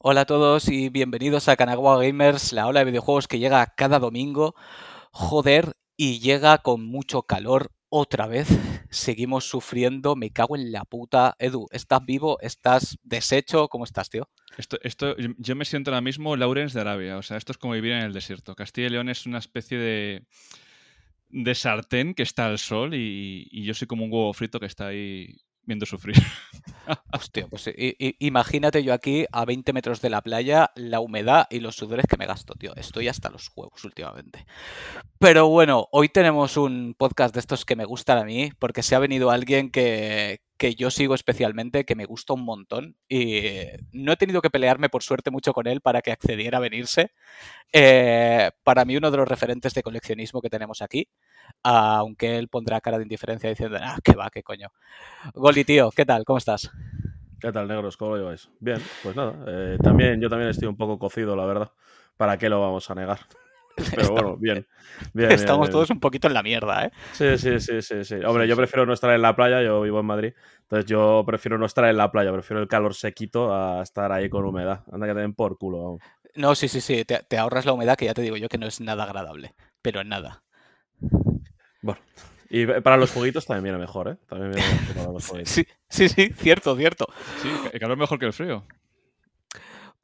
Hola a todos y bienvenidos a Kanagawa Gamers, la ola de videojuegos que llega cada domingo. Joder, y llega con mucho calor otra vez. Seguimos sufriendo, me cago en la puta. Edu, ¿estás vivo? ¿Estás deshecho? ¿Cómo estás, tío? Esto, esto, yo me siento ahora mismo Laurens de Arabia. O sea, esto es como vivir en el desierto. Castilla y León es una especie de, de sartén que está al sol y, y yo soy como un huevo frito que está ahí viendo sufrir. Pues imagínate yo aquí a 20 metros de la playa, la humedad y los sudores que me gasto, tío. Estoy hasta los huevos últimamente. Pero bueno, hoy tenemos un podcast de estos que me gustan a mí, porque se ha venido alguien que, que yo sigo especialmente, que me gusta un montón y no he tenido que pelearme por suerte mucho con él para que accediera a venirse. Eh, para mí uno de los referentes de coleccionismo que tenemos aquí, aunque él pondrá cara de indiferencia diciendo, ah, qué va, qué coño. Goli, tío, ¿qué tal? ¿Cómo estás? ¿Qué tal, negros? ¿Cómo lo lleváis? Bien, pues nada, eh, también, yo también estoy un poco cocido, la verdad. ¿Para qué lo vamos a negar? Pero bueno, bien. bien Estamos todos un poquito en la mierda, ¿eh? Sí, sí, sí, sí, sí. Hombre, yo prefiero no estar en la playa, yo vivo en Madrid. Entonces yo prefiero no estar en la playa, prefiero el calor sequito a estar ahí con humedad. Anda que te den por culo. No, sí, sí, sí. Te, ahorras la humedad, que ya te digo yo que no es nada agradable. Pero en nada. Bueno. Y para los jueguitos también viene mejor, ¿eh? También viene mejor para los jueguitos. Sí, sí, sí, cierto, cierto. Sí, el calor es mejor que el frío.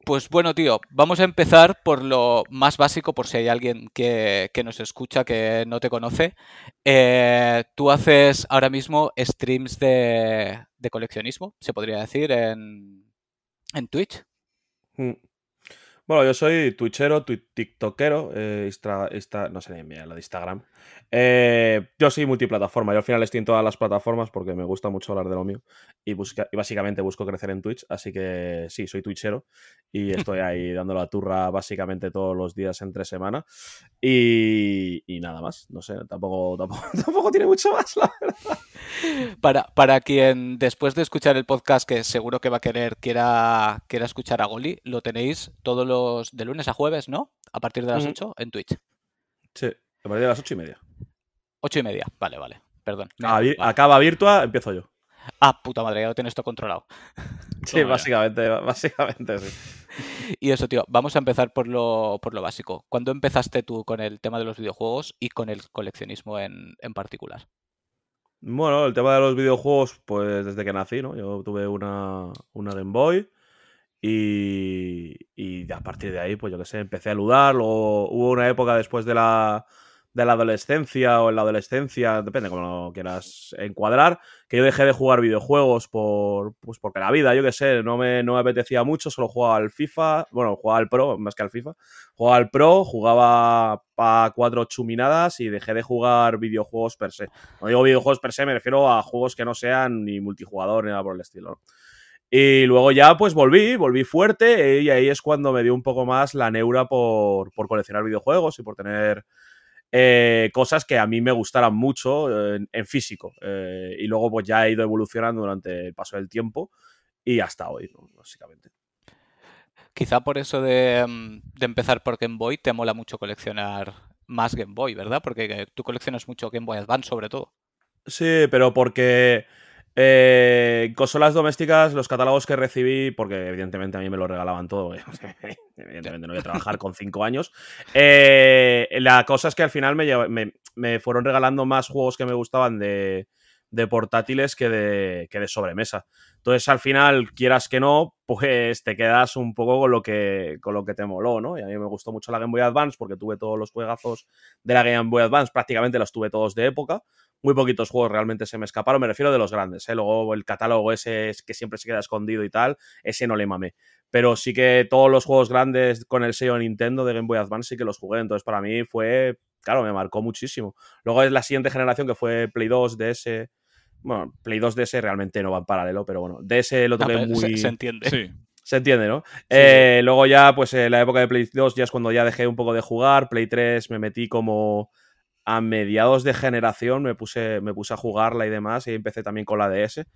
Pues bueno, tío, vamos a empezar por lo más básico, por si hay alguien que, nos escucha que no te conoce. Eh, tú haces ahora mismo streams de, coleccionismo, se podría decir, en, en Twitch. Mm. Bueno, yo soy twitchero, tiktokero, eh, no sé ni lo de Instagram. Eh, yo soy multiplataforma, yo al final estoy en todas las plataformas porque me gusta mucho hablar de lo mío y, busca, y básicamente busco crecer en Twitch, así que sí, soy twitchero y estoy ahí dando la turra básicamente todos los días entre semana y, nada más, no sé, tampoco, tampoco, tiene mucho más, la verdad. Para, para quien después de escuchar el podcast, que seguro que va a querer, quiera, quiera escuchar a Goli, lo tenéis todos los de lunes a jueves, ¿no? A partir de las 8 en Twitch. Sí, a partir de las ocho y media. Ocho y media, vale, vale. Perdón. Acaba Virtua, empiezo yo. Ah, puta madre, ya lo tienes todo controlado. Sí, básicamente, básicamente sí. Y eso, tío, vamos a empezar por lo, por lo básico. ¿Cuándo empezaste tú con el tema de los videojuegos y con el coleccionismo en, particular? Bueno, el tema de los videojuegos, pues desde que nací, ¿no? Yo tuve una, una Game Boy y, y a partir de ahí, pues yo qué sé, empecé a ludar. Luego hubo una época después de la, de la adolescencia o en la adolescencia, depende cómo lo quieras encuadrar, que yo dejé de jugar videojuegos por, pues porque la vida, yo qué sé, no me, no me apetecía mucho, solo jugaba al FIFA, bueno, jugaba al Pro más que al FIFA, jugaba al Pro, jugaba para cuatro chuminadas y dejé de jugar videojuegos per se. No digo videojuegos per se, me refiero a juegos que no sean ni multijugador ni nada por el estilo. Y luego ya pues volví, volví fuerte y ahí es cuando me dio un poco más la neura por, por coleccionar videojuegos y por tener eh, cosas que a mí me gustaran mucho en, físico. Eh, y luego pues ya he ido evolucionando durante el paso del tiempo y hasta hoy, básicamente. Quizá por eso de, mm, de, empezar por Game Boy te mola mucho coleccionar más Game Boy, ¿verdad? Porque tú coleccionas mucho Game Boy Advance sobre todo. Sí, pero porque eh, consolas domésticas, los catálogos que recibí, porque evidentemente a mí me lo regalaban todo, evidentemente no voy a trabajar con cinco años. Eh, la cosa es que al final me, fueron regalando más juegos que me gustaban de, portátiles que de, que de sobremesa. Entonces, al final, quieras que no, pues te quedas un poco con lo que, con lo que te moló, ¿no? Y a mí me gustó mucho la Game Boy Advance porque tuve todos los juegazos de la Game Boy Advance, prácticamente los tuve todos de época muy poquitos juegos realmente se me escaparon, me refiero de los grandes, ¿eh? luego el catálogo ese que siempre se queda escondido y tal, ese no le mamé. Pero sí que todos los juegos grandes con el sello Nintendo de Game Boy Advance sí que los jugué, entonces para mí fue, claro, me marcó muchísimo. Luego es la siguiente generación que fue Play 2, DS, bueno, Play 2 DS realmente no va en paralelo, pero bueno, DS lo tuve muy... Se, entiende. Sí. Se entiende, ¿no? Eh, luego ya, pues en la época de Play 2 ya es cuando ya dejé un poco de jugar. Play 3 me metí como a mediados de generación me puse, me puse a jugarla y demás, y empecé también con la DS.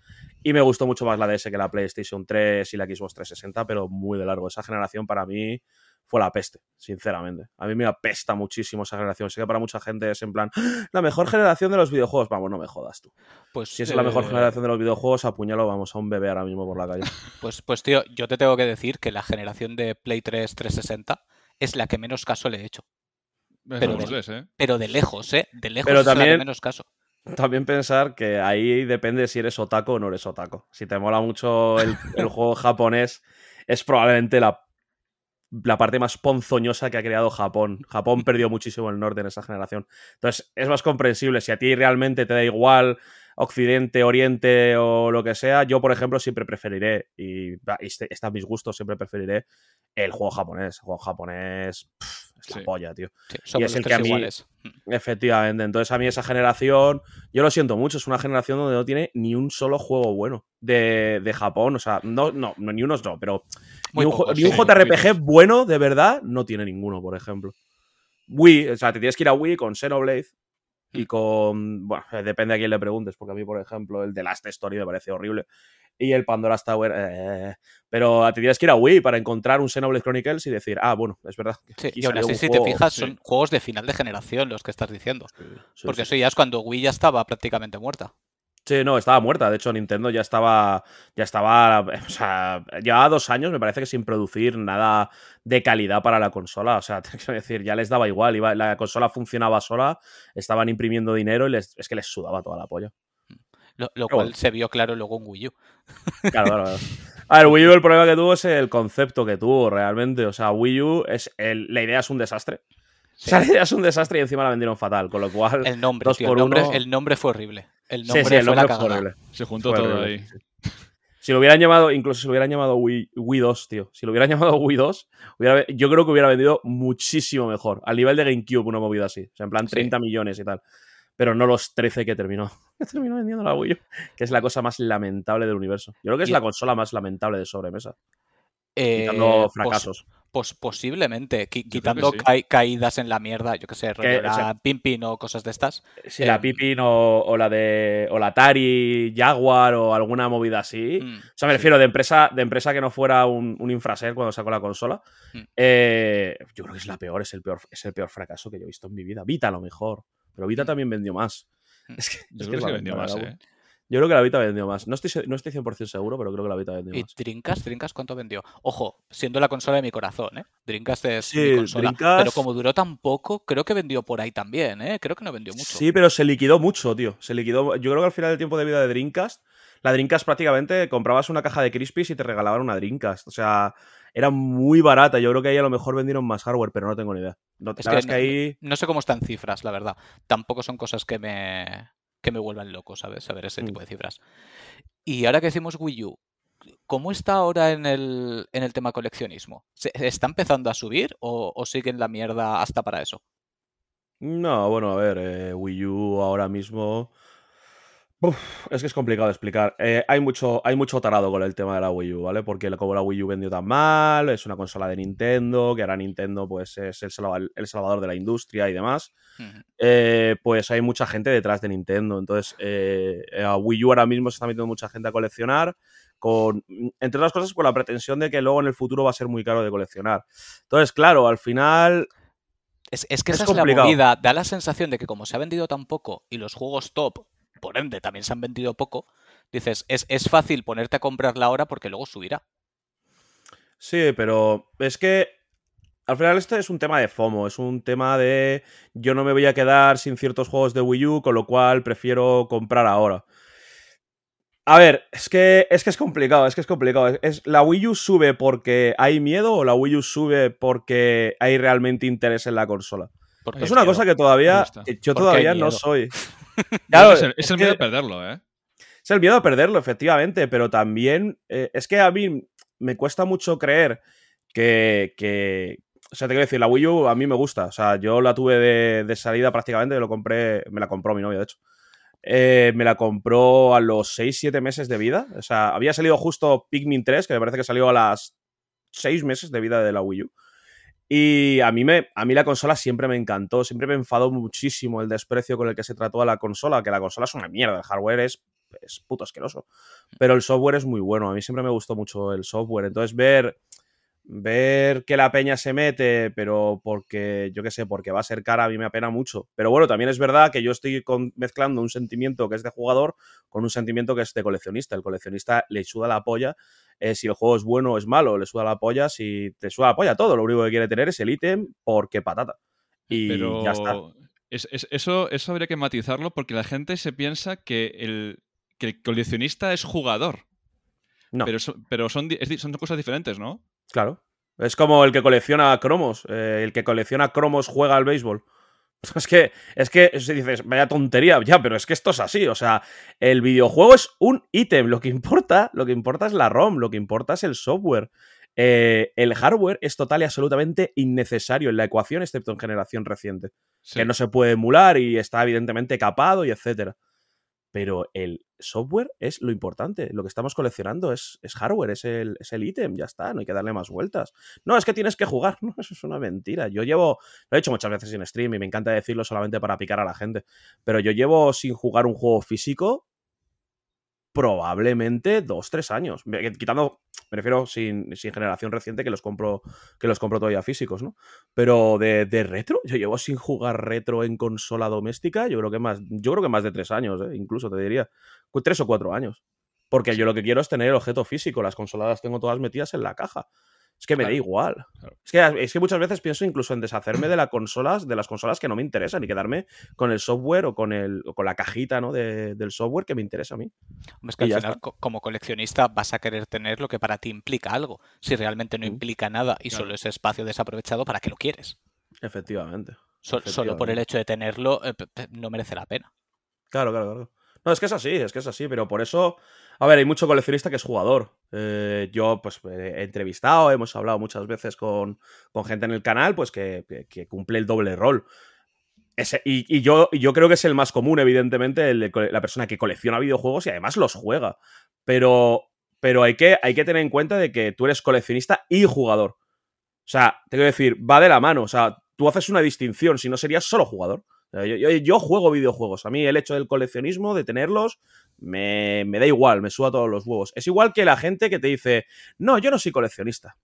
Y me gustó mucho más la DS que la PlayStation 3 y la Xbox 360, pero muy de largo. Esa generación para mí fue la peste, sinceramente. A mí me apesta muchísimo esa generación. Sé que para mucha gente es en plan, ¡Ah! la mejor generación de los videojuegos. Vamos, no me jodas tú. Pues, Si es la mejor eh, generación de los videojuegos, apuñalo, vamos, a un bebé ahora mismo por la calle. Pues, pues tío, yo te tengo que decir que la generación de Play 3 360 es la que menos caso le he hecho. Pero tres, ¿eh? Pero de lejos, ¿eh? De lejos Pero es la que también- menos caso. También pensar que ahí depende si eres otaco o no eres otaco. Si te mola mucho el, el juego japonés, es probablemente la, la parte más ponzoñosa que ha creado Japón. Japón perdió muchísimo el norte en esa generación. Entonces, es más comprensible. Si a ti realmente te da igual Occidente, Oriente o lo que sea, yo, por ejemplo, siempre preferiré, y, y este- están mis gustos, siempre preferiré el juego japonés. El juego japonés es Sí. la polla, tío. Sí, somos es el que a mí- iguales. Mm. Efectivamente, entonces a mí esa generación, yo lo siento mucho, es una generación donde no tiene ni un solo juego bueno de, de Japón, o sea, no, no, no, ni unos no, pero Muy ni un, ju- pocos, ni un sí. JRPG bueno de verdad no tiene ninguno, por ejemplo. Wii, o sea, te tienes que ir a Wii con Xenoblade y con, bueno, depende a quién le preguntes, porque a mí, por ejemplo, el de Last Story me parece horrible y el Pandora's Tower, eh, pero te tienes que ir a Wii para encontrar un Xenoblade Chronicles y decir, ah, bueno, es verdad. que Sí, y así, un si te juego". fijas, sí. son juegos de final de generación los que estás diciendo. Sí, Porque sí. eso ya es cuando Wii ya estaba prácticamente muerta. Sí, no, estaba muerta. De hecho, Nintendo ya estaba. Ya estaba. O sea, llevaba dos años, me parece que sin producir nada de calidad para la consola. O sea, te quiero decir, ya les daba igual. Iba, la consola funcionaba sola, estaban imprimiendo dinero y les, es que les sudaba toda la polla. Lo, cual bueno. se vio claro luego en Wii U. Claro, claro, claro. A ver, Wii U el problema que tuvo es el concepto que tuvo realmente. O sea, Wii U es. el- la idea es un desastre. Sí. O sea, la idea es un desastre y encima la vendieron fatal. Con lo cual. El nombre, dos tío, por el, nombre, uno. el nombre fue horrible. El nombre sí, el fue la fue horrible. Se juntó Fue todo horrible, ahí. Si lo hubieran llamado, incluso si lo hubieran llamado Wii, Wii 2, tío. Si lo hubieran llamado Wii 2, hubiera- yo creo que hubiera vendido muchísimo mejor. Al nivel de GameCube, una movida así. O sea, en plan Sí. 30 millones y tal. Pero no los 13 que terminó. Que terminó vendiendo la Wii U. Que es la cosa más lamentable del universo. Yo creo que es Y- la consola más lamentable de sobremesa. Eh, Quitando pos- fracasos. pos- posiblemente, qui- quitando sí. ca- caídas en la mierda, yo que sé, rollo o la sea- Pimpin o cosas de estas. Si la em, Pippin o, o la de. O la Atari, Jaguar o alguna movida así. mm, O sea, me refiero de empresa, de empresa que no fuera un, un infraser cuando sacó la consola. Mm. Eh, yo creo que es la peor, es el peor, es el peor fracaso que yo he visto en mi vida. Vita a lo mejor. Pero Vita Mm. también vendió más. Mm. Es que, Yo es creo que vendió más, ¿eh? Yo creo que la Vita vendió más. No estoy, no estoy 100% seguro, pero creo que la Vita vendió Y más. Dreamcast, Dreamcast, ¿cuánto vendió? Ojo, siendo la consola de mi corazón, ¿eh? Dreamcast es Sí, mi consola. Pero Dreamcast- como duró tan poco, creo que vendió por ahí también, ¿eh? Creo que no vendió mucho. Sí, pero se liquidó mucho, tío. Se liquidó. Yo creo que al final del tiempo de vida de Dreamcast, la Dreamcast prácticamente comprabas una caja de Crispies y te regalaban una Dreamcast. O sea, era muy barata. Yo creo que ahí a lo mejor vendieron más hardware, pero no tengo ni idea. No, Es la que verdad es que ahí. No sé cómo están cifras, la verdad. Tampoco son cosas que me, que me vuelvan loco, ¿sabes? Saber ese Mm. tipo de cifras. Y ahora que decimos Wii U, ¿cómo está ahora en el, en el tema coleccionismo? ¿Se, ¿Está empezando a subir o, o sigue en la mierda hasta para eso? No, bueno, a ver, eh, Wii U ahora mismo. Uf, es que es complicado de explicar. Eh, hay, mucho, hay mucho tarado con el tema de la Wii U, ¿vale? Porque como la Wii U vendió tan mal, es una consola de Nintendo, que ahora Nintendo pues, es el salva- el salvador de la industria y demás. Eh, pues hay mucha gente detrás de Nintendo. Entonces, eh, a Wii U ahora mismo se está metiendo mucha gente a coleccionar, con, entre otras cosas, con la pretensión de que luego en el futuro va a ser muy caro de coleccionar. Entonces, claro, al final Es, es que Es esa es la complicado. movida. Da la sensación de que como se ha vendido tan poco y los juegos top, por ende, también se han vendido poco, dices, es, es fácil ponerte a comprarla ahora porque luego subirá. Sí, pero es que al final este es un tema de FOMO, es un tema de yo no me voy a quedar sin ciertos juegos de Wii U, con lo cual prefiero comprar ahora. A ver, es que es que es complicado, es que es complicado. Es, es- ¿La Wii U sube porque hay miedo o la Wii U sube porque hay realmente interés en la consola? Porque Es una miedo. cosa que todavía yo todavía no soy. Claro, es el, es el es miedo que- de perderlo, ¿eh? es el miedo a perderlo, efectivamente, pero también eh, es que a mí me cuesta mucho creer que, que- O sea, te quiero decir, la Wii U a mí me gusta. O sea, yo la tuve de, de salida prácticamente, lo compré, me la compró mi novia, de hecho. Eh, me la compró a los 6-7 meses de vida. O sea, había salido justo Pikmin 3, que me parece que salió a las 6 meses de vida de la Wii U. Y a mí, me, a mí la consola siempre me encantó, siempre me enfadó muchísimo el desprecio con el que se trató a la consola, que la consola es una mierda, el hardware es, es puto asqueroso, pero el software es muy bueno, a mí siempre me gustó mucho el software, entonces ver, ver que la peña se mete, pero porque, yo qué sé, porque va a ser cara, a mí me apena mucho. Pero bueno, también es verdad que yo estoy mezclando un sentimiento que es de jugador con un sentimiento que es de coleccionista. El coleccionista le suda la polla eh, si el juego es bueno o es malo, le suda la polla si te suda la polla todo. Lo único que quiere tener es el ítem porque patata. Y ya está. eso, eso habría que matizarlo porque la gente se piensa que el, que el coleccionista es jugador. No. Pero, pero son, son cosas diferentes, ¿no? Claro. Es como el que colecciona cromos. Eh, el que colecciona cromos juega al béisbol. Es que, es que si dices, vaya tontería, ya, pero es que esto es así. O sea, el videojuego es un ítem. Lo que importa, lo que importa es la ROM, lo que importa es el software. Eh, el hardware es total y absolutamente innecesario en la ecuación, excepto en generación reciente. Que no se puede emular y está evidentemente capado y etcétera pero el software es lo importante. Lo que estamos coleccionando es, hardware, es el, es el ítem, ya está, no hay que darle más vueltas. No, es que tienes que jugar, no, eso es una mentira. Yo llevo, lo he hecho muchas veces en stream y me encanta decirlo solamente para picar a la gente, pero yo llevo sin jugar un juego físico probablemente dos, tres años. Quitando, me refiero sin, generación reciente que los compro, que los compro todavía físicos, ¿no? Pero de, retro, yo llevo sin jugar retro en consola doméstica, yo creo que más, yo creo que más de tres años, ¿eh? incluso te diría. Tres o cuatro años. Porque yo lo que quiero es tener el objeto físico. Las consolas las tengo todas metidas en la caja. Es que me da igual. Es, que, es, que, muchas veces pienso incluso en deshacerme de las consolas, de las consolas que no me interesan y quedarme con el software o con el con la cajita ¿no? del software que me interesa a mí. Es que al final, como coleccionista, vas a querer tener lo que para ti implica algo. Si realmente no implica nada y solo es espacio desaprovechado, ¿para qué lo quieres? Efectivamente. Solo por el hecho de tenerlo, eh, no merece la pena. Claro, claro, claro. No, es que es así, es que es así, pero por eso a ver, hay mucho coleccionista que es jugador. Eh, yo, pues, he entrevistado, hemos hablado muchas veces con, gente en el canal, pues, que, cumple el doble rol. y, yo, yo creo que es el más común, evidentemente, la persona que colecciona videojuegos y además los juega. Pero, pero hay, que, hay que tener en cuenta de que tú eres coleccionista y jugador. O sea, te quiero decir, va de la mano. O sea, tú haces una distinción, si no serías solo jugador. Yo, juego videojuegos. A mí el hecho del coleccionismo, de tenerlos, me, da igual, me suba todos los huevos. Es igual que la gente que te dice, no, yo no soy coleccionista.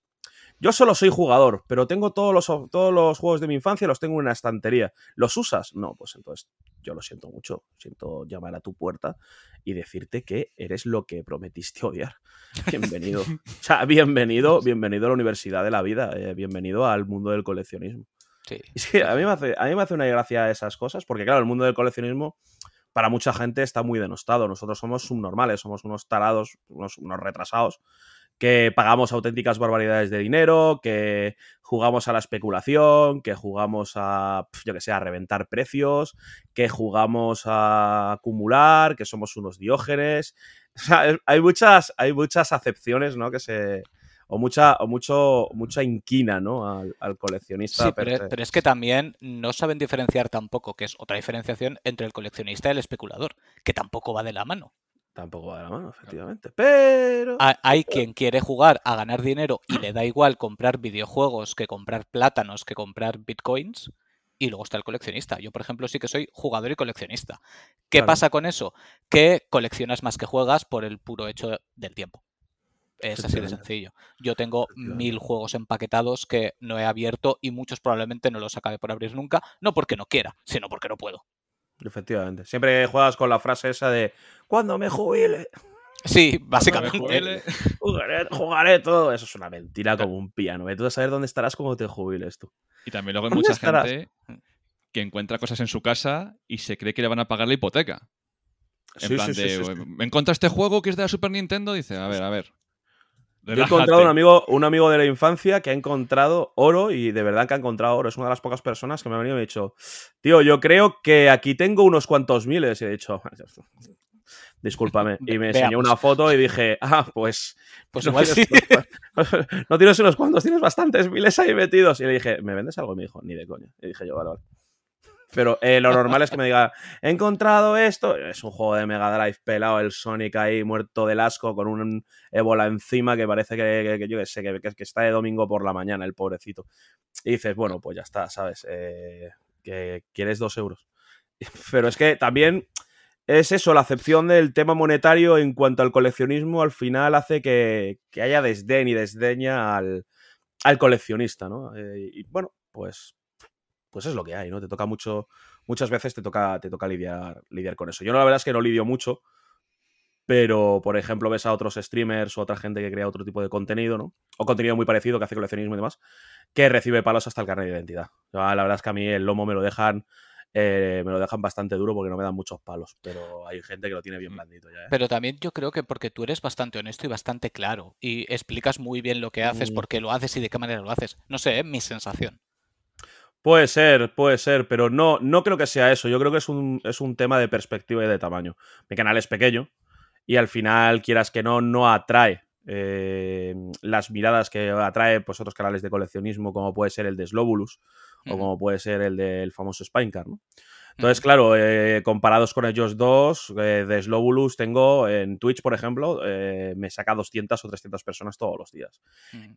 Yo solo soy jugador, pero tengo todos los, todos los juegos de mi infancia, los tengo en una estantería. ¿Los usas? No, pues entonces yo lo siento mucho. Siento llamar a tu puerta y decirte que eres lo que prometiste odiar. Bienvenido. o sea, bienvenido, bienvenido a la universidad de la vida. Eh, bienvenido al mundo del coleccionismo. Sí. a mí, me hace, a mí me hace una gracia esas cosas, porque claro, el mundo del coleccionismo para mucha gente está muy denostado. Nosotros somos subnormales, somos unos tarados, unos, retrasados, que pagamos auténticas barbaridades de dinero, que jugamos a la especulación, que jugamos a, yo que sé, a reventar precios, que jugamos a acumular, que somos unos diógenes. Hay muchas, hay muchas acepciones, ¿no? Que se, o mucha, o mucho, mucha inquina ¿no? al, coleccionista. Sí, pero, es que también no saben diferenciar tampoco, que es otra diferenciación entre el coleccionista y el especulador, que tampoco va de la mano. Tampoco va de la mano, efectivamente. Pero. Hay quien quiere jugar a ganar dinero y le da igual comprar videojuegos que comprar plátanos, que comprar bitcoins. Y luego está el coleccionista. Yo, por ejemplo, sí que soy jugador y coleccionista. ¿Qué pasa con eso? Que coleccionas más que juegas por el puro hecho del tiempo. Es así de sencillo. Yo tengo mil juegos empaquetados que no he abierto y muchos probablemente no los acabe por abrir nunca, no porque no quiera, sino porque no puedo. Efectivamente. Siempre juegas con la frase esa de cuando me jubile. Sí, básicamente. Jugaré, todo. Eso es una mentira como un piano. Tú a saber dónde estarás cuando te jubiles tú. Y también luego hay mucha gente que encuentra cosas en su casa y se cree que le van a pagar la hipoteca. En plan de, me encontré este juego que es de la Super Nintendo. Dice, a ver, a ver. Yo he encontrado un amigo, un amigo de la infancia que ha encontrado oro y de verdad que ha encontrado oro. Es una de las pocas personas que me ha venido y me ha dicho, tío, yo creo que aquí tengo unos cuantos miles. Y he dicho, discúlpame. Y me enseñó una foto y dije, ah, pues, pues no, tienes, no tienes unos cuantos, tienes bastantes miles ahí metidos. Y le dije, ¿me vendes algo? Y me dijo, ni de coña. Y dije yo, vale, vale. Pero eh, lo normal es que me diga, he encontrado esto. Es un juego de Mega Drive pelado, el Sonic ahí muerto del asco con un ébola encima que parece que, yo que sé, que, que, está de domingo por la mañana, el pobrecito. Y dices, bueno, pues ya está, ¿sabes? Eh, que quieres dos euros. Pero es que también es eso, la acepción del tema monetario en cuanto al coleccionismo al final hace que, que haya desdén y desdeña al, al coleccionista, ¿no? Eh, y bueno, pues, pues es lo que hay, ¿no? Te toca mucho, muchas veces te toca, te toca lidiar, lidiar con eso. Yo no, la verdad es que no lidio mucho, pero por ejemplo ves a otros streamers o otra gente que crea otro tipo de contenido, ¿no? O contenido muy parecido que hace coleccionismo y demás, que recibe palos hasta el carnet de identidad. La verdad es que a mí el lomo me lo dejan eh, me lo dejan bastante duro porque no me dan muchos palos, pero hay gente que lo tiene bien blandito ya. ¿eh? Pero también yo creo que porque tú eres bastante honesto y bastante claro y explicas muy bien lo que haces, mm. por qué lo haces y de qué manera lo haces. No sé, es mi sensación. Puede ser, puede ser, pero no, no creo que sea eso. Yo creo que es un, es un tema de perspectiva y de tamaño. Mi canal es pequeño y al final, quieras que no, no atrae eh, las miradas que atrae pues, otros canales de coleccionismo, como puede ser el de Slobulus o como puede ser el del famoso Spinecar, ¿no? Entonces, claro, eh, comparados con ellos dos, eh, de Slobulus tengo en Twitch, por ejemplo, me saca 200 o 300 personas todos los días.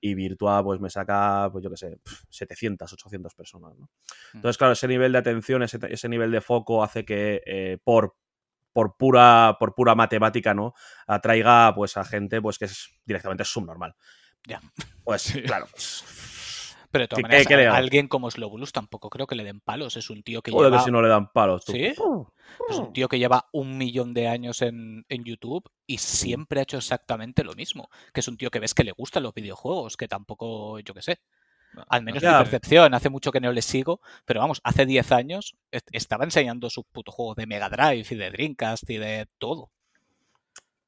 Y Virtua, pues me saca, pues yo qué sé, 700, 800 personas. ¿no? Entonces, claro, ese nivel de atención, ese, ese nivel de foco hace que por por pura, por pura matemática, ¿no? Atraiga pues a gente pues que es directamente subnormal. Ya. Pues claro. Pero de todas maneras, alguien como Slobulus tampoco creo que le den palos. Es un tío que lleva. que si no le dan palos. ¿Sí? Es un tío que lleva un millón de años en, en, YouTube y siempre ha hecho exactamente lo mismo. Que es un tío que ves que le gustan los videojuegos, que tampoco, yo qué sé. Al menos mi percepción, hace mucho que no le sigo, pero vamos, hace 10 años estaba enseñando sus putos juegos de Mega Drive y de Dreamcast y de todo.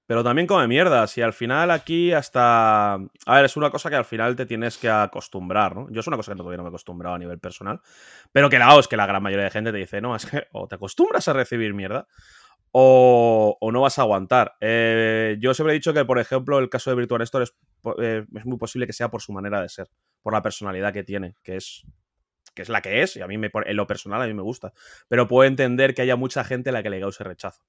Pero también come mierda. Si al final aquí hasta. A ver, es una cosa que al final te tienes que acostumbrar, ¿no? Yo es una cosa que todavía no me he acostumbrado a nivel personal. Pero que la es que la gran mayoría de gente te dice, no, es que o te acostumbras a recibir mierda o, no vas a aguantar. Eh, yo siempre he dicho que, por ejemplo, el caso de Virtual Store eh, es, muy posible que sea por su manera de ser, por la personalidad que tiene, que es, que es la que es, y a mí me, en lo personal a mí me gusta. Pero puedo entender que haya mucha gente a la que le cause rechazo.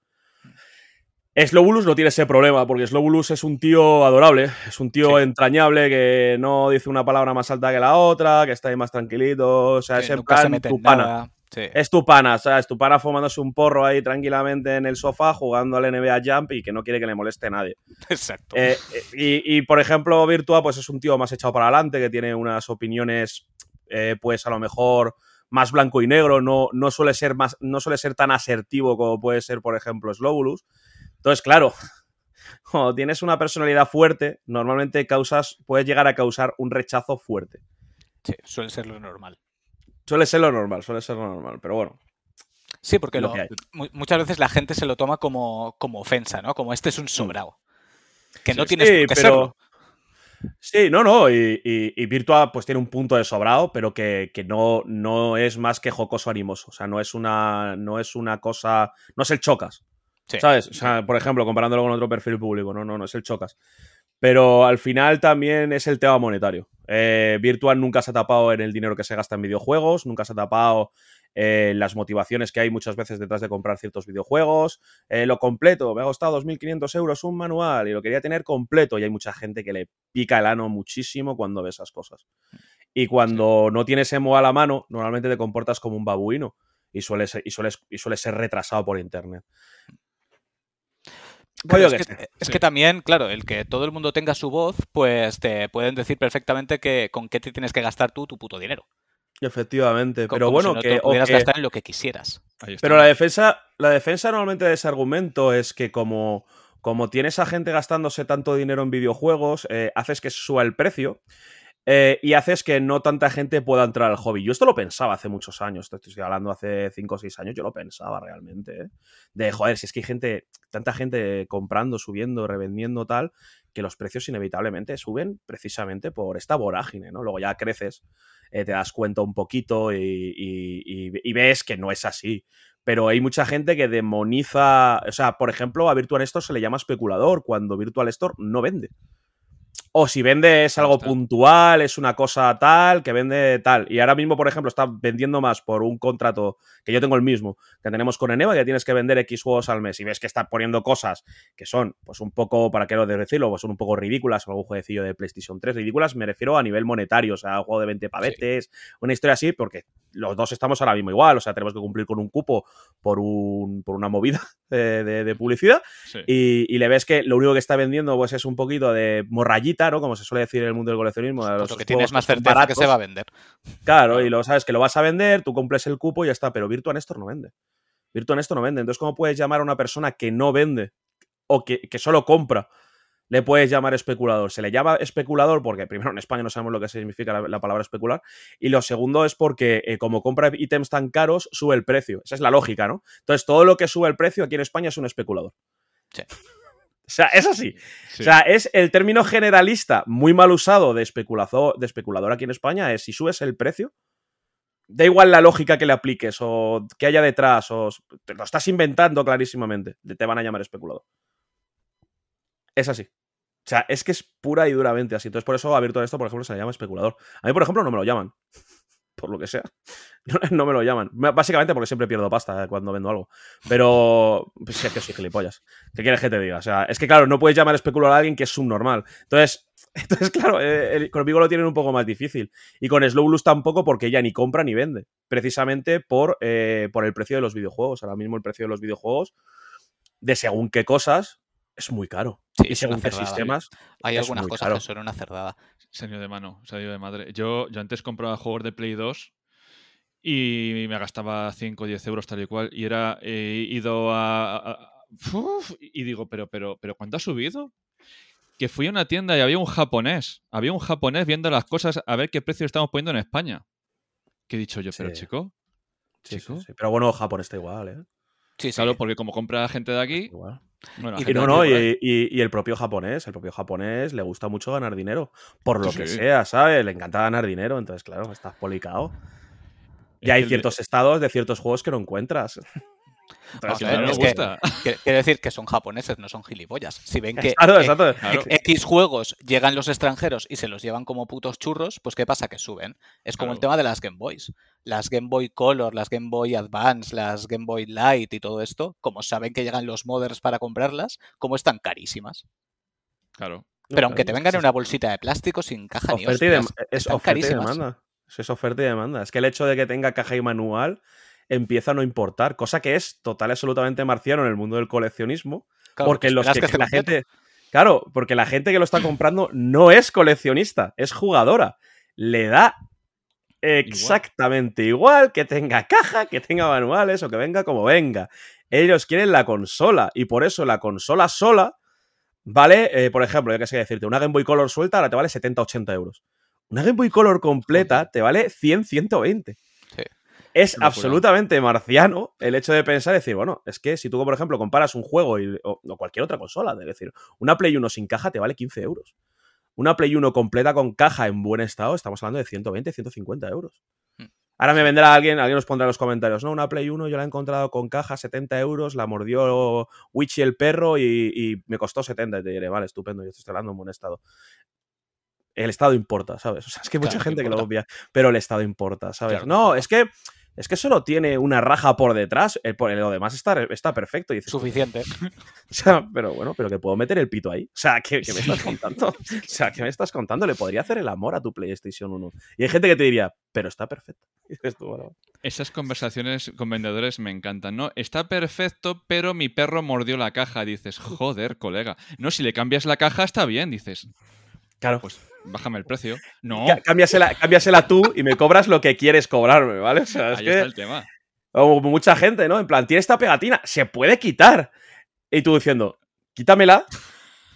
Slowbulus no tiene ese problema, porque Slowbulus es un tío adorable, es un tío entrañable que no dice una palabra más alta que la otra, que está ahí más tranquilito, o sea, es en plan tu pana. Es tu pana, o sea, es tu pana fumándose un porro ahí tranquilamente en el sofá jugando al NBA Jump y que no quiere que le moleste a nadie. Exacto. Eh, y, por ejemplo, Virtua, pues es un tío más echado para adelante, que tiene unas opiniones, eh, pues a lo mejor más blanco y negro, no, no, suele ser más, no suele ser tan asertivo como puede ser, por ejemplo, Slowulus. Entonces, claro, cuando tienes una personalidad fuerte, normalmente causas, puedes llegar a causar un rechazo fuerte. Sí, suele ser lo normal. Suele ser lo normal, suele ser lo normal, pero bueno. Sí, porque muchas veces la gente se lo toma como, como ofensa, ¿no? Como este es un mm. sobrado. Que no tienes que serlo. Sí, no, no, y, y, Virtua pues tiene un punto de sobrado, pero que, no, no, es más que jocoso animoso. O sea, no es una, no es una cosa, no es el chocas. ¿Sabes? O sea, por ejemplo, comparándolo con otro perfil público, no, no, no es el chocas. Pero al final también es el tema monetario. Eh, Virtual nunca se ha tapado en el dinero que se gasta en videojuegos, nunca se ha tapado en las motivaciones que hay muchas veces detrás de comprar ciertos videojuegos. Eh, lo completo, me ha costado 2.500 euros un manual y lo quería tener completo. Y hay mucha gente que le pica el ano muchísimo cuando ve esas cosas. Y cuando no tienes emo a la mano, normalmente te comportas como un babuino y sueles, y sueles, y sueles ser retrasado por internet es, que, también, claro, el que todo el mundo tenga su voz, pues te pueden decir perfectamente que con qué te tienes que gastar tú tu puto dinero. Efectivamente, pero bueno, que te pudieras gastar en lo que quisieras. Pero la defensa, la defensa normalmente de ese argumento es que como, como tienes a gente gastándose tanto dinero en videojuegos, eh, haces que suba el precio eh, y haces que no tanta gente pueda entrar al hobby. Yo esto lo pensaba hace muchos años, estoy hablando hace 5 o 6 años, yo lo pensaba realmente. ¿eh? De, joder, si es que hay gente, tanta gente comprando, subiendo, revendiendo tal, que los precios inevitablemente suben precisamente por esta vorágine, ¿no? Luego ya creces, eh, te das cuenta un poquito y, y, ves que no es así. Pero hay mucha gente que demoniza, o sea, por ejemplo, a Virtual Store se le llama especulador cuando Virtual Store no vende. O si vende es algo puntual, es una cosa tal, que vende tal. Y ahora mismo, por ejemplo, está vendiendo más por un contrato que yo tengo el mismo, que tenemos con Eneva, que tienes que vender X juegos al mes y ves que está poniendo cosas que son, pues un poco, para qué lo de decirlo, pues son un poco ridículas, algún jueguecillo de PlayStation 3, ridículas, me refiero a nivel monetario, o sea, un juego de 20 pavetes, una historia así, porque los dos estamos ahora mismo igual, o sea, tenemos que cumplir con un cupo por, un, por una movida de, de- de publicidad Sí. y, y le ves que lo único que está vendiendo pues es un poquito de morrayita, ¿no? Como se suele decir en el mundo del coleccionismo. de Por los lo que tienes más certeza que se va a vender. Claro, y lo sabes que lo vas a vender, tú cumples el cupo y ya está, pero Virtua Nestor no vende. Virtua Nestor no vende. Entonces, ¿cómo puedes llamar a una persona que no vende o que, que solo compra? Le puedes llamar especulador. Se le llama especulador porque, primero, en España no sabemos lo que significa la, la palabra especular. Y lo segundo es porque, eh, como compra ítems tan caros, sube el precio. Esa es la lógica, ¿no? Entonces, todo lo que sube el precio aquí en España es un especulador. Sí. O sea, es así. Sí. O sea, es el término generalista muy mal usado de, especulazor, de especulador aquí en España, es si subes el precio, da igual la lógica que le apliques o que haya detrás, o te lo estás inventando clarísimamente, te van a llamar especulador. Es así. Sea, es que es pura y duramente así. Entonces, por eso a Virtual esto, por ejemplo, se le llama especulador. A mí, por ejemplo, no me lo llaman. Por lo que sea. No, me lo llaman. Básicamente porque siempre pierdo pasta eh, cuando vendo algo. Pero. Pues sí, es que soy gilipollas. ¿Qué quieres que te diga? O sea, es que claro, no puedes llamar especulador a alguien que es subnormal. Entonces, entonces claro, eh, el- conmigo lo tienen un poco más difícil. Y con Slow Blues tampoco, porque ella ni compra ni vende. Precisamente por, eh, por el precio de los videojuegos. Ahora mismo el precio de los videojuegos, de según qué cosas, es muy caro. Sí, y según qué sistemas. Hay es algunas muy cosas caro. que son una cerdada. Señor de mano, salido de madre. Yo, yo antes compraba juegos de Play 2 y me gastaba 5 o 10 euros tal y cual. Y era, he ido a... a- a- uf, y digo, pero, pero, pero, ¿cuánto ha subido? Que fui a una tienda y había un japonés. Había un japonés viendo las cosas a ver qué precio estamos poniendo en España. ¿Qué he dicho yo? Pero Sí. chico, Sí, Chico. Pero bueno, Japón está igual, ¿eh? Sí, sí. claro, porque como compra gente de aquí... Igual. Bueno, Y no, no, y, y- y el propio japonés, el propio japonés le gusta mucho ganar dinero. Por lo Sí, que sea, ¿sabes? Le encanta ganar dinero, entonces, claro, estás policado. Y Es hay ciertos estados de ciertos juegos que no encuentras. Vamos que a ver, no me es que- gusta. que- Quiero decir que son japoneses, no son gilipollas. Si ven que Claro, eh, exacto. Claro. X juegos llegan los extranjeros y se los llevan como putos churros, pues ¿qué pasa? Que suben. Es como el tema de las Game Boys. Las Game Boy Color, las Game Boy Advance, las Game Boy Light y todo esto, como saben que llegan los modders para comprarlas, como están carísimas. Claro. Pero aunque te vengan en una bolsita de plástico sin caja ni y hostias, es están oferta y demanda. Es oferta y demanda. Es que el hecho de que tenga caja y manual empieza a no importar, cosa que es total y absolutamente marciano en el mundo del coleccionismo. Claro, porque los que, que la gente. Claro, porque la gente que lo está comprando no es coleccionista, es jugadora. Le da exactamente igual. que tenga caja, que tenga manuales o que venga como venga. Ellos quieren la consola y por eso la consola sola vale, eh, por ejemplo, yo qué sé decirte, una Game Boy Color suelta ahora te vale 70-80 euros. Una Game Boy Color completa te vale 100-120. Es locura. absolutamente marciano el hecho de pensar, decir, bueno, es que si tú, por ejemplo, comparas un juego y- o, o cualquier otra consola, es decir, una Play 1 sin caja te vale 15 euros. Una Play 1 completa con caja en buen estado, estamos hablando de 120, 150 euros. Mm. Ahora me vendrá alguien, alguien nos pondrá en los comentarios, no, una Play 1 yo la he encontrado con caja 70 euros, la mordió Wichi el perro y, y me costó 70. Y te diré, vale, estupendo, yo estoy hablando en buen estado. El estado importa, ¿sabes? O sea, es que hay mucha Claro gente que lo obvia, pero el estado importa, ¿sabes? Claro no, es que es que solo tiene una raja por detrás, eh, por lo demás está, está perfecto. Y dices, Suficiente. o sea, pero bueno, pero que puedo meter el pito ahí. O sea, ¿qué, qué me estás contando? O sea, ¿qué me estás contando? Le podría hacer el amor a tu PlayStation 1. Y hay gente que te diría, pero está perfecto. Y dices tú, bueno, Esas conversaciones con vendedores me encantan, ¿no? Está perfecto, pero mi perro mordió la caja. Dices, joder, colega. No, si le cambias la caja está bien, dices. Claro. Pues bájame el precio. No, Cá- Cámbiasela, cámbiasela tú y me cobras lo que quieres cobrarme, ¿vale? O sea, es ahí que está el tema. como mucha gente, ¿no? En plan, tiene esta pegatina, se puede quitar. Y tú diciendo, quítamela,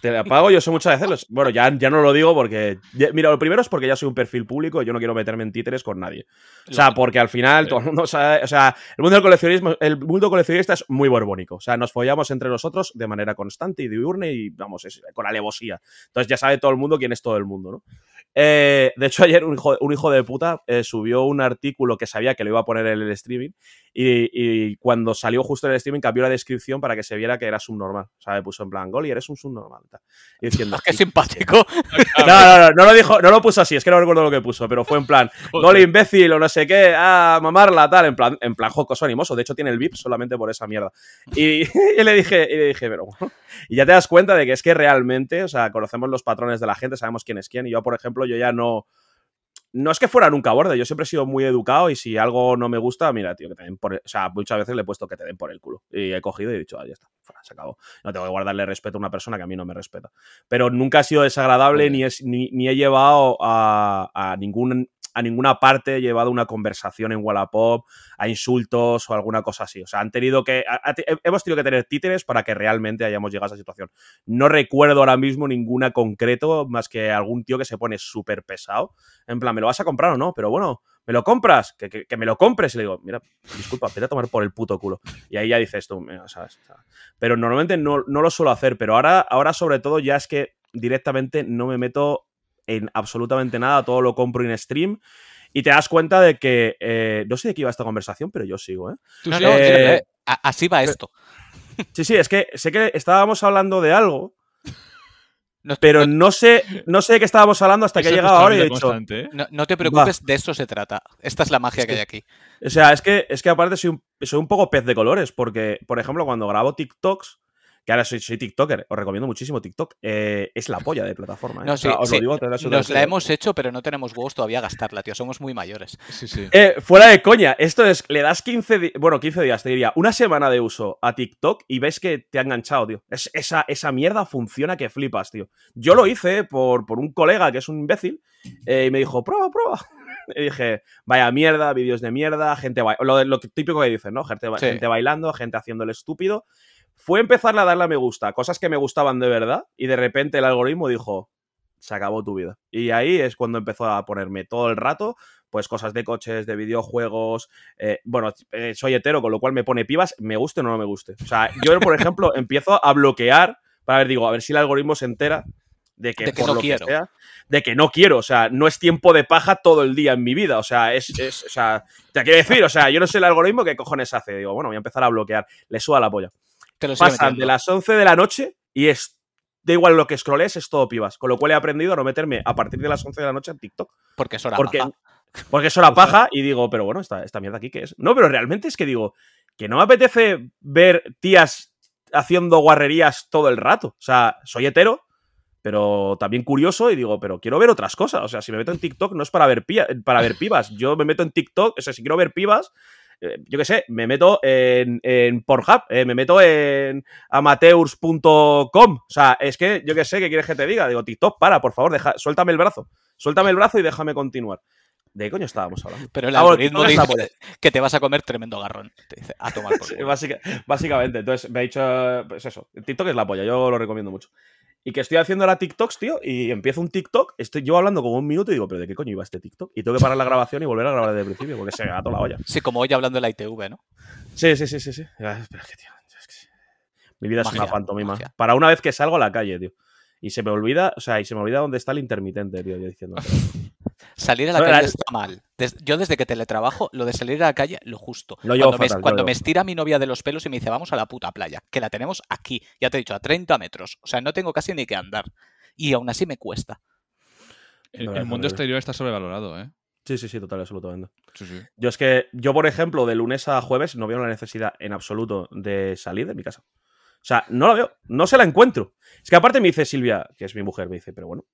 te la pago, yo sé muchas veces. Bueno, ya, ya no lo digo porque. ya- Mira, lo primero es porque ya soy un perfil público y yo no quiero meterme en títeres con nadie. O sea, porque al final todo el mundo sabe. O sea, el mundo del coleccionismo, el mundo coleccionista es muy borbónico. O sea, nos follamos entre nosotros de manera constante y diurna y vamos, es- con alevosía. Entonces ya sabe todo el mundo quién es todo el mundo, ¿no? Eh, de hecho, ayer un hijo, un hijo de puta eh, subió un artículo que sabía que lo iba a poner en el streaming y, y cuando salió justo en el streaming cambió la descripción para que se viera que era subnormal. O sea, me puso en plan, Goli, eres un subnormal. Y diciendo, Ah, Qué simpático. no, no, no, no lo dijo, no lo puso así, es que no recuerdo lo que puso, pero fue en plan, Gol imbécil o no sé qué, a mamarla, tal, en plan, en plan jocoso animoso. De hecho, tiene el VIP solamente por esa mierda. Y, y le dije, y le dije, pero bueno. Y ya te das cuenta de que es que realmente, o sea, conocemos los patrones de la gente, sabemos quién es quién. Y yo, por ejemplo, yo ya no. No es que fuera nunca borde, yo siempre he sido muy educado y si algo no me gusta, mira, tío, que te den por el, O sea, muchas veces le he puesto que te den por el culo. Y he cogido y he dicho, ah, ya está, se acabó. No tengo que guardarle respeto a una persona que a mí no me respeta. Pero nunca ha sido desagradable ni, es, ni, ni, he llevado a, a ningún a ninguna parte he llevado una conversación en Wallapop, a insultos o alguna cosa así. O sea, han tenido que. A, hemos tenido que tener títeres para que realmente hayamos llegado a esa situación. No recuerdo ahora mismo ninguna concreto, más que algún tío que se pone súper pesado. En plan, ¿me lo vas a comprar o no? Pero bueno, ¿me lo compras? Que, que, que, me lo compres. Y le digo, mira, disculpa, vete a tomar por el puto culo. Y ahí ya dices tú, ¿sabes? Pero normalmente no, no lo suelo hacer, pero ahora, ahora sobre todo ya es que directamente no me meto en absolutamente nada, todo lo compro en stream. Y te das cuenta de que. Eh, no sé de qué iba esta conversación, pero yo sigo, ¿eh? No, no, eh, así va esto. Sí, sí, es que sé que estábamos hablando de algo. No, pero no sé, no sé de qué estábamos hablando hasta que ha llegado ahora y he dicho. ¿eh? No, no, te preocupes, va. de eso se trata. Esta es la magia es que, que, hay aquí. O sea, es que, es que aparte soy un, soy un poco pez de colores, porque, por ejemplo, cuando grabo TikToks, que ahora soy, soy, TikToker, os recomiendo muchísimo TikTok, eh, es la polla de plataforma. ¿eh? No, sí, o sea, os sí. Lo digo, Nos la hemos hecho, pero no tenemos huevos todavía a gastarla, tío. Somos muy mayores. Sí, sí. Eh, fuera de coña, esto es, le das 15, bueno, 15 días, te diría, una semana de uso a TikTok y ves que te ha enganchado, tío. Es, esa, esa mierda funciona que flipas, tío. Yo lo hice por, por un colega que es un imbécil eh, y me dijo, prueba, prueba. Y dije, vaya mierda, vídeos de mierda, gente lo, lo, típico que dicen, ¿no? Gente, sí. gente bailando, gente haciendo el estúpido fue empezarle a darle a me gusta, cosas que me gustaban de verdad, y de repente el algoritmo dijo, se acabó tu vida. Y ahí es cuando empezó a ponerme todo el rato, pues cosas de coches, de videojuegos. Eh, bueno, eh, soy hetero, con lo cual me pone pibas, me guste o no me guste. O sea, yo, por ejemplo, empiezo a bloquear para ver, digo, a ver si el algoritmo se entera de que, de que por no lo quiero. que sea, de que no quiero, o sea, no es tiempo de paja todo el día en mi vida, o sea, es, es o sea, te quiero decir, o sea, yo no sé el algoritmo qué cojones hace, digo, bueno, voy a empezar a bloquear, le suba la polla. Te lo Pasan metiendo. de las 11 de la noche y es da igual lo que scrolles, es todo pibas. Con lo cual he aprendido a no meterme a partir de las 11 de la noche en TikTok. Porque es hora porque, paja. Porque es hora paja y digo, pero bueno, esta, esta mierda aquí qué es. No, pero realmente es que digo, que no me apetece ver tías haciendo guarrerías todo el rato. O sea, soy hetero, pero también curioso y digo, pero quiero ver otras cosas. O sea, si me meto en TikTok no es para ver, para ver pibas. Yo me meto en TikTok, o sea, si quiero ver pibas, yo qué sé, me meto en, en Pornhub, eh, me meto en amateurs.com. O sea, es que yo qué sé, ¿qué quieres que te diga? Digo, TikTok, para, por favor, deja, suéltame el brazo. Suéltame el brazo y déjame continuar. ¿De qué coño estábamos hablando? Pero el algoritmo ah, bueno, dice que te vas a comer tremendo garrón. Te dice, a tomar por sí, básica, Básicamente, entonces me ha dicho, pues eso, TikTok es la polla, yo lo recomiendo mucho. Y que estoy haciendo ahora TikToks, tío, y empiezo un TikTok, estoy yo hablando como un minuto y digo, ¿pero de qué coño iba este TikTok? Y tengo que parar la grabación y volver a grabar desde el principio, porque se me ha la olla. Sí, como hoy hablando de la ITV, ¿no? Sí, sí, sí, sí. sí. Pero es que, tío, es que... Mi vida magia, es una pantomima. Magia. Para una vez que salgo a la calle, tío. Y se me olvida, o sea, y se me olvida dónde está el intermitente, tío, yo diciendo. Salir a la calle está mal. Des yo desde que teletrabajo, lo de salir a la calle, lo justo. Lo cuando, fatal, me, cuando me, estira mi novia de los pelos y me dice, vamos a la puta playa, que la tenemos aquí, ya te he dicho, a 30 metros. O sea, no tengo casi ni que andar. Y aún así me cuesta. El, el mundo exterior está sobrevalorado, ¿eh? Sí, sí, sí, total, absolutamente. Sí, sí. Yo es que, yo por ejemplo, de lunes a jueves no veo la necesidad en absoluto de salir de mi casa. O sea, no la veo, no se la encuentro. Es que aparte me dice Silvia, que es mi mujer, me dice, pero bueno,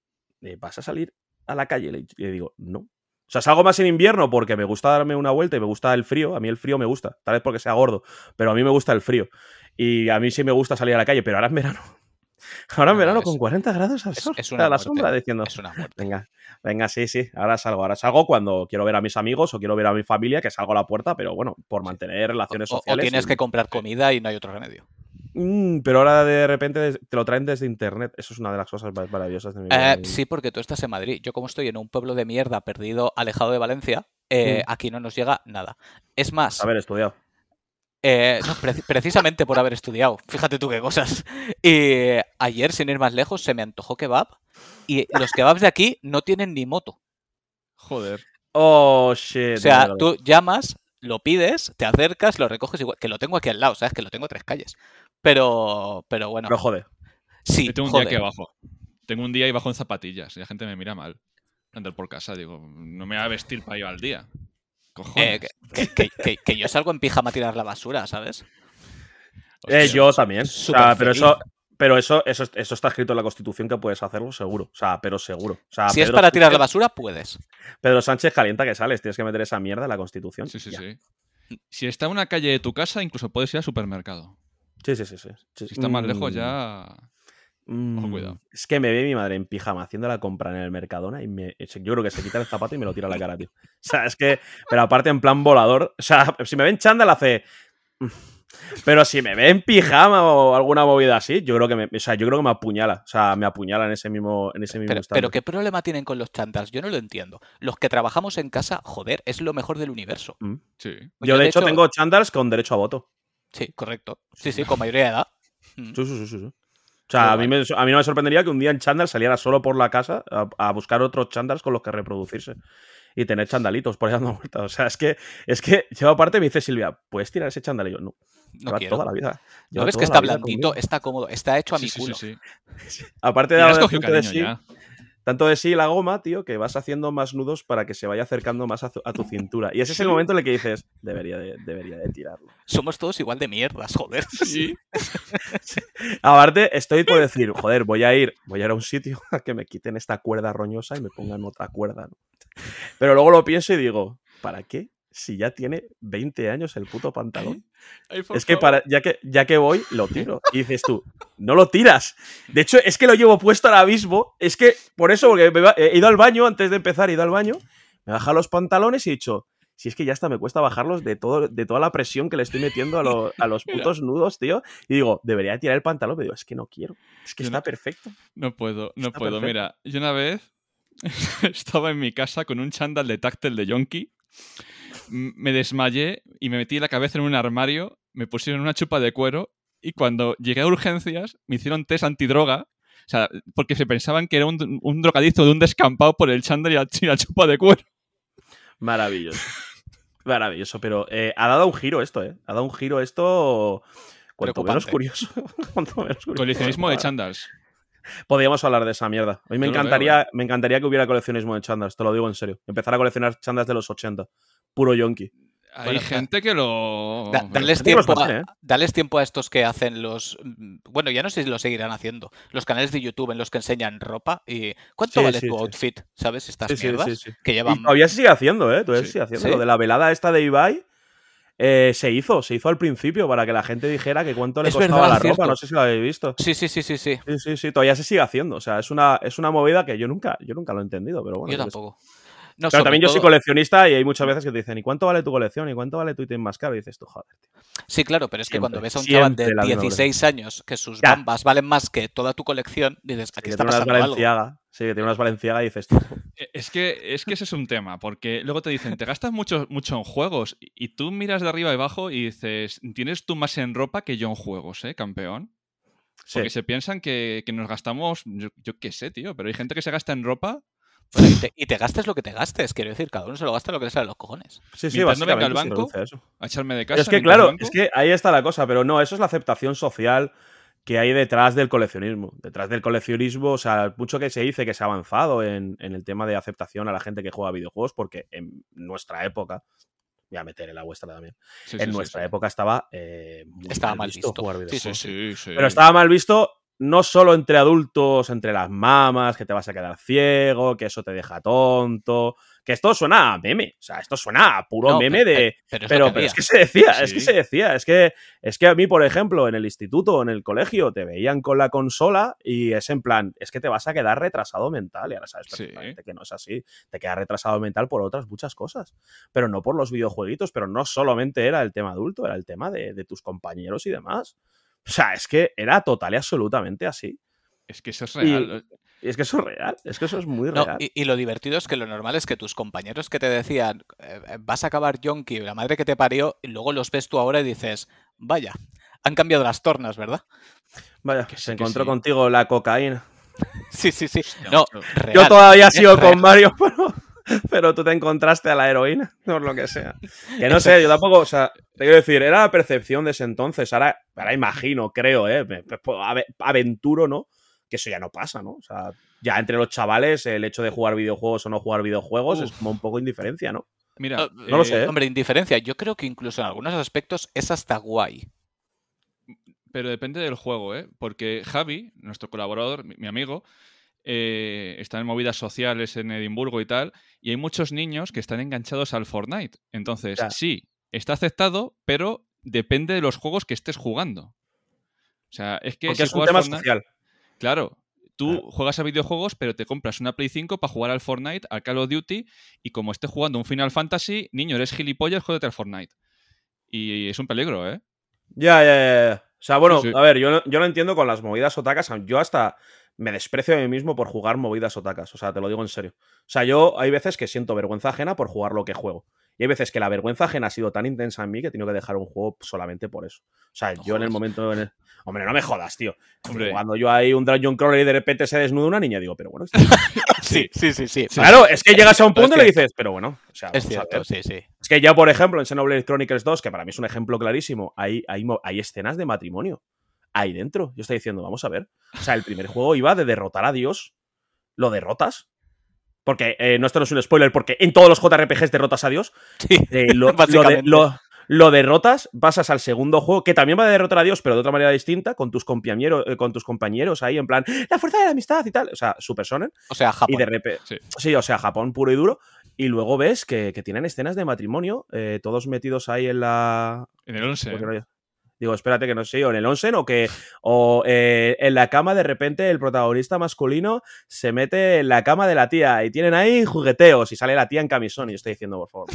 ¿vas a salir a la calle? Le digo, no. O sea, salgo más en invierno porque me gusta darme una vuelta y me gusta el frío. A mí el frío me gusta, tal vez porque sea gordo, pero a mí me gusta el frío. Y a mí sí me gusta salir a la calle, pero ahora en verano. Ahora en verano es, con 40 grados al sol. Es, es una a la muerte, sombra diciendo. Es una muerte. Venga, venga, sí, sí. Ahora salgo. Ahora salgo cuando quiero ver a mis amigos o quiero ver a mi familia, que salgo a la puerta, pero bueno, por mantener relaciones o, sociales. O tienes y... que comprar comida y no hay otro remedio. Mm, pero ahora de repente te lo traen desde internet. Eso es una de las cosas más maravillosas de mi vida. Eh, sí, porque tú estás en Madrid. Yo, como estoy en un pueblo de mierda perdido, alejado de Valencia, eh, mm. aquí no nos llega nada. Es más. A ver, estudiado. Eh, no, pre precisamente por haber estudiado. Fíjate tú qué cosas. Y ayer, sin ir más lejos, se me antojó kebab. Y los kebabs de aquí no tienen ni moto. Joder. Oh, shit. O sea, tú llamas, lo pides, te acercas, lo recoges igual. Que lo tengo aquí al lado, ¿sabes? Que lo tengo a tres calles. Pero, pero bueno. Pero joder. Sí. Yo tengo un día aquí abajo. Tengo un día y bajo en zapatillas. Y la gente me mira mal. Andar por casa. Digo, no me voy a vestir para ir al día. Eh, que, que, que, que, yo salgo en pijama a tirar la basura, ¿sabes? Eh, yo también. O sea, pero eso, Pero eso, eso, eso está escrito en la Constitución que puedes hacerlo seguro. O sea, pero seguro. O sea, Si es para tirar la basura, puedes. Pedro Sánchez calienta que sales. Tienes que meter esa mierda en la Constitución. Sí, sí, Ya. sí. Si está en una calle de tu casa, incluso puedes ir al supermercado. Sí, sí, sí, sí. Si está más lejos, Mm, ya. mm, cuidado. Es que me ve mi madre en pijama haciendo la compra en el Mercadona y me, yo creo que se quita el zapato y me lo tira a la cara, tío. O sea, es que. Pero aparte en plan volador. O sea, si me ven chándal hace. Pero si me ve en pijama o alguna movida así, yo creo que me, o sea, yo creo que me apuñala. O sea, me apuñala en ese mismo, en ese mismo Pero, instante. pero ¿qué problema tienen con los chándals? Yo no lo entiendo. Los que trabajamos en casa, joder, es lo mejor del universo. Mm. Sí. Yo, de hecho, tengo chándals con derecho a voto. Sí, correcto. Sí, sí, con mayoría de edad. Mm. Sí, sí, sí, sí. O sea, a mí, me, a mí no me sorprendería que un día en chándal saliera solo por la casa a, a buscar otros chándals con los que reproducirse. Y tener chandalitos por ahí dando vueltas. O sea, es que, es que yo aparte me dice Silvia, ¿puedes tirar ese chándal? Y yo, no, No quiero. toda la vida. ¿No lleva ves toda que está blandito, conmigo. está cómodo, está hecho a Sí, mi sí, culo? sí, sí. Aparte de de cariño sí, ya. Tanto de sí la goma, tío, que vas haciendo más nudos para que se vaya acercando más a, tu- a tu cintura. Y ese es el momento en el que dices, debería de, debería de tirarlo. Somos todos igual de mierdas, joder. Sí. Aparte, estoy por decir, joder, voy a ir, voy a ir a un sitio a que me quiten esta cuerda roñosa y me pongan otra cuerda. ¿no? Pero luego lo pienso y digo, ¿para qué? Si ya tiene 20 años el puto pantalón. Ay, Es que para, ya que ya que voy, lo tiro. Y dices tú, no lo tiras. De hecho, es que lo llevo puesto ahora mismo. Es que por eso, porque me va- he ido al baño antes de empezar, he ido al baño, me he bajado los pantalones y he dicho, si es que ya hasta me cuesta bajarlos de, todo, de toda la presión que le estoy metiendo a, lo- a los Mira. putos nudos, tío. Y digo, debería tirar el pantalón, pero digo, es que no quiero. Es que Yo está no- perfecto. No puedo, no Está puedo. perfecto. Mira, yo una vez estaba en mi casa con un chándal de táctil de Yonki. Me desmayé y me metí la cabeza en un armario, me pusieron una chupa de cuero y cuando llegué a urgencias me hicieron test antidroga. O sea, porque se pensaban que era un, un drogadicto de un descampado por el chándal y la, y la chupa de cuero. Maravilloso. Maravilloso, pero eh, ha dado un giro esto, ¿eh? Ha dado un giro esto. Cuanto menos curioso. cuanto menos curioso. Coleccionismo de chándals. Podríamos hablar de esa mierda. A mí me Yo encantaría, veo, me encantaría que hubiera coleccionismo de chandas, te lo digo en serio. Empezar a coleccionar chandas de los 80. Puro yonki. Hay Bueno, gente que lo... Da- dales, gente que los tiempo a, ¿eh? tiempo a estos que hacen los. mm, Bueno, ya no sé si lo seguirán haciendo. Los canales de YouTube en los que enseñan ropa. y ¿Cuánto Sí, vale sí, tu sí. outfit? ¿Sabes? Estas mierdas sí, sí. que Y llevan. todavía se sigue haciendo, ¿eh? Todavía se Sí. sigue haciendo. Sí. Lo de la velada esta de Ibai eh, se hizo, se hizo al principio para que la gente dijera que cuánto le Es costaba verdad, la cierto. ropa. No sé si lo habéis visto. Sí, sí, sí, sí, sí. Sí, sí, sí, todavía se sigue haciendo. O sea, es una, es una movida que yo nunca, yo nunca lo he entendido, pero bueno. yo tampoco. No, Pero sobre también yo soy coleccionista y hay muchas veces que te dicen, ¿y cuánto vale tu colección? ¿Y cuánto vale tu ítem más caro? Y dices tú, joder, tío. Sí, claro, pero es que cuando ves a un chaval de siempre la misma 16 años que sus Ya. bombas valen más que toda tu colección, dices, Sí, aquí que está pasando algo. Valenciaga. Sí, que tiene unas Valenciaga y dices tú. Eh, Es que, es que ese es un tema, porque luego te dicen, te gastas mucho, mucho en juegos y tú miras de arriba y abajo y dices, tienes tú más en ropa que yo en juegos, ¿eh, campeón? Sí. Porque se piensan que, que nos gastamos, yo, yo qué sé, tío, pero hay gente que se gasta en ropa. Bueno, y, te, y te gastes lo que te gastes, quiero decir, cada uno se lo gasta lo que le sale a los cojones. Sí, sí, Mientras no venga básicamente al se banco, eso. A echarme de Pero casa. es que, claro, es que ahí está la cosa, pero no, eso es la aceptación social que hay detrás del coleccionismo. Detrás del coleccionismo, o sea, mucho que se dice que se ha avanzado en, en el tema de aceptación a la gente que juega videojuegos, porque en nuestra época, voy a meter en la vuestra también, Sí, en sí, nuestra sí. época estaba eh, muy Estaba mal visto. jugar videojuegos. Sí, sí, sí. Pero estaba mal visto no solo entre adultos, entre las mamas, que te vas a quedar ciego, que eso te deja tonto, que esto suena a meme, o sea, esto suena a puro No, meme pero- de... Pero, es, Pero, es que se decía, es que se decía, es que, es que a mí, por ejemplo, en el instituto o en el colegio te veían con la consola y es en plan, es que te vas a quedar retrasado mental y ahora sabes Sí. perfectamente que no es así, te quedas retrasado mental por otras muchas cosas, pero no por los videojueguitos, pero no solamente era el tema adulto, era el tema de, de tus compañeros y demás. O sea, es que era total y absolutamente así. Es que eso es real. Y es que eso es real, es que eso es muy No, real. y, y lo divertido es que lo normal es que tus compañeros que te decían eh, eh, vas a acabar yonki, la madre que te parió, y luego los ves tú ahora y dices, vaya, han cambiado las tornas, ¿verdad? Vaya, que sí, se que encontró sí. contigo la cocaína. Sí, sí, sí. No, real. Yo todavía sigo con Mario, pero, pero tú te encontraste a la heroína, por lo que sea. Que no sé, yo tampoco, o sea, te quiero decir, era la percepción de ese entonces. Ahora, ahora imagino, creo, ¿eh? me- me- ave- aventuro, ¿no? Que eso ya no pasa, ¿no? O sea, ya entre los chavales, el hecho de jugar videojuegos o no jugar videojuegos es como un poco indiferencia, ¿no? Mira, No, no lo sé, ¿eh? Hombre, indiferencia. Yo creo que incluso en algunos aspectos es hasta guay. pero depende del juego, ¿eh? Porque Javi, nuestro colaborador, mi, mi amigo, eh, está en movidas sociales en Edimburgo y tal, y hay muchos niños que están enganchados al Fortnite. Entonces, sí, está aceptado, pero depende de los juegos que estés jugando. O sea, es que si es un tema Fortnite- social. Claro, tú Claro. juegas a videojuegos, pero te compras una Play 5 para jugar al Fortnite, al Call of Duty, y como estés jugando un Final Fantasy, niño, eres gilipollas, jódete al Fortnite. Y es un peligro, ¿eh? Ya, ya, ya. O sea, bueno, Sí, sí. a ver, yo, yo lo entiendo con las movidas otacas. Yo hasta me desprecio a mí mismo por jugar movidas otacas. O sea, te lo digo en serio. O sea, yo hay veces que siento vergüenza ajena por jugar lo que juego. Y hay veces que la vergüenza ajena ha sido tan intensa en mí que he tenido que dejar un juego solamente por eso. O sea, No yo en el momento. en el- Hombre, no me jodas, tío. Hombre. Cuando yo hay un Dungeon Crawler y de repente se desnuda una niña, digo, pero bueno. Sí, sí, sí, sí. claro, es que llegas a un punto y le dices, pero bueno. O sea, Es cierto, sí, sí. Es que ya, por ejemplo, en Xenoblade Chronicles 2, que para mí es un ejemplo clarísimo, hay, hay, hay escenas de matrimonio ahí dentro. Yo estoy diciendo, vamos a ver. O sea, el primer juego iba de derrotar a Dios. Lo derrotas. Porque, eh, no, esto no es un spoiler, porque en todos los JRPGs derrotas a Dios. Sí, Eh, lo, lo de- Básicamente. lo- lo derrotas, pasas al segundo juego, que también va a derrotar a Dios, pero de otra manera distinta, con tus compañeros, eh, con tus compañeros ahí, en plan, la fuerza de la amistad y tal. O sea, Super Sonnen. O sea, Japón. Y de repente. Sí. Sí. o sea, Japón puro y duro. Y luego ves que, que tienen escenas de matrimonio, todos metidos ahí en la. En el 11. Digo, espérate que no sé, o en el onsen o que. O eh, en la cama, de repente, el protagonista masculino se mete en la cama de la tía y tienen ahí jugueteos y sale la tía en camisón. Y yo estoy diciendo, por favor.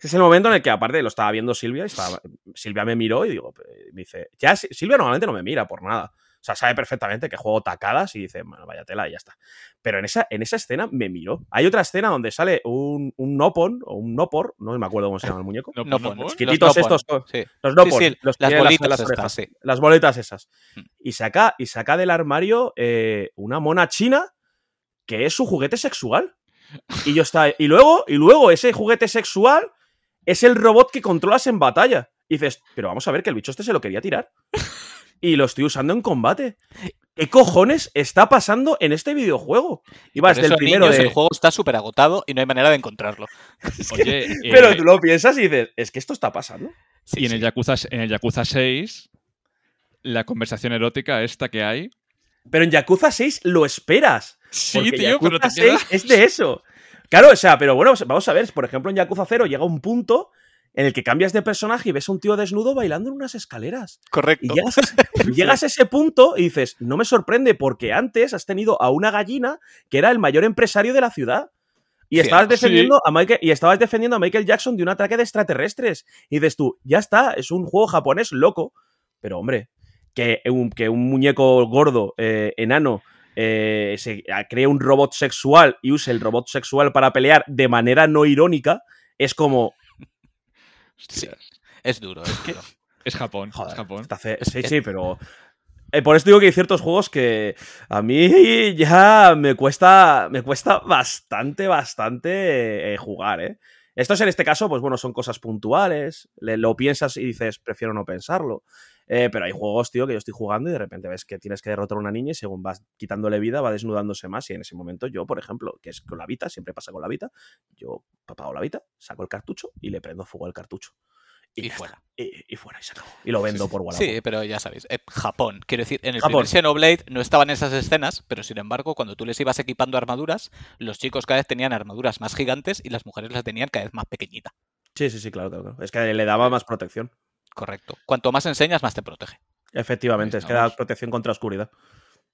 Es el momento en el que, aparte, lo estaba viendo Silvia y estaba- Silvia me miró y digo, eh, me dice, ya, Si- Silvia normalmente no me mira por nada. O sea, sabe perfectamente que juego tacadas y dice, bueno, vaya tela y ya está. Pero en esa, en esa escena me miró. Hay otra escena donde sale un, un Nopon o un Nopor, no me acuerdo cómo se llama el muñeco. No, No, no, pon, no. los Chiquititos Nopon, estos sí. Los Nopon, Sí, sí, los las bolitas las estas, orejas. Las boletas esas. Mm. Y saca, y saca del armario eh, una mona china que es su juguete sexual. Y yo está. Y luego, y luego ese juguete sexual es el robot que controlas en batalla. Y dices, pero vamos a ver que el bicho este se lo quería tirar. Y lo estoy usando en combate. ¿Qué cojones está pasando en este videojuego? Y vas del primero niños, de. el juego está súper agotado y no hay manera de encontrarlo. Oye, Pero eh, tú lo piensas y dices, es que esto está pasando. Sí, y en sí. el, Yakuza, en el Yakuza 6, la conversación erótica esta que hay. Pero en Yakuza 6 lo esperas. Sí, tío, pero te Yakuza queda- 6 es de eso. Claro, o sea, pero bueno, vamos a ver, por ejemplo, en Yakuza 0 llega un punto en el que cambias de personaje y ves a un tío desnudo bailando en unas escaleras. Correcto. Y llegas, a ese punto y dices, no me sorprende porque antes has tenido a una gallina que era el mayor empresario de la ciudad. Y Sí, estabas, sí. defendiendo a Michael, y estabas defendiendo a Michael Jackson de un ataque de extraterrestres. Y dices tú, ya está, es un juego japonés loco. Pero hombre, que un, que un muñeco gordo, eh, enano, eh, se cree un robot sexual y use el robot sexual para pelear de manera no irónica, es como, Sí, es duro, es duro. Es Japón. Joder, es Japón. está fe- sí, sí, pero. eh, por eso digo que hay ciertos juegos que a mí ya me cuesta. Me cuesta bastante, bastante eh, jugar, ¿eh? Estos en este caso, pues bueno, son cosas puntuales. le- lo piensas y dices, prefiero no pensarlo. Eh, pero hay juegos, tío, que yo estoy jugando y de repente ves que tienes que derrotar a una niña y según vas quitándole vida, va desnudándose más. Y en ese momento, yo, por ejemplo, que es con la Vita, siempre pasa con la Vita, yo apago la Vita, saco el cartucho y le prendo fuego al cartucho. Y fuera. Y, y fuera, y se acabó. Y lo vendo por Wallapop. Sí, pero ya sabéis, eh, Japón. Quiero decir, en el Japón. primer Xenoblade no estaban esas escenas, pero sin embargo, cuando tú les ibas equipando armaduras, los chicos cada vez tenían armaduras más gigantes y las mujeres las tenían cada vez más pequeñita. Sí, sí, sí, claro, claro. claro. Es que le daba más protección. Correcto. Cuanto más enseñas, más te protege. Efectivamente, es que da protección contra oscuridad.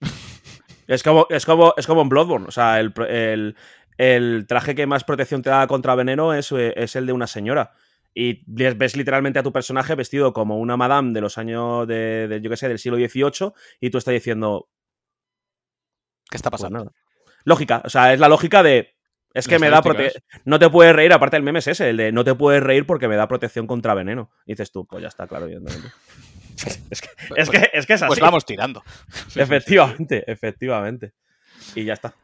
es, como, es, como, es como en Bloodborne. O sea, el, el- el traje que más protección te da contra veneno es, eh, es el de una señora. Y ves literalmente a tu personaje vestido como una madame de los años de, de, yo qué sé, del siglo XVIII, y tú estás diciendo, ¿Qué está pues pasando? nada. Lógica, o sea, es la lógica de. Es que me da protección. No te puedes reír, aparte el meme es ese, el de no te puedes reír porque me da protección contra veneno. Y dices tú, pues ya está, claro, evidentemente. es, que, es, que, es que es así. Pues vamos tirando. Efectivamente, efectivamente. Y ya está.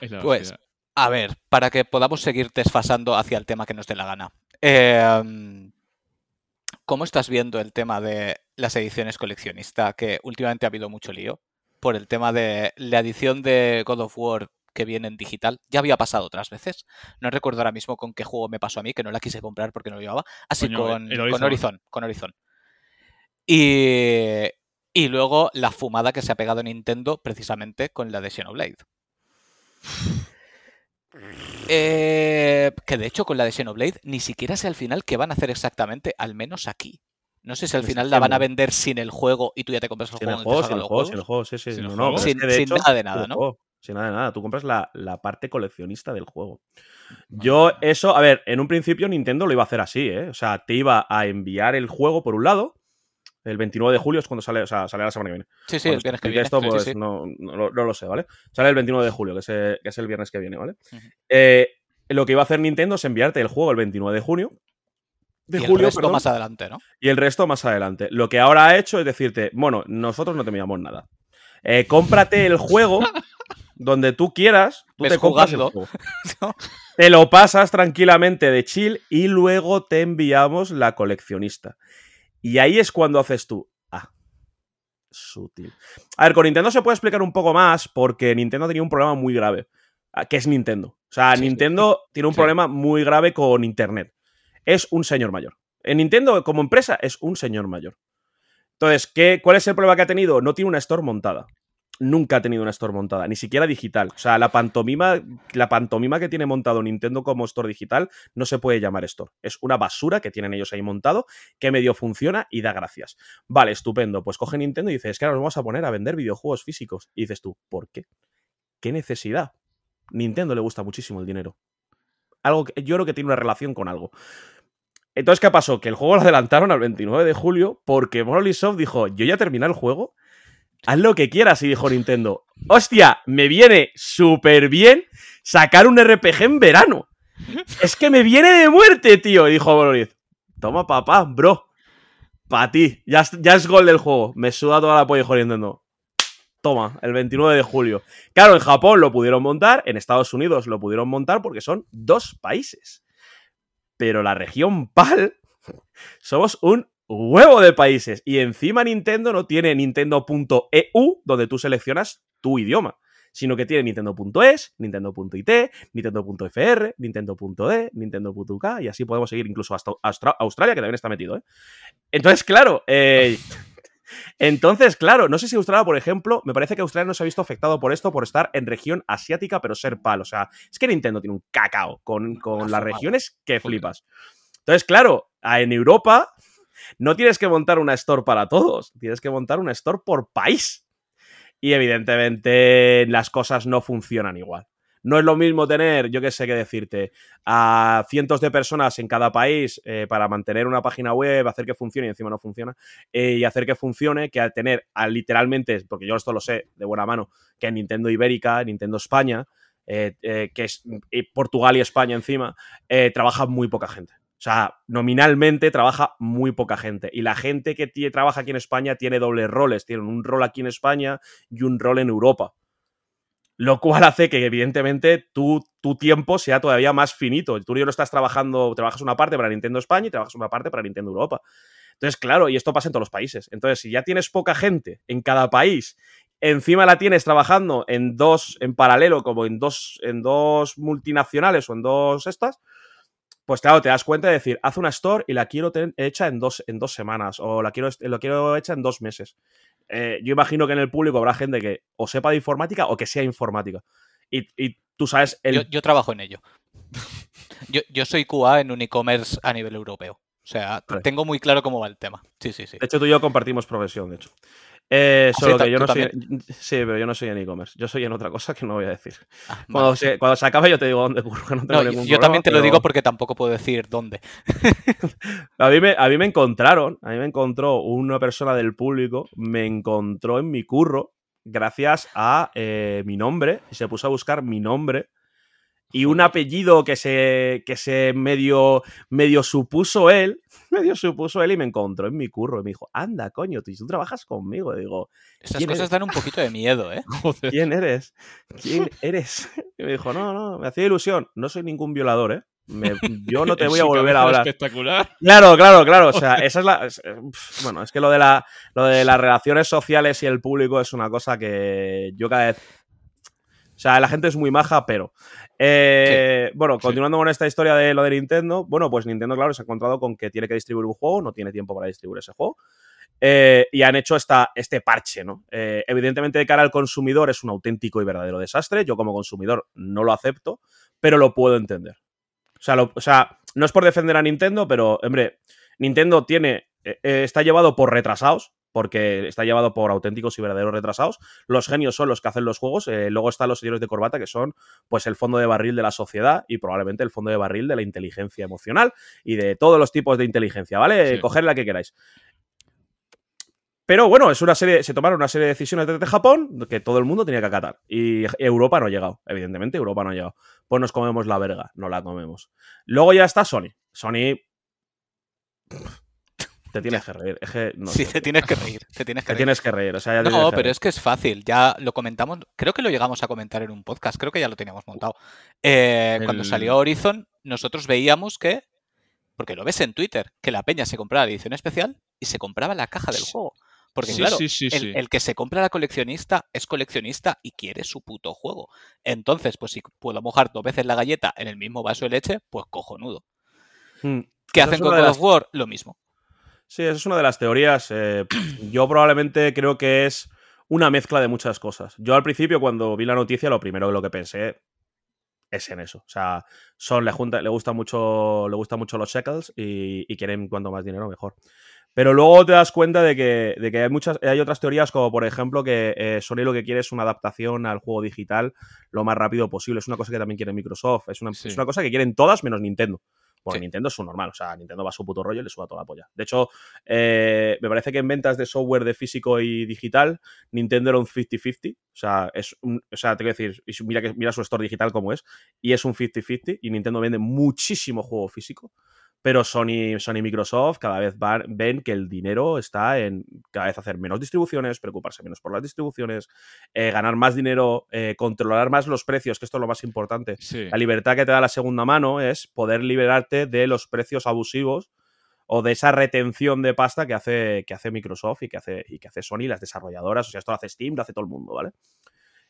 Es Pues, hostia. A ver, para que podamos seguir desfasando hacia el tema que nos dé la gana. Eh, ¿Cómo estás viendo el tema de las ediciones coleccionista? Que últimamente ha habido mucho lío por el tema de la edición de God of War que viene en digital. Ya había pasado otras veces. No recuerdo ahora mismo con qué juego me pasó a mí, que no la quise comprar porque no lo llevaba. Así Coño, con, el con Horizon. Horizon. Con Horizon. Y, y luego la fumada que se ha pegado Nintendo precisamente con la de Xenoblade. Eh, que de hecho con la de Xenoblade ni siquiera sé al final qué van a hacer exactamente, al menos aquí. No sé si al final la van a vender sin el juego y tú ya te compras el Sin el juego. sin el juego, sin el juego, sí, sí. ¿Sin no, es Sin- que sin hecho, nada de sin nada, ¿no? Sin nada de nada. Tú compras la, la parte coleccionista del juego. Yo, eso, a ver, en un principio Nintendo lo iba a hacer así, ¿eh? O sea, te iba a enviar el juego por un lado. El 29 de julio es cuando sale, o sea, sale la semana que viene. Sí, sí, Cuando el viernes que viene. esto, Sí, pues sí. No, no lo- no lo sé, ¿vale? Sale el 29 de julio, que es, eh, que es el viernes que viene, ¿vale? Ujú. Eh, lo que iba a hacer Nintendo es enviarte el juego el 29 de junio. De y el julio, resto perdón, más adelante, ¿no? y el resto más adelante. Lo que ahora ha hecho es decirte, bueno, nosotros no te enviamos nada. Eh, cómprate el juego donde tú quieras, tú te compras el jugando. juego. Te lo pasas tranquilamente de chill y luego te enviamos la coleccionista. Y ahí es cuando haces tú. Ah, sutil. A ver, con Nintendo se puede explicar un poco más porque Nintendo tenía un problema muy grave, ah, que es Nintendo. O sea, Sí, sí. Nintendo tiene un Sí. problema muy grave con Internet. Es un señor mayor. En Nintendo, como empresa, es un señor mayor. Entonces, ¿qué, ¿cuál es el problema que ha tenido? No tiene una store montada. Nunca ha tenido una store montada, ni siquiera digital. O sea, la pantomima, la pantomima que tiene montado Nintendo como store digital no se puede llamar store. Es una basura que tienen ellos ahí montado, que medio funciona y da gracias. Vale, estupendo. Pues coge Nintendo y dice, es que ahora nos vamos a poner a vender videojuegos físicos. Y dices tú, ¿por qué? ¿Qué necesidad? Nintendo le gusta muchísimo el dinero. Algo que, yo creo que tiene una relación con algo. Entonces, ¿qué pasó? Que el juego lo adelantaron al 29 de julio porque Monolith Soft dijo, yo ya terminé el juego, haz lo que quieras. Y dijo Nintendo, hostia, me viene súper bien sacar un RPG en verano. Es que me viene de muerte, tío. Y dijo Monolith, toma papá, bro. Pa' ti. Ya, ya es gol del juego. Me suda toda la polla, dijo Nintendo. Toma, el 29 de julio. Claro, en Japón lo pudieron montar, en Estados Unidos lo pudieron montar porque son dos países. Pero la región PAL somos un huevo de países. Y encima Nintendo no tiene Nintendo.eu, donde tú seleccionas tu idioma, sino que tiene Nintendo.es, Nintendo.it, Nintendo.fr, Nintendo.de, Nintendo.uk, y así podemos seguir incluso hasta Austra- Australia, que también está metido. ¿eh? Entonces, claro, eh, entonces, claro, no sé si Australia, por ejemplo, me parece que Australia no se ha visto afectado por esto, por estar en región asiática, pero ser pal. O sea, es que Nintendo tiene un cacao con, con las regiones que flipas. Entonces, claro, en Europa no tienes que montar una store para todos, tienes que montar una store por país. Y evidentemente las cosas no funcionan igual. No es lo mismo tener, yo qué sé qué decirte, a cientos de personas en cada país eh, para mantener una página web, hacer que funcione y encima no funciona, eh, y hacer que funcione que a tener a literalmente, porque yo esto lo sé de buena mano, que Nintendo Ibérica, Nintendo España, eh, que es Portugal y España encima, trabaja muy poca gente. O sea, nominalmente trabaja muy poca gente. Y la gente que trabaja aquí en España tiene dobles roles. Tienen un rol aquí en España y un rol en Europa. Lo cual hace que, evidentemente, tu, tu tiempo sea todavía más finito. Tú ya no estás trabajando, trabajas una parte para Nintendo España y trabajas una parte para Nintendo Europa. Entonces, claro, y esto pasa en todos los países. Entonces, si ya tienes poca gente en cada país, encima la tienes trabajando en dos, en paralelo, como en dos, en dos multinacionales o en dos estas, pues claro, te das cuenta de decir, haz una store y la quiero hecha en dos, en dos semanas o la quiero, lo quiero hecha en dos meses. Eh, yo imagino que en el público habrá gente que o sepa de informática o que sea informática. Y, y tú sabes, el, Yo, yo trabajo en ello. Yo, yo soy QA en un e-commerce a nivel europeo. O sea, Vale. tengo muy claro cómo va el tema. Sí, sí, sí. de hecho tú y yo compartimos profesión, de hecho. Eh, solo sí, que yo no soy, sí, pero yo no soy en e-commerce. Yo soy en otra cosa que no voy a decir. Ah, Cuando, vale. se, cuando se acabe yo te digo dónde curro, no No, yo, problema, también te lo digo porque tampoco puedo decir dónde. A mí, me, a mí me encontraron, a mí me encontró una persona del público, me encontró en mi curro gracias a eh, mi nombre, y se puso a buscar mi nombre y un apellido que se, que se medio, medio supuso él, medio supuso él y me encontró en mi curro y me dijo, anda, coño, tú, tú trabajas conmigo. Y digo, Esas ¿Quién cosas eres? dan un poquito de miedo, ¿eh? Joder. ¿quién eres? ¿Quién eres? Y me dijo, no, no, me hacía ilusión, no soy ningún violador, ¿eh? Me- yo no te voy a volver a hablar. espectacular. Claro, claro, claro. O sea, esa es la. es- eh, Bueno, es que lo de, la, lo de las relaciones sociales y el público es una cosa que yo cada vez. O sea, la gente es muy maja, pero. eh, Bueno, Sí. continuando con esta historia de lo de Nintendo, bueno, pues Nintendo, claro, se ha encontrado con que tiene que distribuir un juego, no tiene tiempo para distribuir ese juego. eh, y han hecho esta, este parche, ¿no? Eh, evidentemente, de cara al consumidor es un auténtico y verdadero desastre. Yo, como consumidor, no lo acepto, pero lo puedo entender. O sea, o sea no es por defender a Nintendo, pero, hombre, Nintendo tiene. está llevado por retrasados porque está llevado por auténticos y verdaderos retrasados. Los genios son los que hacen los juegos, eh, luego están los señores de corbata, que son pues el fondo de barril de la sociedad y probablemente el fondo de barril de la inteligencia emocional y de todos los tipos de inteligencia, ¿vale? Coger la que queráis. Pero bueno, es una serie, se tomaron una serie de decisiones desde Japón que todo el mundo tenía que acatar. Y Europa no ha llegado, evidentemente, Europa no ha llegado. Pues nos comemos la verga, no la comemos. Luego ya está Sony. Sony te tienes que reír. sí, te tienes que reír. Te tienes que, Tienes que reír. no, pero es que es fácil. Ya lo comentamos. Creo que lo llegamos a comentar en un podcast. Creo que ya lo teníamos montado. Eh, cuando salió Horizon, nosotros veíamos que. Porque lo ves en Twitter, que la peña se compraba la edición especial y se compraba la caja del juego. Porque claro, el, que se compra la coleccionista es coleccionista y quiere su puto juego. Entonces, pues si puedo mojar dos veces la galleta en el mismo vaso de leche, pues cojonudo. Hmm. ¿Qué hacen con God of War? Lo mismo. Sí, esa es una de las teorías. Eh, yo probablemente creo que es una mezcla de muchas cosas. Yo al principio, cuando vi la noticia, lo primero lo que pensé es en eso. O sea, Son le, junta, le gusta mucho, le gusta mucho los shekels y, quieren cuanto más dinero mejor. Pero luego te das cuenta de que, de que hay muchas, hay otras teorías, como por ejemplo que eh, Sony lo que quiere es una adaptación al juego digital lo más rápido posible. Es una cosa que también quiere Microsoft. Es una, es una cosa que quieren todas menos Nintendo. Porque Nintendo es un normal, o sea, Nintendo va a su puto rollo y le suba toda la polla. De hecho, eh, me parece que en ventas de software de físico y digital, Nintendo era un 50-50. O sea, es un, o sea, te quiero decir, mira, que, mira su store digital como es, y es un 50-50, y Nintendo vende muchísimo juego físico pero Sony, Sony y Microsoft cada vez ven que el dinero está en cada vez hacer menos distribuciones, preocuparse menos por las distribuciones, eh, ganar más dinero, eh, controlar más los precios, que esto es lo más importante. La libertad que te da la segunda mano es poder liberarte de los precios abusivos o de esa retención de pasta que hace, que hace Microsoft y que hace, y que hace Sony, las desarrolladoras. O sea, esto lo hace Steam, lo hace todo el mundo, ¿vale?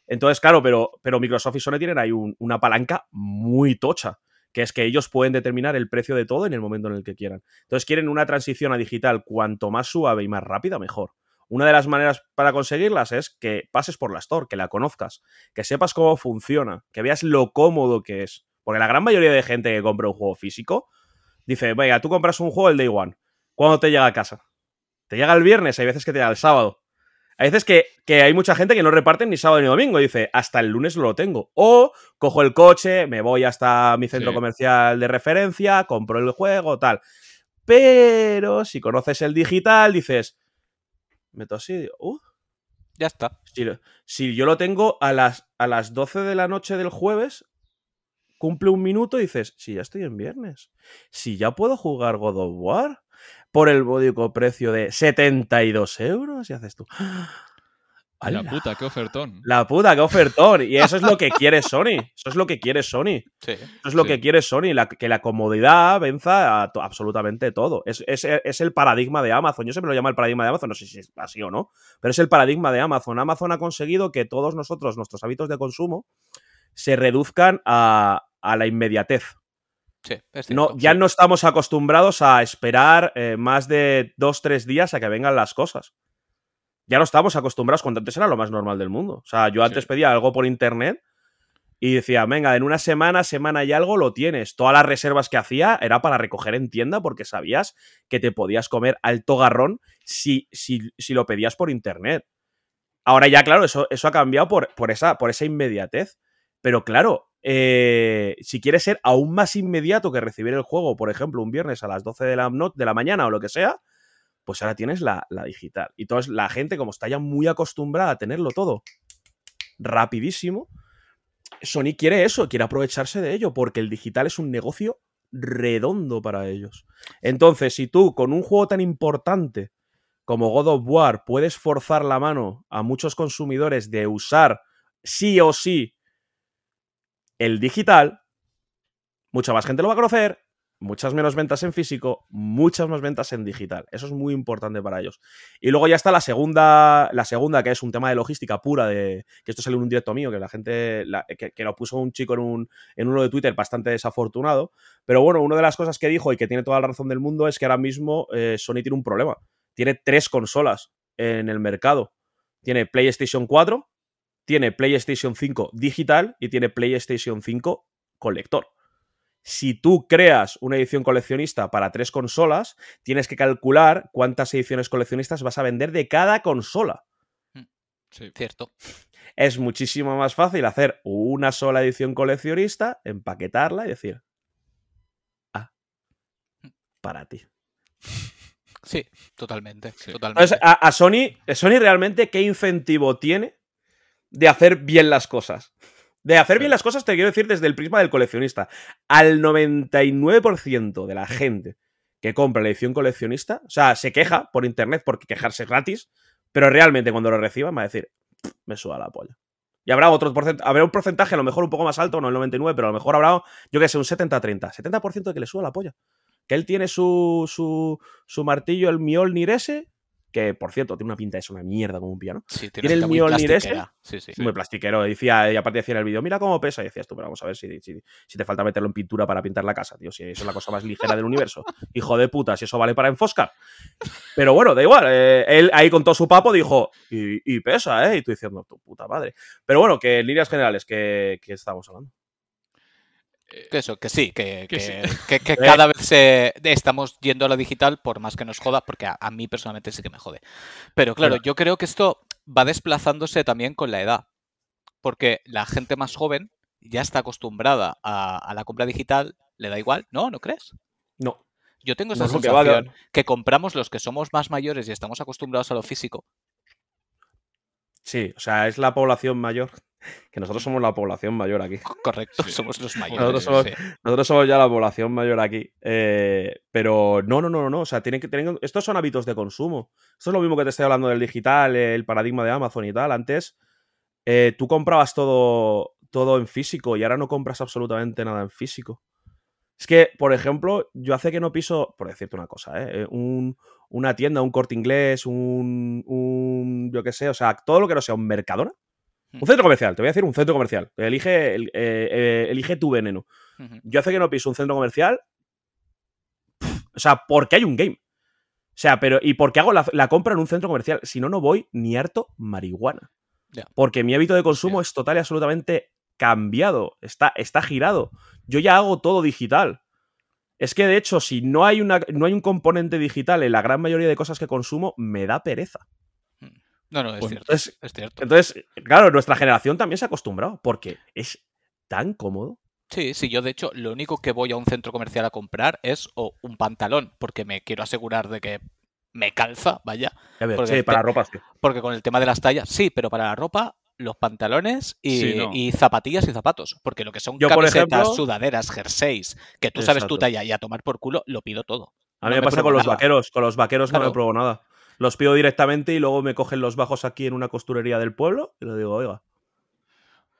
Entonces, claro, pero, pero Microsoft y Sony tienen ahí una palanca muy tocha que es que ellos pueden determinar el precio de todo en el momento en el que quieran. Entonces quieren una transición a digital cuanto más suave y más rápida, mejor. Una de las maneras para conseguirlas es que pases por la store, que la conozcas, que sepas cómo funciona, que veas lo cómodo que es. Porque la gran mayoría de gente que compra un juego físico dice, venga, tú compras un juego el day one. ¿Cuándo te llega a casa? Te llega el viernes, hay veces que te llega el sábado. Hay veces que, hay mucha gente que no reparten ni sábado ni domingo. Y dice, hasta el lunes lo tengo. O cojo el coche, me voy hasta mi centro comercial de referencia, compro el juego, tal. Pero si conoces el digital, dices, meto así, uh, ya está. Si, yo lo tengo a las, a las 12 de la noche del jueves, cumple un minuto y dices, si ya estoy en viernes, si ya puedo jugar God of War por el módico precio de 72 euros y haces tú. La puta, qué ofertón. La puta, qué ofertón. Y eso es lo que quiere Sony. Eso es lo que quiere Sony. Sí, eso es lo que quiere Sony. que la comodidad venza a absolutamente todo. Es, es, el paradigma de Amazon. Yo siempre lo llamo el paradigma de Amazon. No sé si es así o no. Pero es el paradigma de Amazon. Amazon ha conseguido que todos nosotros, nuestros hábitos de consumo, se reduzcan a, a la inmediatez no, ya no estamos acostumbrados a esperar eh, más de dos, tres días a que vengan las cosas. Ya no estamos acostumbrados, cuando antes era lo más normal del mundo. O sea, yo antes pedía algo por internet y decía, venga, en una semana, semana y algo lo tienes. Todas las reservas que hacía era para recoger en tienda porque sabías que te podías comer alto garrón si, si, si lo pedías por internet. Ahora ya, claro, eso, eso ha cambiado por, por, esa, por esa inmediatez. Pero claro, eh, si quieres ser aún más inmediato que recibir el juego, por ejemplo, un viernes a las 12 de la, de la mañana o lo que sea, pues ahora tienes la, digital. Y entonces la gente, como está ya muy acostumbrada a tenerlo todo rapidísimo, Sony quiere eso, quiere aprovecharse de ello, porque el digital es un negocio redondo para ellos. Entonces, si tú con un juego tan importante como God of War puedes forzar la mano a muchos consumidores de usar sí o sí el digital, mucha más gente lo va a conocer, muchas menos ventas en físico, muchas más ventas en digital. Eso es muy importante para ellos. Y luego ya está la segunda, la segunda que es un tema de logística pura, de que esto sale en un directo mío, que la gente, que, lo puso un chico en, un, en uno de Twitter bastante desafortunado. Pero bueno, una de las cosas que dijo y que tiene toda la razón del mundo es que ahora mismo eh, Sony tiene un problema. tiene tres consolas en el mercado. Tiene PlayStation 4, tiene PlayStation 5 digital y tiene PlayStation 5 con lector. Si tú creas una edición coleccionista para tres consolas, tienes que calcular cuántas ediciones coleccionistas vas a vender de cada consola. Sí. Cierto. Es muchísimo más fácil hacer una sola edición coleccionista, empaquetarla y decir, ah, para ti. Sí, totalmente. Sí. totalmente. Entonces, a, a Sony, Sony realmente, ¿qué incentivo tiene de hacer bien las cosas? De hacer bien las cosas, te quiero decir desde el prisma del coleccionista. Al 99% de la gente que compra la edición coleccionista, o sea, se queja por internet porque quejarse es gratis, pero realmente cuando lo reciban va a decir, "Pff, me suda la polla. Y habrá otro porcentaje, habrá un porcentaje a lo mejor un poco más alto, no el 99, pero a lo mejor habrá, yo que sé, un 70-30. 70% de que le suda la polla. Que él tiene su, su, su martillo, el Mjolnir ese, que por cierto tiene una pinta, es una mierda como un piano. sí, ¿tiene una el pinta muy Mjolnir ese? plastiquera. Sí, sí. Muy plastiquero. Decía, y aparte decía en el vídeo, mira cómo pesa. Y decías tú, pero vamos a ver si, si, si te falta meterlo en pintura para pintar la casa, tío. Si eso es la cosa más ligera del universo. Hijo de puta, si eso vale para enfoscar. Pero bueno, da igual. eh, él ahí con todo su papo dijo, y, y pesa, ¿eh? Y tú diciendo, tu puta madre. Pero bueno, que en líneas generales, que, que estamos hablando. Eh, Que eso, que sí, que, Que que, sí. que- que cada vez se- estamos yendo a lo digital, por más que nos joda, porque a, a mí personalmente sí que me jode. Pero claro, Claro. yo creo que esto va desplazándose también con la edad, porque la gente más joven ya está acostumbrada a, a la compra digital, le da igual, ¿no? ¿No crees? No. Yo tengo esa sensación que compramos los que somos más mayores y estamos acostumbrados a lo físico. Sí, o sea, es la población mayor. Que nosotros somos la población mayor aquí. Correcto, Sí. somos los mayores. Nosotros somos- sí. Nosotros somos ya la población mayor aquí. Eh, pero no, no, no, no, no. O sea, tienen que tener. Estos son hábitos de consumo. Esto es lo mismo que te estoy hablando del digital, el paradigma de Amazon y tal. Antes, eh, tú comprabas todo, todo en físico y ahora no compras absolutamente nada en físico. Es que, por ejemplo, yo hace que no piso, por decirte una cosa, ¿eh? Eh, un- una tienda, un corte inglés, un, un. Yo qué sé, o sea, todo lo que no sea un Mercadona. Un centro comercial, te voy a decir un centro comercial. Elige, el- eh, eh, elige tu veneno. Yo hace que no piso un centro comercial. O sea, porque hay un game. O sea, pero ¿y por qué hago la, la compra en un centro comercial? Si no, no voy ni harto marihuana. Porque mi hábito de consumo es total y absolutamente cambiado. Está, está girado. Yo ya hago todo digital. Es que de hecho, si no hay, una, no hay un componente digital en la gran mayoría de cosas que consumo, me da pereza. No, no, es Bueno, cierto. entonces- es cierto. Entonces, claro, nuestra generación también se ha acostumbrado porque es tan cómodo. Sí, sí, yo de hecho lo único que voy a un centro comercial a comprar es o un pantalón, porque me quiero asegurar de que me calza, vaya, A ver, Porque sí, para te- ropa sí. porque con el tema de las tallas, sí, pero para la ropa, los pantalones y, Sí, no. y zapatillas y zapatos, porque lo que son Yo, camisetas, ejemplo- sudaderas, jerseys, que tú sabes tu talla y a tomar por culo, lo pido todo. A mí No me me pasa con los vaqueros. Con los vaqueros no me pruebo nada. Los pido directamente y luego me cogen los bajos aquí en una costurería del pueblo y le digo, oiga,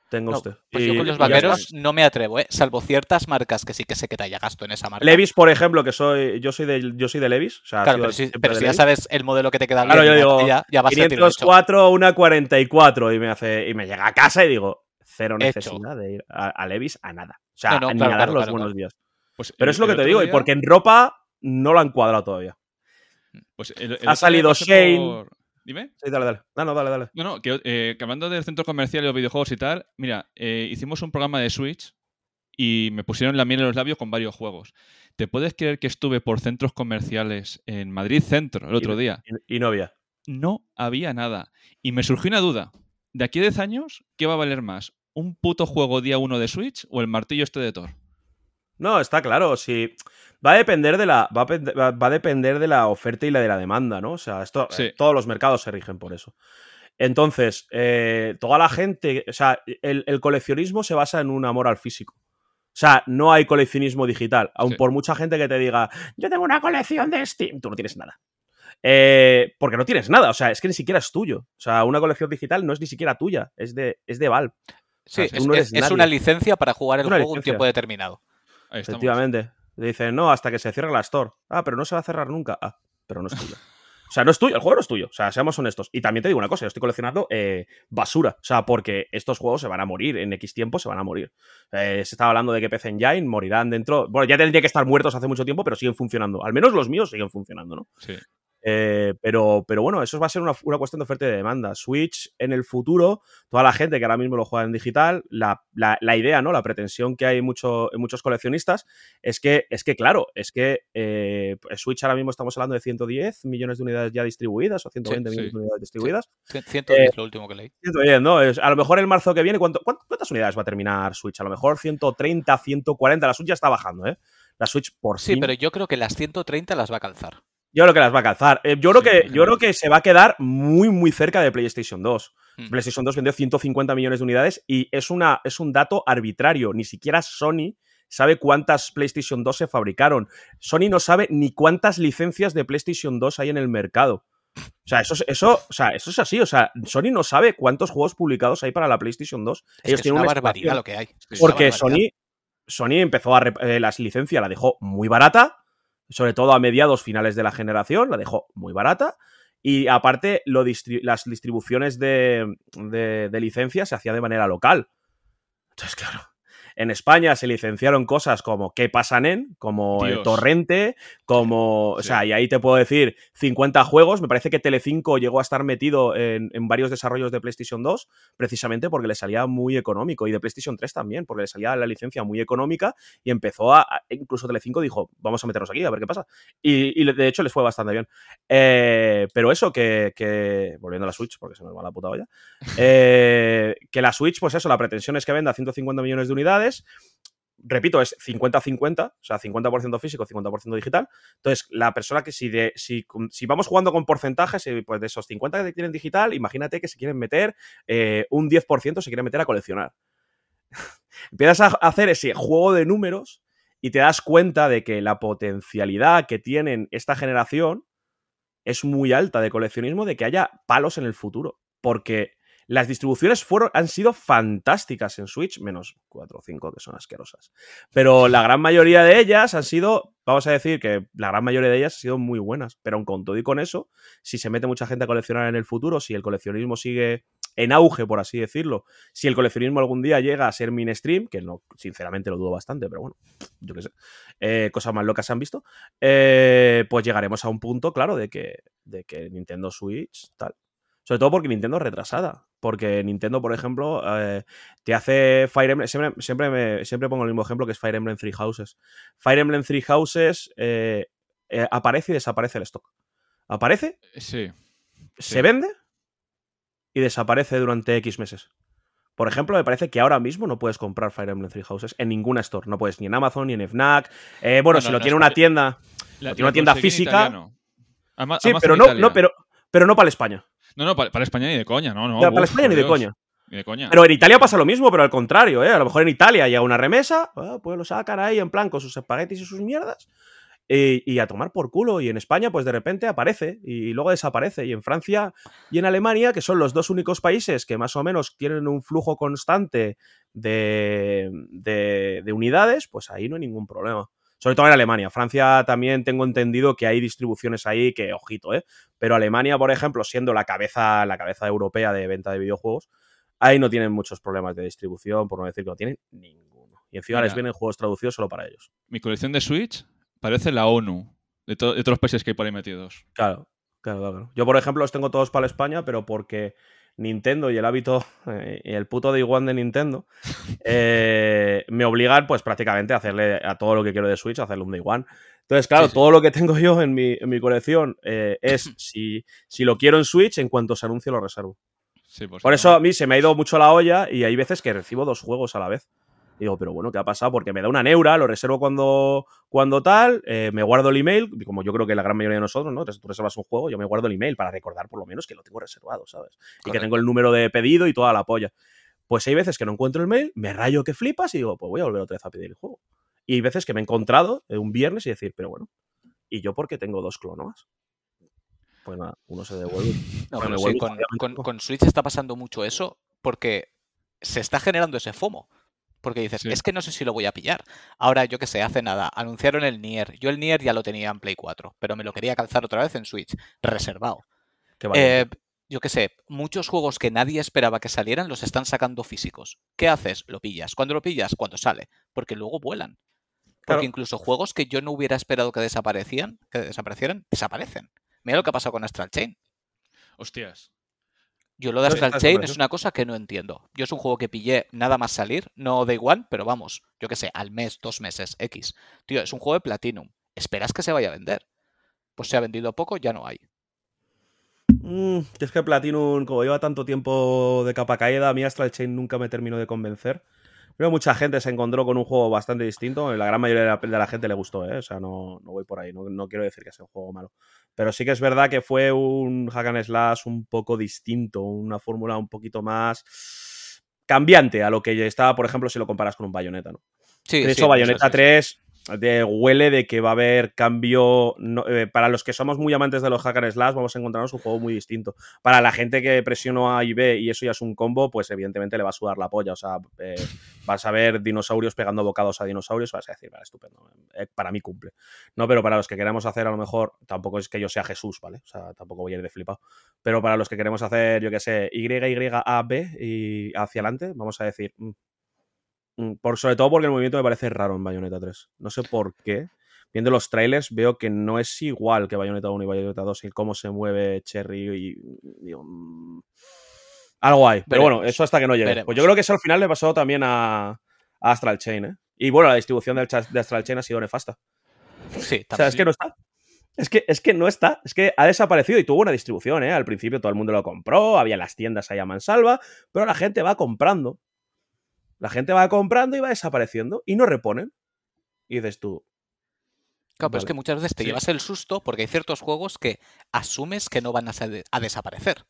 tengo No, usted. pues Y- yo con los ya vaqueros no me atrevo, ¿eh? salvo ciertas marcas que sí que sé que talla gasto en esa marca. Levis, por ejemplo, que soy yo soy de, yo soy de Levis. O sea, ha Claro, pero si, pero ya sabes el modelo que te queda Claro, bien, yo digo, talla, ya vas a tiro hecho. 504, una 44 y me hace y me llega a casa y digo, cero Hecho. necesidad de ir a, a Levis a nada. O sea, No, no, ni claro, a dar claro, los buenos días. Pues Pero es lo que te digo, y porque en ropa no lo han cuadrado todavía. pues el- el otro ha salido Shane. por- Dime. Sí, dale, dale. No, no, dale, dale. No, no, que, eh, que hablando del centro comercial y los videojuegos y tal, mira, eh, hicimos un programa de Switch y me pusieron la miel en los labios con varios juegos. ¿Te puedes creer que estuve por centros comerciales en Madrid Centro el otro Y- día? Y, y novia. No había nada. Y me surgió una duda. ¿De aquí a 10 años, qué va a valer más? ¿Un puto juego día 1 de Switch o el martillo este de Thor? No, está claro. Si va a depender de la va a, va- a depender de la oferta y la de la demanda, ¿no? O sea, esto Sí. eh, todos los mercados se rigen por eso. Entonces, eh, toda la gente, o sea, el, el coleccionismo se basa en un amor al físico. O sea, no hay coleccionismo digital. Aun Sí. por mucha gente que te diga, yo tengo una colección de Steam, tú no tienes nada. Eh, porque no tienes nada, o sea, es que ni siquiera es tuyo. O sea, una colección digital no es ni siquiera tuya, es de, es de Valve. Sí, O sea, es, no es- una licencia para jugar el Una juego un tiempo determinado. Ahí. Efectivamente. Dicen, no, hasta que se cierre la store. Ah, pero no se va a cerrar nunca. Ah, pero no es tuyo. O sea, no es tuyo, el juego no es tuyo. O sea, seamos honestos. Y también te digo una cosa, yo estoy coleccionando eh, basura. O sea, porque estos juegos se van a morir. En X tiempo se van a morir. Eh, se estaba hablando de que PC Engine morirán dentro. Bueno, ya tendría que estar muertos hace mucho tiempo, pero siguen funcionando. Al menos los míos siguen funcionando, ¿no? Sí. Eh, pero, pero bueno, eso va a ser una, una, cuestión de oferta y de demanda. Switch en el futuro, toda la gente que ahora mismo lo juega en digital, la, la, la idea, ¿no? La pretensión que hay mucho, en, muchos coleccionistas es que, es que claro, es que eh, Switch ahora mismo estamos hablando de 110 millones de unidades ya distribuidas o 120 sí, millones sí. de unidades distribuidas. Sí. 110 eh, lo último que leí. 110, ¿no? Es, a lo mejor el marzo que viene, ¿cuánto, ¿cuántas unidades va a terminar Switch? A lo mejor 130, 140, la Switch ya está bajando, ¿eh? La Switch por Sí, fin. pero yo creo que las 130 las va a calzar. Yo creo que las va a calzar. Eh, yo, creo que, yo creo que se va a quedar muy, muy cerca de PlayStation 2. Mm. PlayStation 2 vendió 150 millones de unidades y es, una, es un dato arbitrario. Ni siquiera Sony sabe cuántas PlayStation 2 se fabricaron. Sony no sabe ni cuántas licencias de PlayStation 2 hay en el mercado. O sea, eso, eso, o sea, eso es así. O sea, Sony no sabe cuántos juegos publicados hay para la PlayStation 2. Es Ellos que tienen es una barbaridad lo que hay. Es porque Sony, Sony empezó a eh, las licencias, la dejó muy barata sobre todo a mediados finales de la generación, la dejó muy barata. Y aparte, lo distri las distribuciones de, de, de licencias se hacían de manera local. Entonces, claro, en España se licenciaron cosas como ¿Qué pasan en? Como el Torrente, como. Sí. O sea, y ahí te puedo decir 50 juegos. Me parece que Telecinco llegó a estar metido en, en, varios desarrollos de PlayStation 2, precisamente porque le salía muy económico. Y de PlayStation 3 también, porque le salía la licencia muy económica. Y empezó a. Incluso Telecinco dijo, vamos a meternos aquí, a ver qué pasa. Y, y de hecho les fue bastante bien. Eh, pero eso, que, que, Volviendo a la Switch, porque se me va la puta olla. Eh, que la Switch, pues eso, la pretensión es que venda 150 millones de unidades repito, es 50-50, o sea, 50% físico, 50% digital. Entonces, la persona que si, de, si, si, vamos jugando con porcentajes, pues de esos 50 que tienen digital, imagínate que se quieren meter eh, un 10% se quieren meter a coleccionar. Empiezas a hacer ese juego de números y te das cuenta de que la potencialidad que tienen esta generación es muy alta de coleccionismo, de que haya palos en el futuro. Porque las distribuciones fueron, han sido fantásticas en Switch, menos 4 o 5 que son asquerosas. Pero la gran mayoría de ellas han sido, vamos a decir que la gran mayoría de ellas han sido muy buenas. Pero con todo y con eso, si se mete mucha gente a coleccionar en el futuro, si el coleccionismo sigue en auge, por así decirlo, si el coleccionismo algún día llega a ser mainstream, que no, sinceramente lo dudo bastante, pero bueno, yo qué sé, eh, cosas más locas se han visto, eh, pues llegaremos a un punto, claro, de que, de que Nintendo Switch, tal, sobre todo porque Nintendo es retrasada. Porque Nintendo, por ejemplo, eh, te hace Fire Emblem. Siempre, siempre, me, siempre, pongo el mismo ejemplo que es Fire Emblem Three Houses. Fire Emblem Three Houses eh, eh, aparece y desaparece el stock. Aparece, sí, se sí. vende y desaparece durante X meses. Por ejemplo, me parece que ahora mismo no puedes comprar Fire Emblem Three Houses en ninguna store. No puedes ni en Amazon ni en FNAC. Bueno, no, si no, lo tiene una tienda, la, tiene una tienda física. Sí, pero no, no, pero, pero no para España. No, no, para, para, España ni de coña, no, no. Para, para España ni de coña. Ni de coña. Pero en Italia pasa lo mismo, pero al contrario, ¿eh? A lo mejor en Italia llega una remesa, pues lo sacan ahí en plan con sus espaguetis y sus mierdas. Y, y, a tomar por culo. Y en España, pues de repente aparece y luego desaparece. Y en Francia y en Alemania, que son los dos únicos países que más o menos tienen un flujo constante de, de, de unidades, pues ahí no hay ningún problema sobre todo en Alemania. Francia también tengo entendido que hay distribuciones ahí que, ojito, ¿eh? Pero Alemania, por ejemplo, siendo la cabeza, la cabeza europea de venta de videojuegos, ahí no tienen muchos problemas de distribución, por no decir que no tienen ninguno. Y encima Mira, les vienen juegos traducidos solo para ellos. Mi colección de Switch parece la ONU de, to de todos los países que hay por ahí metidos. Claro, claro, claro. Yo, por ejemplo, los tengo todos para España, pero porque Nintendo y el hábito eh, y el puto Day One de Nintendo eh, me obligan pues prácticamente a hacerle a todo lo que quiero de Switch, a hacerle un Day One. Entonces, claro, sí, sí. todo lo que tengo yo en mi, en mi colección eh, es si, si, lo quiero en Switch, en cuanto se anuncie lo reservo. Sí, pues Por eso a mí se me ha ido mucho la olla y hay veces que recibo dos juegos a la vez. Y digo, pero bueno, ¿qué ha pasado? Porque me da una neura, lo reservo cuando, cuando tal, eh, me guardo el email, como yo creo que la gran mayoría de nosotros, ¿no? Tú reservas un juego, yo me guardo el email para recordar por lo menos que lo tengo reservado, ¿sabes? Correcto. Y que tengo el número de pedido y toda la polla. Pues hay veces que no encuentro el mail, me rayo que flipas y digo, pues voy a volver otra vez a pedir el juego. Y hay veces que me he encontrado un viernes y decir, pero bueno, ¿y yo por qué tengo dos clonos? Pues nada, uno se devuelve. No, pero sí, con, con, con Switch está pasando mucho eso porque se está generando ese FOMO porque dices, sí. es que no sé si lo voy a pillar. Ahora, yo que sé, hace nada, anunciaron el Nier. Yo el Nier ya lo tenía en Play 4, pero me lo quería calzar otra vez en Switch, reservado. Eh, yo que sé, muchos juegos que nadie esperaba que salieran los están sacando físicos. ¿Qué haces? Lo pillas. ¿Cuándo lo pillas? Cuando sale. Porque luego vuelan. Porque claro. incluso juegos que yo no hubiera esperado que desaparecían, que desaparecieran, desaparecen. Mira lo que ha pasado con Astral Chain. Hostias. Yo lo de No, Astral está Chain es una cosa que no entiendo. Yo es un juego que pillé nada más salir, no Day One, pero vamos, yo qué sé, al mes, dos meses, X. Tío, es un juego de Platinum. ¿Esperas que se vaya a vender? Pues se ha vendido poco, ya no hay. Mm, es que Platinum, como lleva tanto tiempo de capa caída, a mí Astral Chain nunca me terminó de convencer. Pero mucha gente se encontró con un juego bastante distinto. La gran mayoría de la, de la gente le gustó, ¿eh? O sea, no, no voy por ahí. No, no quiero decir que sea un juego malo. Pero sí que es verdad que fue un hack and slash un poco distinto. Una fórmula un poquito más cambiante a lo que estaba, por ejemplo, si lo comparas con un Bayonetta, ¿no? Sí, de hecho, Bayonetta sí, sí. 3 de- huele de que va a haber cambio. eh, para los que somos muy amantes de los hack and slash, vamos a encontrarnos un juego muy distinto. Para la gente que presionó A y B y eso ya es un combo, pues evidentemente le va a sudar la polla. O sea, eh, vas a ver dinosaurios pegando bocados a dinosaurios, vas a decir, vale, estupendo. eh, para mí cumple. No, pero para los que queremos hacer, a lo mejor, tampoco es que yo sea Jesús, ¿vale? O sea, tampoco voy a ir de flipado. Pero para los que queremos hacer, yo qué sé, Y, Y, A, B y hacia adelante, vamos a decir. Mm, Por, sobre todo porque el movimiento me parece raro en Bayonetta 3. No sé por qué. Viendo los trailers veo que no es igual que Bayonetta 1 y Bayonetta 2 y cómo se mueve Cherry y... digo, mm, algo hay. Pero bueno, eso hasta que no llegue. veremos. Pues yo creo que eso al final le pasó también a, a Astral Chain, ¿eh? Y bueno, la distribución de Astral Chain ha sido nefasta. Sí, O sea, es que no está. Es que, es que no está. Es que ha desaparecido y tuvo una distribución, ¿eh? Al principio todo el mundo lo compró, había las tiendas ahí a mansalva, pero la gente va comprando. La gente va comprando y va desapareciendo y no reponen. Y dices tú, Claro, pero es que muchas veces te Sí. llevas el susto porque hay ciertos juegos que asumes que no van a, sa- a desaparecer.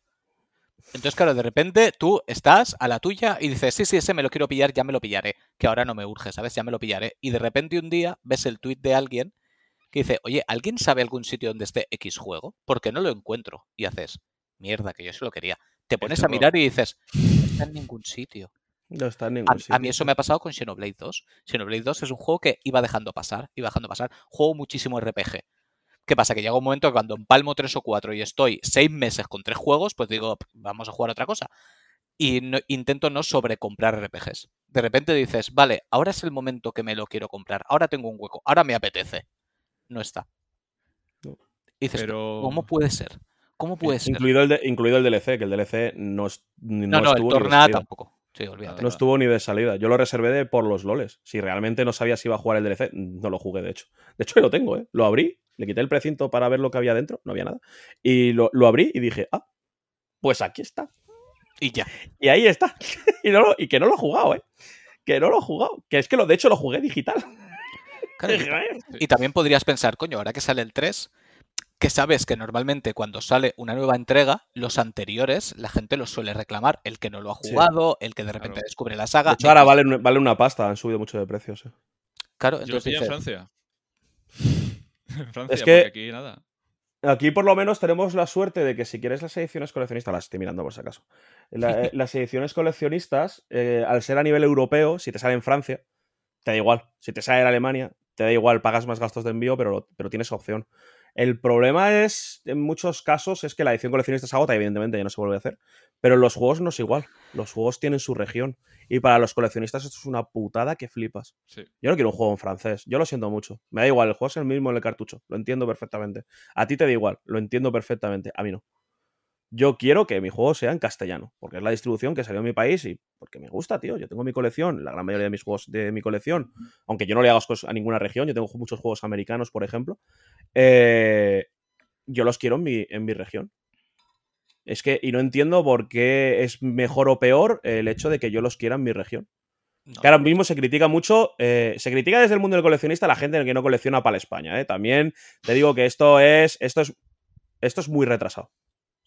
Entonces, claro, de repente tú estás a la tuya y dices, sí, sí, ese me lo quiero pillar, ya me lo pillaré, que ahora no me urge, ¿sabes? Ya me lo pillaré. Y de repente un día ves el tuit de alguien que dice, oye, ¿alguien sabe algún sitio donde esté X juego? Porque no lo encuentro. Y haces, mierda, que yo se lo quería. Te pones a mirar y dices, no está en ningún sitio. No está en A, ningún a sitio. mí eso me ha pasado con Xenoblade 2. Xenoblade 2 es un juego que iba dejando pasar, iba dejando pasar. Juego muchísimo RPG. ¿Qué pasa? Que llega un momento que cuando empalmo tres o cuatro y estoy seis meses con tres juegos, pues digo, "P- vamos a jugar otra cosa. Y no- intento no sobrecomprar RPGs. De repente dices, vale, ahora es el momento que me lo quiero comprar. Ahora tengo un hueco. Ahora me apetece. No está. No. Y dices, Pero- ¿cómo puede ser? ¿Cómo puede ser? Incluido el, de- incluido el DLC, que el DLC no, es- no, No, no, el estuvo ni de Torna salida. tampoco. Sí, olvídate. No estuvo ni de salida. Yo lo reservé de por los loles. Si realmente no sabía si iba a jugar el DLC, no lo jugué, de hecho. De hecho, lo tengo, ¿eh? Lo abrí, le quité el precinto para ver lo que había dentro, no había nada. Y lo, lo abrí y dije, ah, pues aquí está. Y ya. Y ahí está. y, no lo- y que no lo he jugado, ¿eh? Que no lo he jugado. Que es que lo, de hecho lo jugué digital. Y también podrías pensar, coño, ahora que sale el 3, que sabes que normalmente cuando sale una nueva entrega, los anteriores la gente los suele reclamar. El que no lo ha Sí. jugado, el que de repente Claro. descubre la saga. De hecho, ahora vale, vale una pasta, han subido mucho de precios. ¿eh? Claro, Yo lo entonces pillé en dices, Francia. en Francia, Es que- porque aquí nada. Aquí por lo menos tenemos la suerte de que si quieres las ediciones coleccionistas, las estoy mirando por si acaso. La- eh, las ediciones coleccionistas, eh, al ser a nivel europeo, si te sale en Francia, te da igual. Si te sale en Alemania, te da igual, pagas más gastos de envío, pero, pero tienes opción. El problema es, en muchos casos, es que la edición coleccionista se agota, evidentemente ya no se vuelve a hacer. Pero los juegos no es igual. Los juegos tienen su región. Y para los coleccionistas esto es una putada que flipas. Sí. Yo no quiero un juego en francés. Yo lo siento mucho. Me da igual, el juego es el mismo en el cartucho. Lo entiendo perfectamente. A ti te da igual, lo entiendo perfectamente. A mí no. Yo quiero que mi juego sea en castellano, porque es la distribución que salió en mi país y porque me gusta, tío. Yo tengo mi colección, la gran mayoría de mis juegos de mi colección, aunque yo no le hago a ninguna región, yo tengo muchos juegos americanos, por ejemplo. eh, yo los quiero en mi, en mi región. Es que, y no entiendo por qué es mejor o peor el hecho de que yo los quiera en mi región. no, Que ahora mismo se critica mucho, eh, se critica desde el mundo del coleccionista a la gente que no colecciona para España. ¿eh? También te digo que esto es, esto es, esto es muy retrasado.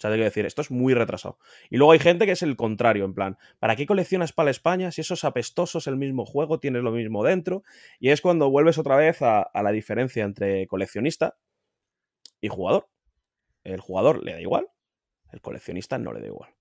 O sea, te quiero decir, esto es muy retrasado. Y luego hay gente que es el contrario, en plan, ¿para qué coleccionas para España si eso es apestoso, es el mismo juego, tienes lo mismo dentro? Y es cuando vuelves otra vez a, a la diferencia entre coleccionista y jugador. El jugador le da igual, el coleccionista no le da igual.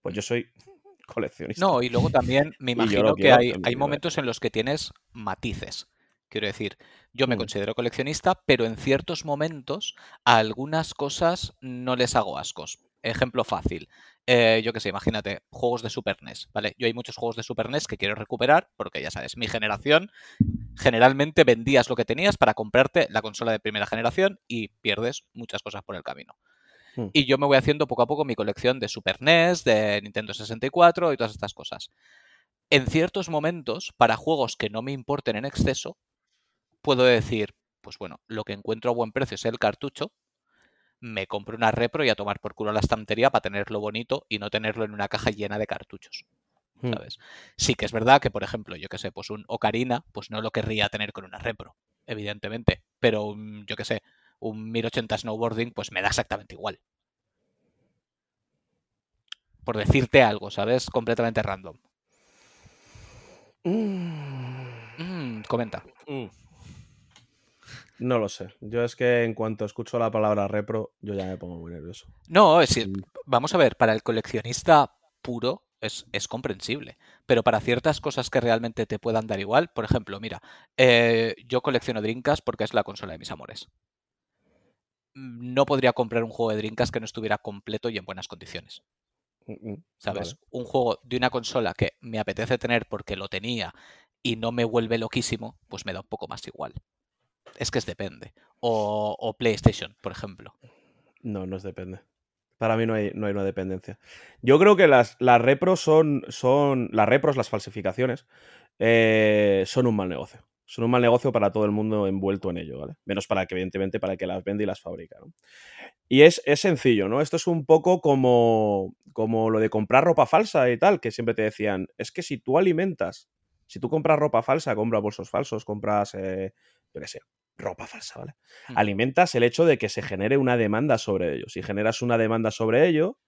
Pues yo soy coleccionista. No, y luego también me imagino que hay, momentos en los que tienes matices. Quiero decir, yo me considero coleccionista, pero en ciertos momentos a algunas cosas no les hago ascos. Ejemplo fácil. eh, yo qué sé, imagínate, juegos de Super NES, ¿vale? Yo hay muchos juegos de Super NES que quiero recuperar, porque ya sabes, mi generación generalmente vendías lo que tenías para comprarte la consola de primera generación y pierdes muchas cosas por el camino. Hmm. Y yo me voy haciendo poco a poco mi colección de Super NES, de Nintendo 64 y todas estas cosas. En ciertos momentos, para juegos que no me importen en exceso, puedo decir, pues bueno, lo que encuentro a buen precio es el cartucho, me compro una repro y a tomar por culo la estantería para tenerlo bonito y no tenerlo en una caja llena de cartuchos. Hmm. ¿Sabes? Sí que es verdad que, por ejemplo, yo que sé, pues un Ocarina, pues no lo querría tener con una repro, evidentemente. Pero, yo que sé, un 1080 snowboarding, pues me da exactamente igual. Por decirte algo, ¿sabes? Completamente random. Mm, comenta. No lo sé. Yo es que en cuanto escucho la palabra repro, yo ya me pongo muy nervioso. No, es decir, Mm. vamos a ver, para el coleccionista puro es, es comprensible, pero para ciertas cosas que realmente te puedan dar igual, por ejemplo, mira, eh, yo colecciono Drinkas porque es la consola de mis amores. Mm, No podría comprar un juego de Drinkas que no estuviera completo y en buenas condiciones. Mm, ¿Sabes? vale. Un juego de una consola que me apetece tener porque lo tenía y no me vuelve loquísimo, pues me da un poco más igual. Es que es depende. O, o PlayStation, por ejemplo. No, no es depende. Para mí no hay, no hay una dependencia. Yo creo que las, las repros son, son. Las repros, las falsificaciones, eh, son un mal negocio. Son un mal negocio para todo el mundo envuelto en ello, ¿vale? Menos para que, evidentemente, para el que las vende y las fabrica, ¿no? Y es, es sencillo, ¿no? Esto es un poco como, como lo de comprar ropa falsa y tal, que siempre te decían, es que si tú alimentas, si tú compras ropa falsa, compras bolsos falsos, compras, eh, yo qué sé, ropa falsa, ¿vale? Mm. alimentas el hecho de que se genere una demanda sobre ello. Si generas una demanda sobre ello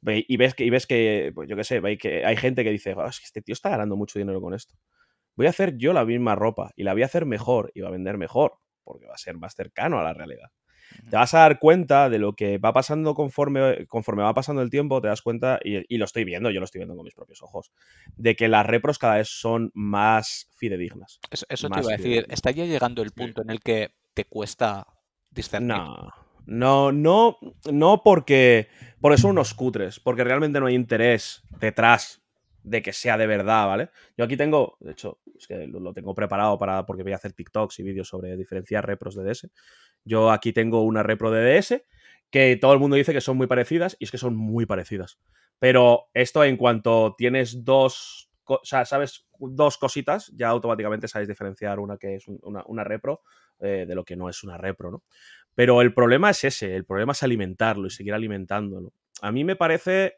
ve- y ves que, y ves que pues yo qué sé, que hay gente que dice, "Ah, es que este tío está ganando mucho dinero con esto. Voy a hacer yo la misma ropa y la voy a hacer mejor y va a vender mejor, porque va a ser más cercano a la realidad. Te vas a dar cuenta de lo que va pasando conforme, conforme va pasando el tiempo, te das cuenta, y, y lo estoy viendo, yo lo estoy viendo con mis propios ojos, de que las repros cada vez son más fidedignas. Eso, eso te iba a decir. ¿Está ya llegando el punto en el que te cuesta discernir? No, no, no, no porque, porque son unos cutres, porque realmente no hay interés detrás de que sea de verdad, ¿vale? Yo aquí tengo, de hecho, es que lo, lo tengo preparado para, porque voy a hacer TikToks y vídeos sobre diferenciar repros de DS. Yo aquí tengo una repro de DS que todo el mundo dice que son muy parecidas y es que son muy parecidas. Pero esto en cuanto tienes dos, o sea, sabes dos cositas, ya automáticamente sabes diferenciar una que es un- una, una repro eh, de lo que no es una repro, ¿no? Pero el problema es ese, el problema es alimentarlo y seguir alimentándolo. A mí me parece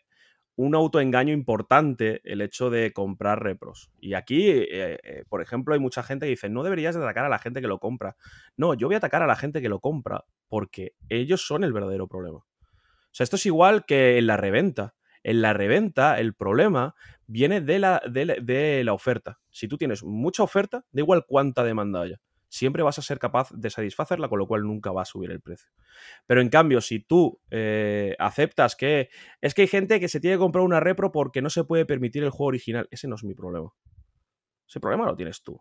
un autoengaño importante el hecho de comprar repros. Y aquí, eh, eh, por ejemplo, hay mucha gente que dice, no deberías de atacar a la gente que lo compra. No, yo voy a atacar a la gente que lo compra porque ellos son el verdadero problema. O sea, esto es igual que en la reventa. En la reventa, el problema viene de la, de de la oferta. Si tú tienes mucha oferta, da igual cuánta demanda haya. Siempre vas a ser capaz de satisfacerla, con lo cual nunca va a subir el precio. Pero en cambio, si tú eh, aceptas que es que hay gente que se tiene que comprar una repro porque no se puede permitir el juego original, ese no es mi problema. Ese problema lo tienes tú.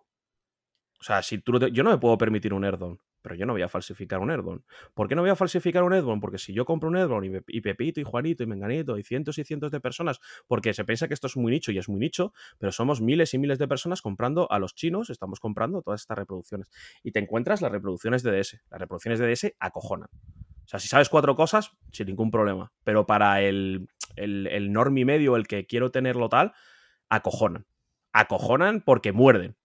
O sea, si tú yo no me puedo permitir un Erdon, pero yo no voy a falsificar un Erdon. ¿Por qué no voy a falsificar un Erdon? Porque si yo compro un Erdon y, Pe- y Pepito y Juanito y Menganito y cientos y cientos de personas, porque se piensa que esto es muy nicho y es muy nicho, pero somos miles y miles de personas comprando a los chinos, estamos comprando todas estas reproducciones. Y te encuentras las reproducciones de DS. Las reproducciones de DS acojonan. O sea, si sabes cuatro cosas, sin ningún problema. Pero para el, el, el normi medio, el que quiero tenerlo tal, acojonan. Acojonan porque muerden.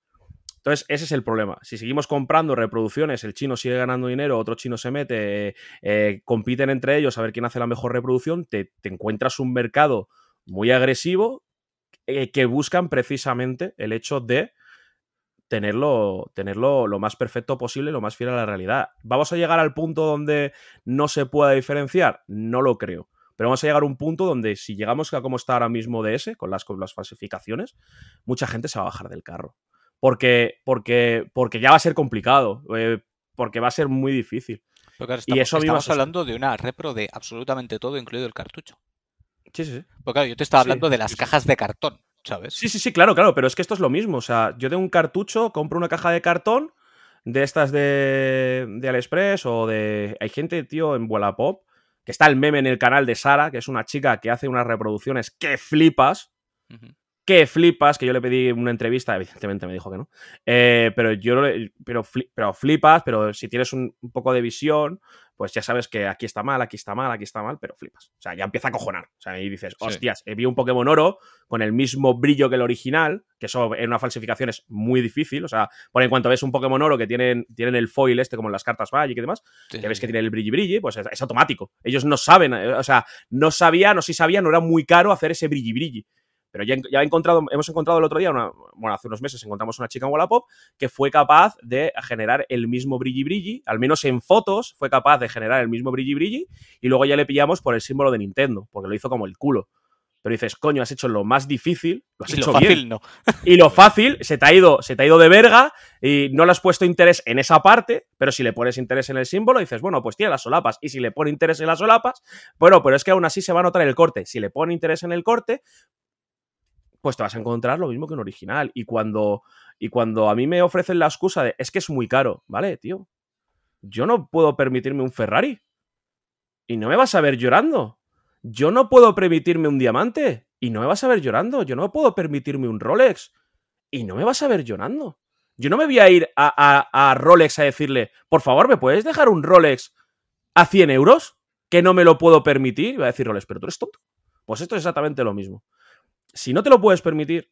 Entonces, ese es el problema. Si seguimos comprando reproducciones, el chino sigue ganando dinero, otro chino se mete, eh, eh, compiten entre ellos a ver quién hace la mejor reproducción, te, encuentras un mercado muy agresivo eh, que buscan precisamente el hecho de tenerlo, tenerlo lo más perfecto posible, lo más fiel a la realidad. ¿Vamos a llegar al punto donde no se pueda diferenciar? No lo creo. Pero vamos a llegar a un punto donde si llegamos a como está ahora mismo DS, con las, con las falsificaciones, mucha gente se va a bajar del carro. Porque, porque, porque ya va a ser complicado, eh, porque va a ser muy difícil. Claro, Y estamos, eso estamos hablando de una repro de absolutamente todo, incluido el cartucho. Sí, sí, sí. Porque claro, yo te estaba Sí, hablando de las sí, cajas de cartón, ¿sabes? Sí, sí, sí, claro, claro, pero es que esto es lo mismo. O sea, yo tengo un cartucho, compro una caja de cartón de estas de, de AliExpress o de. Hay gente, tío, en Wallapop, que está el meme en el canal de Sara, que es una chica que hace unas reproducciones que flipas. Ujú. Que flipas, que yo le pedí una entrevista, evidentemente me dijo que no, eh, pero yo, le- pero, fli- pero flipas, pero si tienes un, un poco de visión, pues ya sabes que aquí está mal, aquí está mal, aquí está mal, pero flipas. O sea, ya empieza a cojonar. O sea, y dices, Sí. hostias, vi un Pokémon oro con el mismo brillo que el original, que eso en una falsificación es muy difícil. O sea, por en cuanto ves un Pokémon oro que tienen, tienen el foil este, como en las cartas Magic y demás, Sí, que ves sí, que sí. tiene el brilli brilli, pues es, es automático. Ellos no saben, eh, o sea, no sabían, o si sabían, no era muy caro hacer ese brilli brilli. Pero ya, ya he encontrado, hemos encontrado el otro día, una- bueno, hace unos meses encontramos una chica en Wallapop que fue capaz de generar el mismo brilli brilli, al menos en fotos fue capaz de generar el mismo brilli brilli, y luego ya le pillamos por el símbolo de Nintendo, porque lo hizo como el culo. Pero dices, coño, has hecho lo más difícil, lo has Y lo hecho fácil bien. no. Y lo fácil se te ha ido, se te ha ido de verga y no le has puesto interés en esa parte, pero si le pones interés en el símbolo, dices, bueno, pues tiene las solapas. Y si le pone interés en las solapas, bueno, pero es que aún así se va a notar el corte. Si le pone interés en el corte, pues te vas a encontrar lo mismo que un original. Y cuando, y cuando a mí me ofrecen la excusa de, es que es muy caro, ¿vale, tío? Yo no puedo permitirme un Ferrari. Y no me vas a ver llorando. Yo no puedo permitirme un diamante. Y no me vas a ver llorando. Yo no puedo permitirme un Rolex. Y no me vas a ver llorando. Yo no me voy a ir a, a- a Rolex a decirle, por favor, ¿me puedes dejar un Rolex a 100 euros? Que no me lo puedo permitir. Y va a decir Rolex, pero tú eres tonto. Pues esto es exactamente lo mismo. Si no te lo puedes permitir,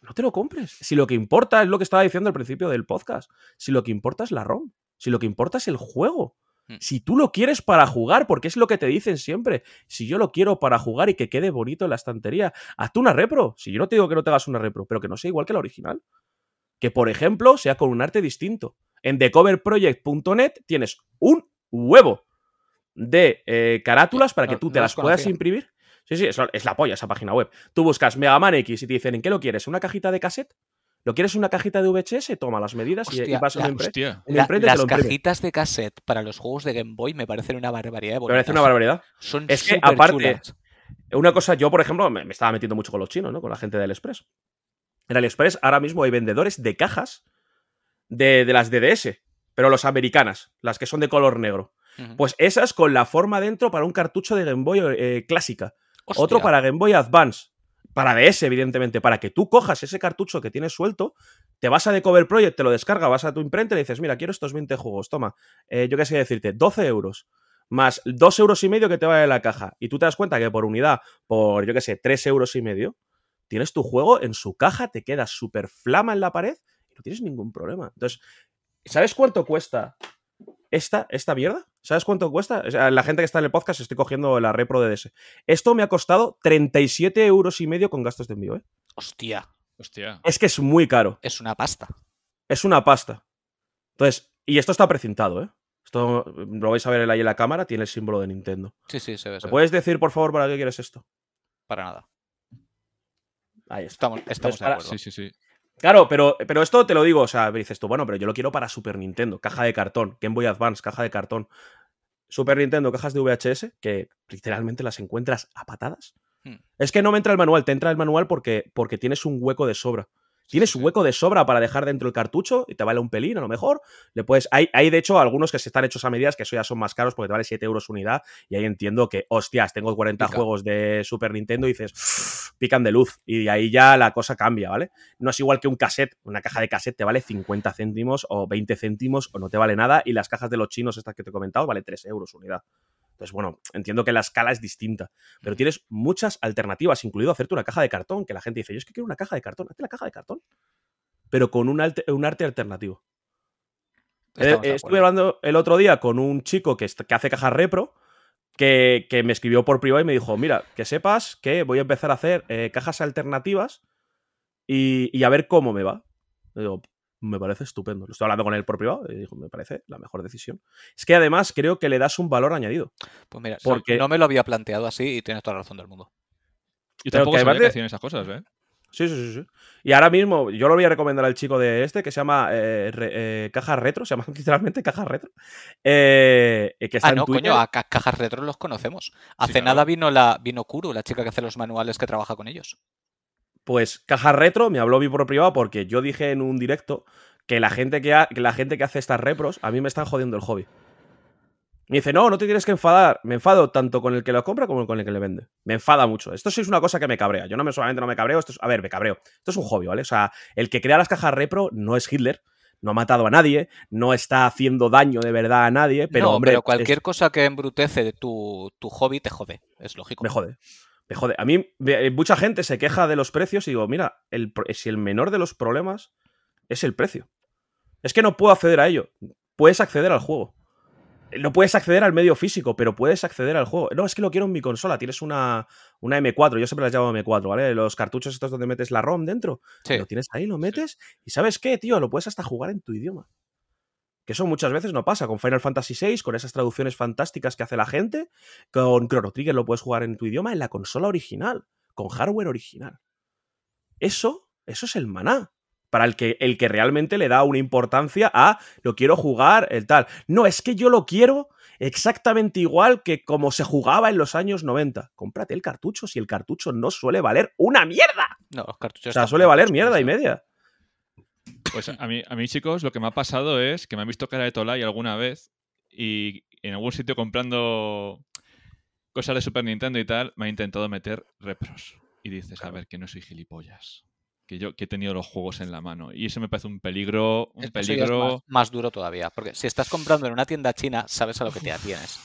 no te lo compres. Si lo que importa es lo que estaba diciendo al principio del podcast. Si lo que importa es la ROM. Si lo que importa es el juego. Mm. Si tú lo quieres para jugar, porque es lo que te dicen siempre. Si yo lo quiero para jugar y que quede bonito en la estantería, hazte una repro. Si yo no te digo que no te hagas una repro, pero que no sea igual que la original. Que, por ejemplo, sea con un arte distinto. En thecoverproject.net tienes un huevo de eh, carátulas para que tú no te las puedas imprimir. Sí, sí, eso es la polla esa página web. Tú buscas Mega Man X y te dicen, ¿en qué lo quieres? ¿Una cajita de cassette? ¿Lo quieres una cajita de VHS? Toma las medidas y- vas a la- Hostia. La- las cajitas de cassette para los juegos de Game Boy me parecen una barbaridad de Me parece una barbaridad. Son Es que, aparte, Una cosa, yo, por ejemplo, me, me estaba metiendo mucho con los chinos, ¿no? Con la gente del Express. En AliExpress ahora mismo hay vendedores de cajas de, de las DDS, pero los americanas, las que son de color negro. Pues esas con la forma dentro para un cartucho de Game Boy eh, clásica. Hostia, Otro para Game Boy Advance. Para DS, evidentemente, para que tú cojas ese cartucho que tienes suelto, te vas a The Cover Project, te lo descarga, vas a tu imprenta y le dices, mira, quiero estos 20 juegos, toma. Eh, yo qué sé decirte, 12 euros. Más 2 euros y medio que te vale la caja. Y tú te das cuenta que por unidad, por, yo qué sé, 3 euros y medio, tienes tu juego en su caja, te queda súper flama en la pared y no tienes ningún problema. Entonces, ¿sabes cuánto cuesta esta, esta mierda? ¿Sabes cuánto cuesta? O sea, la gente que está en el podcast estoy cogiendo la repro de DS. Esto me ha costado 37 euros y medio con gastos de envío, ¿eh? Hostia, Hostia. Es que es muy caro. es una pasta. Es una pasta. Entonces, y esto está precintado, ¿eh? Esto lo vais a ver ahí en la cámara, tiene el símbolo de Nintendo. Sí, sí, se ve. se ¿Me ve. puedes decir, por favor, para qué quieres esto? Para nada. Ahí está. Estamos, estamos de para- acuerdo. Sí, sí, sí. Claro, pero, pero esto te lo digo, o sea, dices tú, bueno, pero yo lo quiero para Super Nintendo, caja de cartón, Game Boy Advance, caja de cartón. Super Nintendo, cajas de VHS, que literalmente las encuentras a patadas. Hmm. Es que no me entra el manual, te entra el manual porque, porque tienes un hueco de sobra. Tienes un hueco de sobra para dejar dentro el cartucho y te vale un pelín, a lo mejor. Le puedes, hay, hay, de hecho, algunos que se están hechos a medidas que eso ya son más caros porque te vale 7 euros unidad. Y ahí entiendo que, hostias, tengo 40 Pica. juegos de Super Nintendo y dices, pican de luz. Y ahí ya la cosa cambia, ¿vale? No es igual que un cassette. Una caja de cassette te vale 50 céntimos o 20 céntimos o no te vale nada. Y las cajas de los chinos, estas que te he comentado, vale 3 euros unidad. Entonces, bueno, entiendo que la escala es distinta, pero tienes muchas alternativas, incluido hacerte una caja de cartón, que la gente dice, yo es que quiero una caja de cartón, hazte la caja de cartón, pero con un, un arte alternativo. Eh, eh, estuve hablando el otro día con un chico que, hace cajas repro, que, que me escribió por privado y me dijo, mira, que sepas que voy a empezar a hacer eh, cajas alternativas y, y a ver cómo me va. Digo, me parece estupendo. Lo estoy hablando con él por privado y dijo, me parece la mejor decisión. Es que además creo que le das un valor añadido. Pues mira, porque- no me lo había planteado así y tienes toda la razón del mundo. Yo tampoco que sabía además que hacían esas cosas, ¿eh? Sí, sí, sí, sí. Y ahora mismo yo lo voy a recomendar al chico de este que se llama eh, re- eh, Caja Retro, se llama literalmente Caja Retro. eh, que está Ah, en no, Twitter. coño, a ca- cajas retro los conocemos. Hace claro. nada vino la vino Kuro, la chica que hace los manuales que trabaja con ellos. Pues Caja Retro me habló a mí por privado porque yo dije en un directo que la gente que, ha- que la gente que hace estas repros a mí me están jodiendo el hobby. Me dice, no, no te tienes que enfadar. Me enfado tanto con el que lo compra como con el que le vende. Me enfada mucho. Esto sí es una cosa que me cabrea. Yo no me solamente no me cabreo, esto es, a ver, me cabreo. Esto es un hobby, ¿vale? O sea, el que crea las cajas repro no es Hitler, no ha matado a nadie, no está haciendo daño de verdad a nadie, pero no, hombre, pero es- cualquier cosa que embrutece tu, tu hobby te jode, es lógico. me jode. A mí, ve- mucha gente se queja de los precios y digo, mira, el, si el menor de los problemas es el precio. Es que no puedo acceder a ello. Puedes acceder al juego. No puedes acceder al medio físico, pero puedes acceder al juego. No, es que lo quiero en mi consola. Tienes una, una M4, yo siempre las llamo M4, ¿vale? Los cartuchos estos donde metes la ROM dentro. Sí. Lo tienes ahí, lo metes. Y ¿sabes qué, tío? Lo puedes hasta jugar en tu idioma. Que eso muchas veces no pasa. Con Final Fantasy VI, con esas traducciones fantásticas que hace la gente, con Chrono Trigger lo puedes jugar en tu idioma en la consola original, con hardware original. Eso, eso es el maná. Para el que, el que realmente le da una importancia a lo quiero jugar, el tal. No, es que yo lo quiero exactamente igual que como se jugaba en los años 90. Cómprate el cartucho si el cartucho no suele valer una mierda. No, los cartuchos. O sea, suele valer mierda y media. Pues a mí, a mí, chicos, lo que me ha pasado es que me han visto cara de Tolai alguna vez y en algún sitio comprando cosas de Super Nintendo y tal, me ha intentado meter repros. Y dices, a ver, que no soy gilipollas. Que yo que he tenido los juegos en la mano. Y eso me parece un peligro, un eso es peligro. más, más duro todavía. Porque si estás comprando en una tienda china, sabes a lo que te atienes.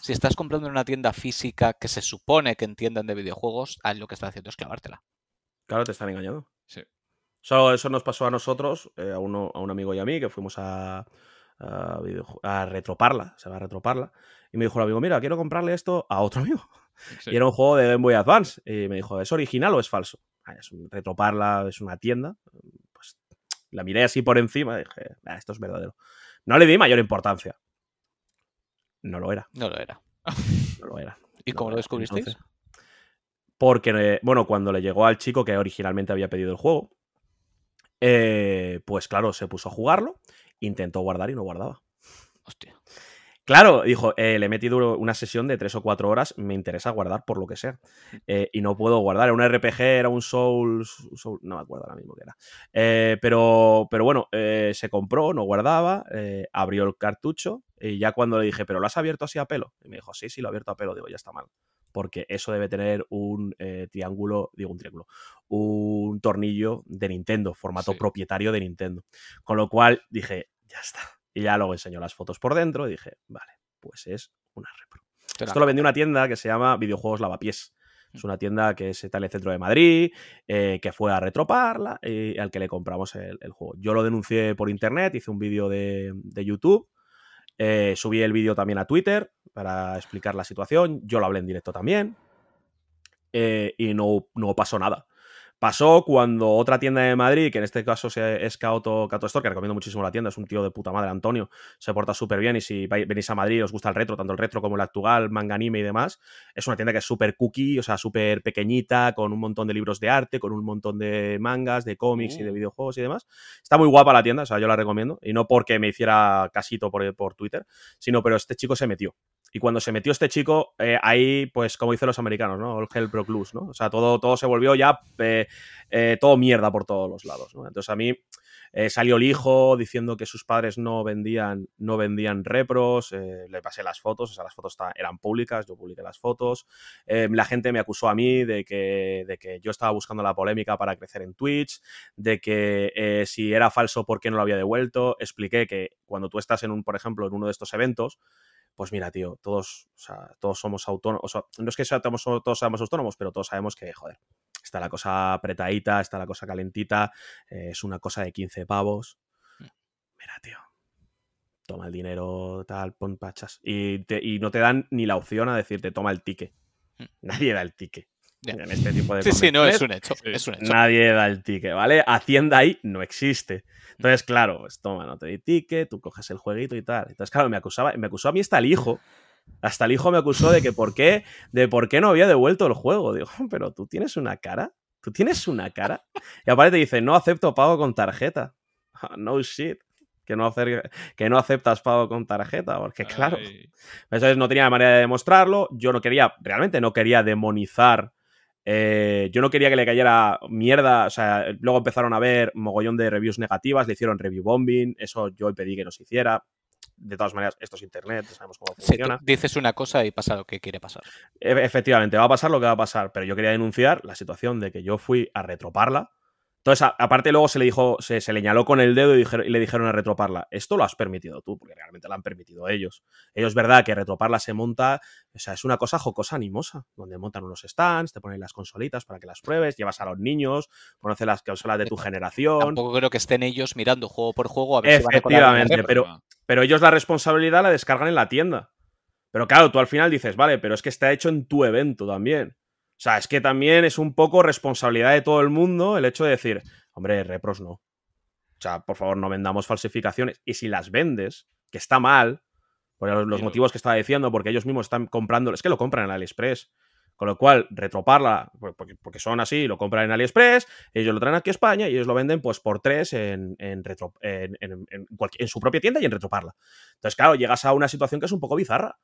Si estás comprando en una tienda física que se supone que entienden de videojuegos, ahí lo que están haciendo es clavártela. Claro, te están engañando. Sí. Eso, eso nos pasó a nosotros, eh, a, uno, a un amigo y a mí, que fuimos a, a, retroparla, se va a retroparla. Y me dijo el amigo, mira, quiero comprarle esto a otro amigo. sí. Y era un juego de Game Boy Advance. Y me dijo, ¿es original o es falso? Ah, es un, retroparla, es una tienda. Pues la miré así por encima y dije, "Ah, esto es verdadero. No le di mayor importancia. No lo era, No lo era. no lo era. ¿Y No cómo lo descubristeis? Porque, bueno, cuando le llegó al chico que originalmente había pedido el juego, eh, pues claro, se puso a jugarlo, intentó guardar y no guardaba. Hostia. Claro, dijo, eh, le he metido una sesión de tres o cuatro horas, me interesa guardar por lo que sea. Eh, y no puedo guardar. Era un RPG, era un Souls, Soul- no me acuerdo ahora mismo qué era. Eh, pero, pero bueno, se compró, no guardaba, abrió el cartucho y ya cuando le dije, ¿pero lo has abierto así a pelo? Y me dijo, sí, sí, lo he abierto a pelo. Digo, ya está mal. Porque eso debe tener un eh, triángulo, digo un triángulo, un tornillo de Nintendo, formato Sí. propietario de Nintendo. Con lo cual dije, ya está. Y ya luego enseñó las fotos por dentro y dije, vale, pues es una repro. Esto lo vendí en una tienda que se llama Videojuegos Lavapiés. Es una tienda que está en el centro de Madrid, eh, que fue a retroparla y al que le compramos el, el juego. Yo lo denuncié por internet, hice un vídeo de, de YouTube, eh, subí el vídeo también a Twitter para explicar la situación, yo lo hablé en directo también eh, y no, no pasó nada. Pasó cuando otra tienda de Madrid, que en este caso es Caoto, Caoto Store, que recomiendo muchísimo la tienda, es un tío de puta madre, Antonio, se porta súper bien y si venís a Madrid y os gusta el retro, tanto el retro como el actual, manga anime y demás, es una tienda que es súper cookie, o sea, súper pequeñita, con un montón de libros de arte, con un montón de mangas, de cómics y de Uh. videojuegos y demás. Está muy guapa la tienda, o sea, yo la recomiendo. Y no porque me hiciera casito por, por Twitter, sino pero este chico se metió. Y cuando se metió este chico, eh, ahí, pues, como dicen los americanos, ¿no? All hell broke loose, ¿no? O sea, todo, todo se volvió ya eh, eh, todo mierda por todos los lados, ¿no? Entonces a mí salió el hijo diciendo que sus padres no vendían, no vendían repros, le pasé las fotos, o sea, las fotos eran públicas, yo publiqué las fotos. La gente me acusó a mí de que, de que yo estaba buscando la polémica para crecer en Twitch, de que si era falso, ¿por qué no lo había devuelto? Expliqué que cuando tú estás en un, por ejemplo, en uno de estos eventos, pues mira, tío, todos, o sea, todos somos autónomos, o sea, no es que seamos- todos seamos autónomos, pero todos sabemos que, joder, está la cosa apretadita, está la cosa calentita, eh, es una cosa de 15 pavos. Mira, tío, toma el dinero, tal, pon pachas. Y, te- y no te dan ni la opción a decirte, toma el ticket. Mm. Nadie da el ticket. En este tipo de Sí, sí, no, es un hecho. Sí. Es un hecho. Nadie da el ticket, ¿vale? Hacienda ahí no existe. Entonces, claro, pues toma, no te di ticket, tú coges el jueguito y tal. Entonces, claro, me acusaba, me acusó a mí hasta el hijo. Hasta el hijo me acusó de que por qué, de por qué no había devuelto el juego. Digo, pero tú tienes una cara. Tú tienes una cara. Y aparte te dice, no acepto pago con tarjeta. Ah, No shit. Que no, hacer, que no aceptas pago con tarjeta. Porque, claro, Ay, entonces no tenía manera de demostrarlo. Yo no quería, realmente no quería demonizar. Eh, yo no quería que le cayera mierda. O sea, luego empezaron a ver mogollón de reviews negativas, le hicieron review bombing. Eso yo pedí que no se hiciera. De todas maneras, esto es internet, sabemos cómo Sí, funciona. dices una cosa y pasa lo que quiere pasar. E- Efectivamente, va a pasar lo que va a pasar, pero yo quería denunciar la situación de que yo fui a retroparla Entonces, aparte luego se le dijo, se, se le señaló con el dedo y, le dijeron a Retroparla, esto lo has permitido tú, porque realmente lo han permitido ellos. Ellos, es verdad que Retroparla se monta, o sea, es una cosa jocosa animosa, donde montan unos stands, te ponen las consolitas para que las pruebes, llevas a los niños, conoces las consolas de tu generación. Tampoco creo que estén ellos mirando juego por juego a ver Efectivamente, si van a pero, pero ellos la responsabilidad la descargan en la tienda. Pero claro, tú al final dices, vale, pero es que está hecho en tu evento también. O sea, es que también es un poco responsabilidad de todo el mundo el hecho de decir, hombre, repros no. O sea, por favor, no vendamos falsificaciones. Y si las vendes, que está mal, por los motivos que estaba diciendo, porque ellos mismos están comprando, es que lo compran en AliExpress. Con lo cual, retroparla, porque, son así, lo compran en AliExpress, ellos lo traen aquí a España y ellos lo venden pues por tres en, en, en, su propia tienda y en retroparla. Entonces, claro, llegas a una situación que es un poco bizarra.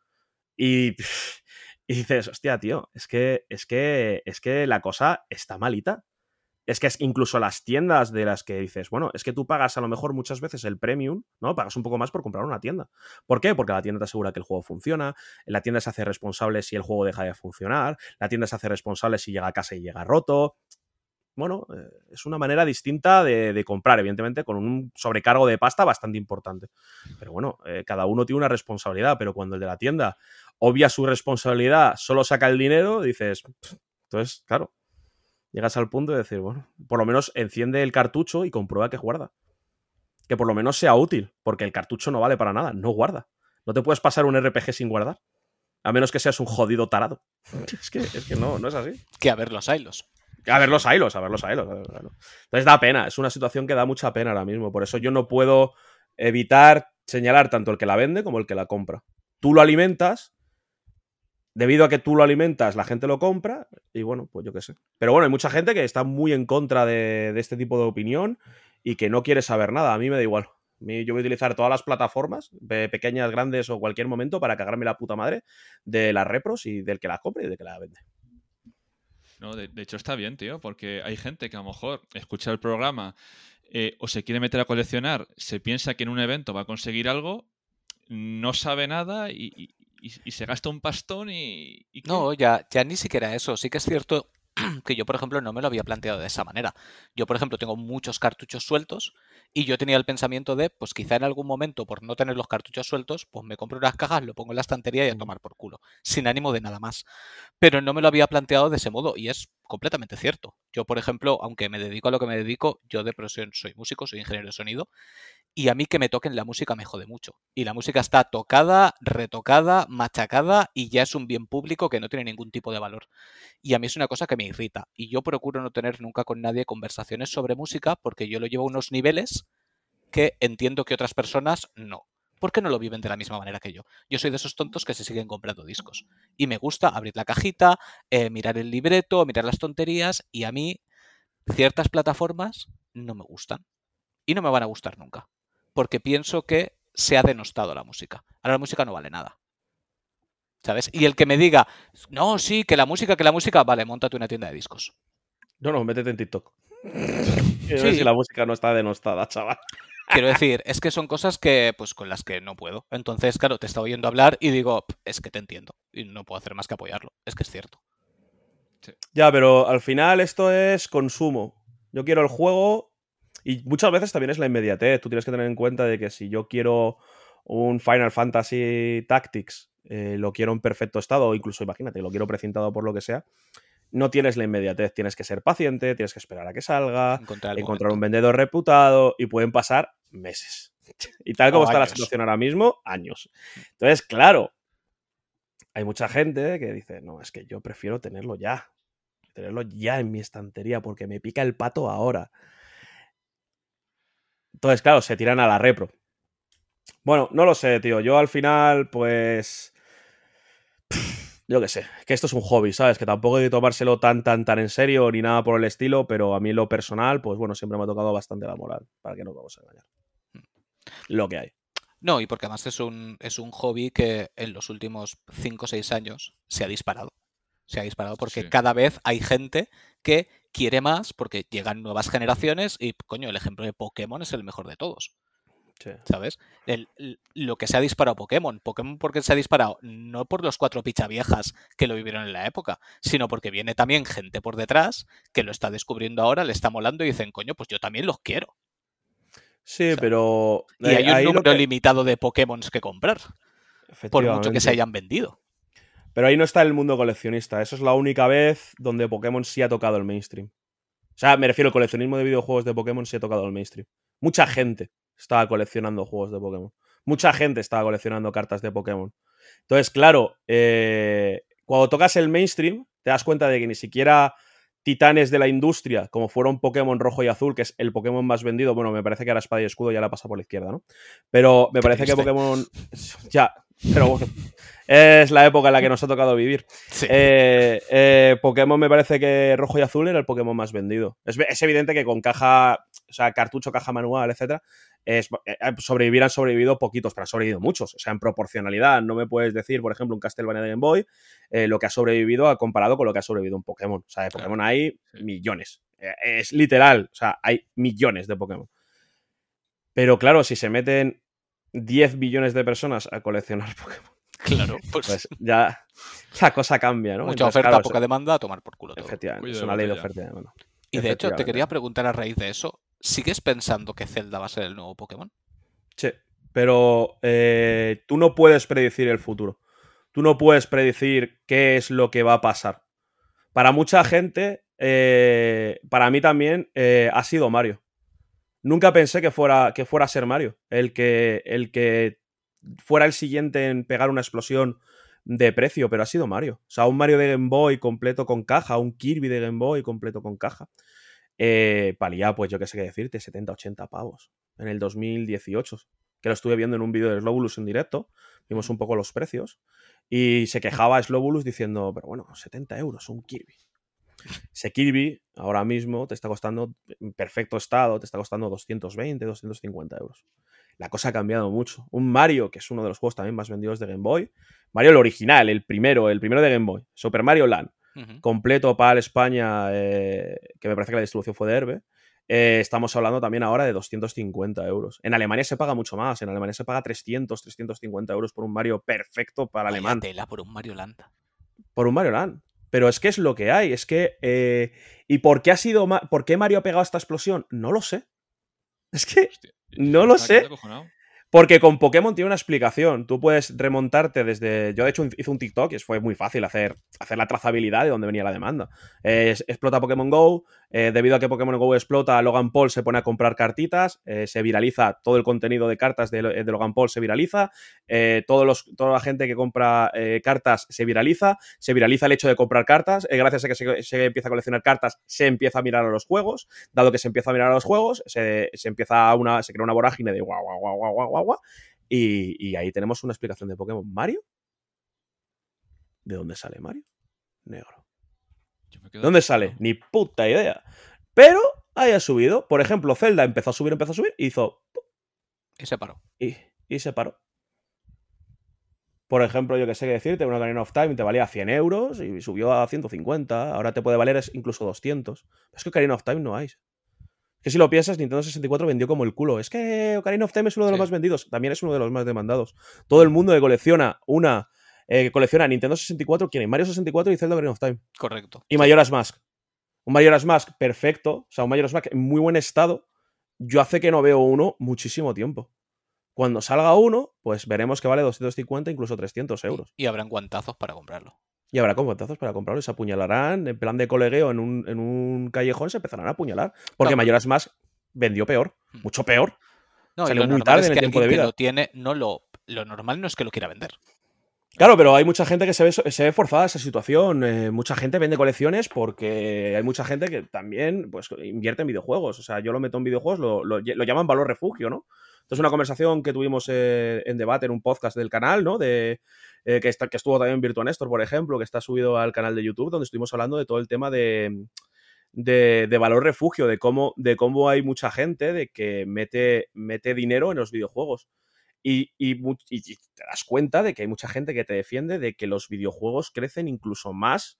Y y dices, hostia, tío, es que, es que, es que la cosa está malita. Es que es incluso las tiendas de las que dices, bueno, es que tú pagas a lo mejor muchas veces el premium, ¿no? Pagas un poco más por comprar una tienda. ¿Por qué? Porque la tienda te asegura que el juego funciona, la tienda se hace responsable si el juego deja de funcionar, la tienda se hace responsable si llega a casa y llega roto. Bueno, eh, es una manera distinta de, comprar, evidentemente, con un sobrecargo de pasta bastante importante. Pero bueno, eh, cada uno tiene una responsabilidad, pero cuando el de la tienda obvia su responsabilidad, solo saca el dinero, dices, entonces, claro, llegas al punto de decir, bueno, por lo menos enciende el cartucho y comprueba que guarda. Que por lo menos sea útil, porque el cartucho no vale para nada, no guarda. No te puedes pasar un RPG sin guardar. A menos que seas un jodido tarado. es, que, es que no, no es así. Que a ver los hilos. A ver los hilos, a ver los hilos. Entonces da pena, es una situación que da mucha pena ahora mismo. Por eso yo no puedo evitar señalar tanto el que la vende como el que la compra. Tú lo alimentas debido a que tú lo alimentas, la gente lo compra y bueno, pues yo qué sé. Pero bueno, hay mucha gente que está muy en contra de, este tipo de opinión y que no quiere saber nada. A mí me da igual. yo voy a utilizar todas las plataformas, pequeñas, grandes o cualquier momento, para cagarme la puta madre de las repros y del que las compre y del que la vende. No, de, hecho está bien, tío, porque hay gente que a lo mejor escucha el programa eh, o se quiere meter a coleccionar, se piensa que en un evento va a conseguir algo, no sabe nada y, y, se gasta un pastón y... no, ya, ya ni siquiera eso. Sí que es cierto que yo, por ejemplo, no me lo había planteado de esa manera. Yo, por ejemplo, tengo muchos cartuchos sueltos y yo tenía el pensamiento de, pues quizá en algún momento, por no tener los cartuchos sueltos, pues me compro unas cajas, lo pongo en la estantería y a tomar por culo, sin ánimo de nada más. Pero no me lo había planteado de ese modo y es completamente cierto. Yo, por ejemplo, aunque me dedico a lo que me dedico, yo de profesión soy músico, soy ingeniero de sonido y a mí que me toquen la música me jode mucho. Y la música está tocada, retocada, machacada y ya es un bien público que no tiene ningún tipo de valor. Y a mí es una cosa que me irrita. Y yo procuro no tener nunca con nadie conversaciones sobre música porque yo lo llevo a unos niveles que entiendo que otras personas no. Porque no lo viven de la misma manera que yo. Yo soy de esos tontos que se siguen comprando discos. Y me gusta abrir la cajita, eh, mirar el libreto, mirar las tonterías. Y a mí ciertas plataformas no me gustan. Y no me van a gustar nunca porque pienso que se ha denostado la música. Ahora la música no vale nada. ¿Sabes? Y el que me diga, no, sí, que la música, que la música, vale, montate una tienda de discos. No, no, métete en TikTok. sí. si la música no está denostada, chaval. Quiero decir, es que son cosas que, pues, con las que no puedo. Entonces, claro, te está oyendo hablar y digo, es que te entiendo. Y no puedo hacer más que apoyarlo. Es que es cierto. Ya, pero al final esto es consumo. Yo quiero el juego y muchas veces también es la inmediatez. Tú tienes que tener en cuenta de que si yo quiero un Final Fantasy Tactics, eh, lo quiero en perfecto estado, o incluso imagínate, lo quiero precintado por lo que sea, no tienes la inmediatez. Tienes que ser paciente, tienes que esperar a que salga, encontrar, un vendedor reputado y pueden pasar meses. Y tal como está la situación ahora mismo, años. Entonces, claro, hay mucha gente que dice, no, es que yo prefiero tenerlo ya. Tenerlo ya en mi estantería porque me pica el pato ahora. Entonces, claro, se tiran a la repro. Bueno, no lo sé, tío. Yo al final, pues. Yo qué sé, que esto es un hobby, ¿sabes? Que tampoco hay que tomárselo tan, tan, tan en serio ni nada por el estilo, pero a mí lo personal, pues bueno, siempre me ha tocado bastante la moral, para que no vamos a engañar. Lo que hay. No, y porque además es un, es un hobby que en los últimos 5 o 6 años se ha disparado. Se ha disparado porque cada vez hay gente que quiere más porque llegan nuevas generaciones y, coño, el ejemplo de Pokémon es el mejor de todos. Sí. ¿Sabes? El- lo que se ha disparado Pokémon. Pokémon porque se ha disparado no por los cuatro pichaviejas que lo vivieron en la época, sino porque viene también gente por detrás que lo está descubriendo ahora, le está molando y dicen, coño, pues yo también los quiero. Sí, sea, pero. Y eh, hay un ahí lo número que- limitado de Pokémon que comprar, por mucho que se hayan vendido. Pero ahí no está el mundo coleccionista. Eso es la única vez donde Pokémon sí ha tocado el mainstream. O sea, me refiero al coleccionismo de videojuegos de Pokémon sí ha tocado el mainstream. Mucha gente estaba coleccionando juegos de Pokémon. Mucha gente estaba coleccionando cartas de Pokémon. Entonces, claro, eh, cuando tocas el mainstream, te das cuenta de que ni siquiera titanes de la industria, como fueron Pokémon rojo y azul, que es el Pokémon más vendido, bueno, me parece que ahora Espada y Escudo ya la pasa por la izquierda, ¿no? Pero me parece que. Pokémon... Ya, pero bueno, es la época en la que nos ha tocado vivir. Sí. Eh, eh, Pokémon me parece que rojo y azul era el Pokémon más vendido. Es, es evidente que con caja, o sea, cartucho, caja manual, etcétera, es, eh, sobrevivir han sobrevivido poquitos, pero han sobrevivido muchos. O sea, en proporcionalidad, no me puedes decir, por ejemplo, un Castlevania de Game Boy, eh, lo que ha sobrevivido a comparado con lo que ha sobrevivido un Pokémon. O sea, de Claro. Pokémon hay millones. Es literal, o sea, hay millones de Pokémon. Pero claro, si se meten 10 billones de personas a coleccionar Pokémon, Claro, pues, pues ya la cosa cambia, ¿no? mucha Entonces, oferta, claro, poca demanda, a tomar por culo todo. Efectivamente, es de una ley de oferta y demanda. Y de hecho, te quería preguntar a raíz de eso, ¿sigues pensando que Zelda va a ser el nuevo Pokémon? Sí, pero eh, tú no puedes predecir el futuro. Tú no puedes predecir qué es lo que va a pasar. Para mucha gente, eh, para mí también, eh, ha sido Mario. Nunca pensé que fuera, que fuera a ser Mario. El que, el que fuera el siguiente en pegar una explosión de precio, pero ha sido Mario. O sea, un Mario de Game Boy completo con caja, un Kirby de Game Boy completo con caja. Eh, pues yo qué sé qué decirte, 70, 80 pavos. En el 2018. Que lo estuve viendo en un vídeo de Slowbulus en directo. Vimos un poco los precios. Y se quejaba Slowbulus diciendo, pero bueno, 70 euros, un Kirby. Ese Kirby ahora mismo te está costando, en perfecto estado, te está costando 220, 250 euros. La cosa ha cambiado mucho. Un Mario, que es uno de los juegos también más vendidos de Game Boy. Mario el original, el primero, el primero de Game Boy. Super Mario Land completo para España, eh, que me parece que la distribución fue de Herbe, eh, estamos hablando también ahora de 250 euros. En Alemania se paga mucho más, en Alemania se paga 300, 350 euros por un Mario perfecto para Vaya alemán, tela por un Mario Land. por un Mario Land. Pero es que es lo que hay, es que... eh, ¿Y por qué ha sido... Ma- ¿Por qué Mario ha pegado esta explosión? No lo sé. Es que... Hostia, No lo sé. Porque con Pokémon tiene una explicación. Tú puedes remontarte desde. Yo, de hecho, hice un TikTok y fue muy fácil hacer, hacer la trazabilidad de dónde venía la demanda. Eh, explota Pokémon Go. Eh, debido a que Pokémon Go explota, Logan Paul se pone a comprar cartitas. eh, se viraliza todo el contenido de cartas de, de Logan Paul, se viraliza. eh, todos los, toda la gente que compra eh, cartas se viraliza. Se viraliza el hecho de comprar cartas. eh, gracias a que se, empieza a coleccionar cartas, se empieza a mirar a los juegos. Dado que se empieza a mirar a los juegos, se, se empieza una. se crea una vorágine de guau, guau, guau, guau, guau, guau, y, y ahí tenemos una explicación de Pokémon. ¿Mario? ¿De dónde sale Mario? Negro. ¿Dónde sale? Ni puta idea. Pero ahí ha subido. Por ejemplo, Zelda empezó a subir, empezó a subir y hizo. Y se paró. Y, y se paró. Por ejemplo, yo que sé qué decirte, una Ocarina of Time te valía 100 euros y subió a 150. Ahora te puede valer incluso 200. Pero es que Ocarina of Time no hay. Es que si lo piensas, Nintendo 64 vendió como el culo. Es que Ocarina of Time es uno de los Sí. más vendidos. También es uno de los más demandados. Todo el mundo que colecciona una. Eh, que colecciona Nintendo 64 quiere Mario 64 y Zelda Ocarina of Time. Correcto. Y Majora's Mask. Un Majora's Mask perfecto. O sea, un Majora's Mask en muy buen estado. Yo hace que no veo uno muchísimo tiempo. Cuando salga uno, pues veremos que vale 250, incluso 300 euros. Y habrán guantazos para comprarlo. Y habrá comentazos para comprarlo y se apuñalarán en plan de colegueo en un, en un callejón, se empezarán a apuñalar. Porque Claro. Majora's Mask vendió peor, Hmm. mucho peor. No, y Salió lo muy normal tarde es en el que tiempo de alguien que vida. lo tiene, no lo, lo normal no es que lo quiera vender. Claro, pero hay mucha gente que se ve, se ve forzada a esa situación. eh, mucha gente vende colecciones porque hay mucha gente que también pues, invierte en videojuegos. O sea, yo lo meto en videojuegos, lo, lo- llaman valor refugio, ¿no? Esto es una conversación que tuvimos eh, en debate en un podcast del canal, ¿no? De, eh, que, está- que estuvo también Virtua Néstor, por ejemplo, que está subido al canal de YouTube, donde estuvimos hablando de todo el tema de, de, de valor refugio, de cómo, de cómo hay mucha gente de que mete, mete dinero en los videojuegos. Y, te das cuenta de que hay mucha gente que te defiende de que los videojuegos crecen incluso más